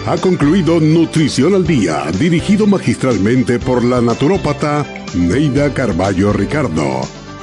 Ha concluido Nutrición al Día, dirigido magistralmente por la naturópata Neida Carballo Ricardo.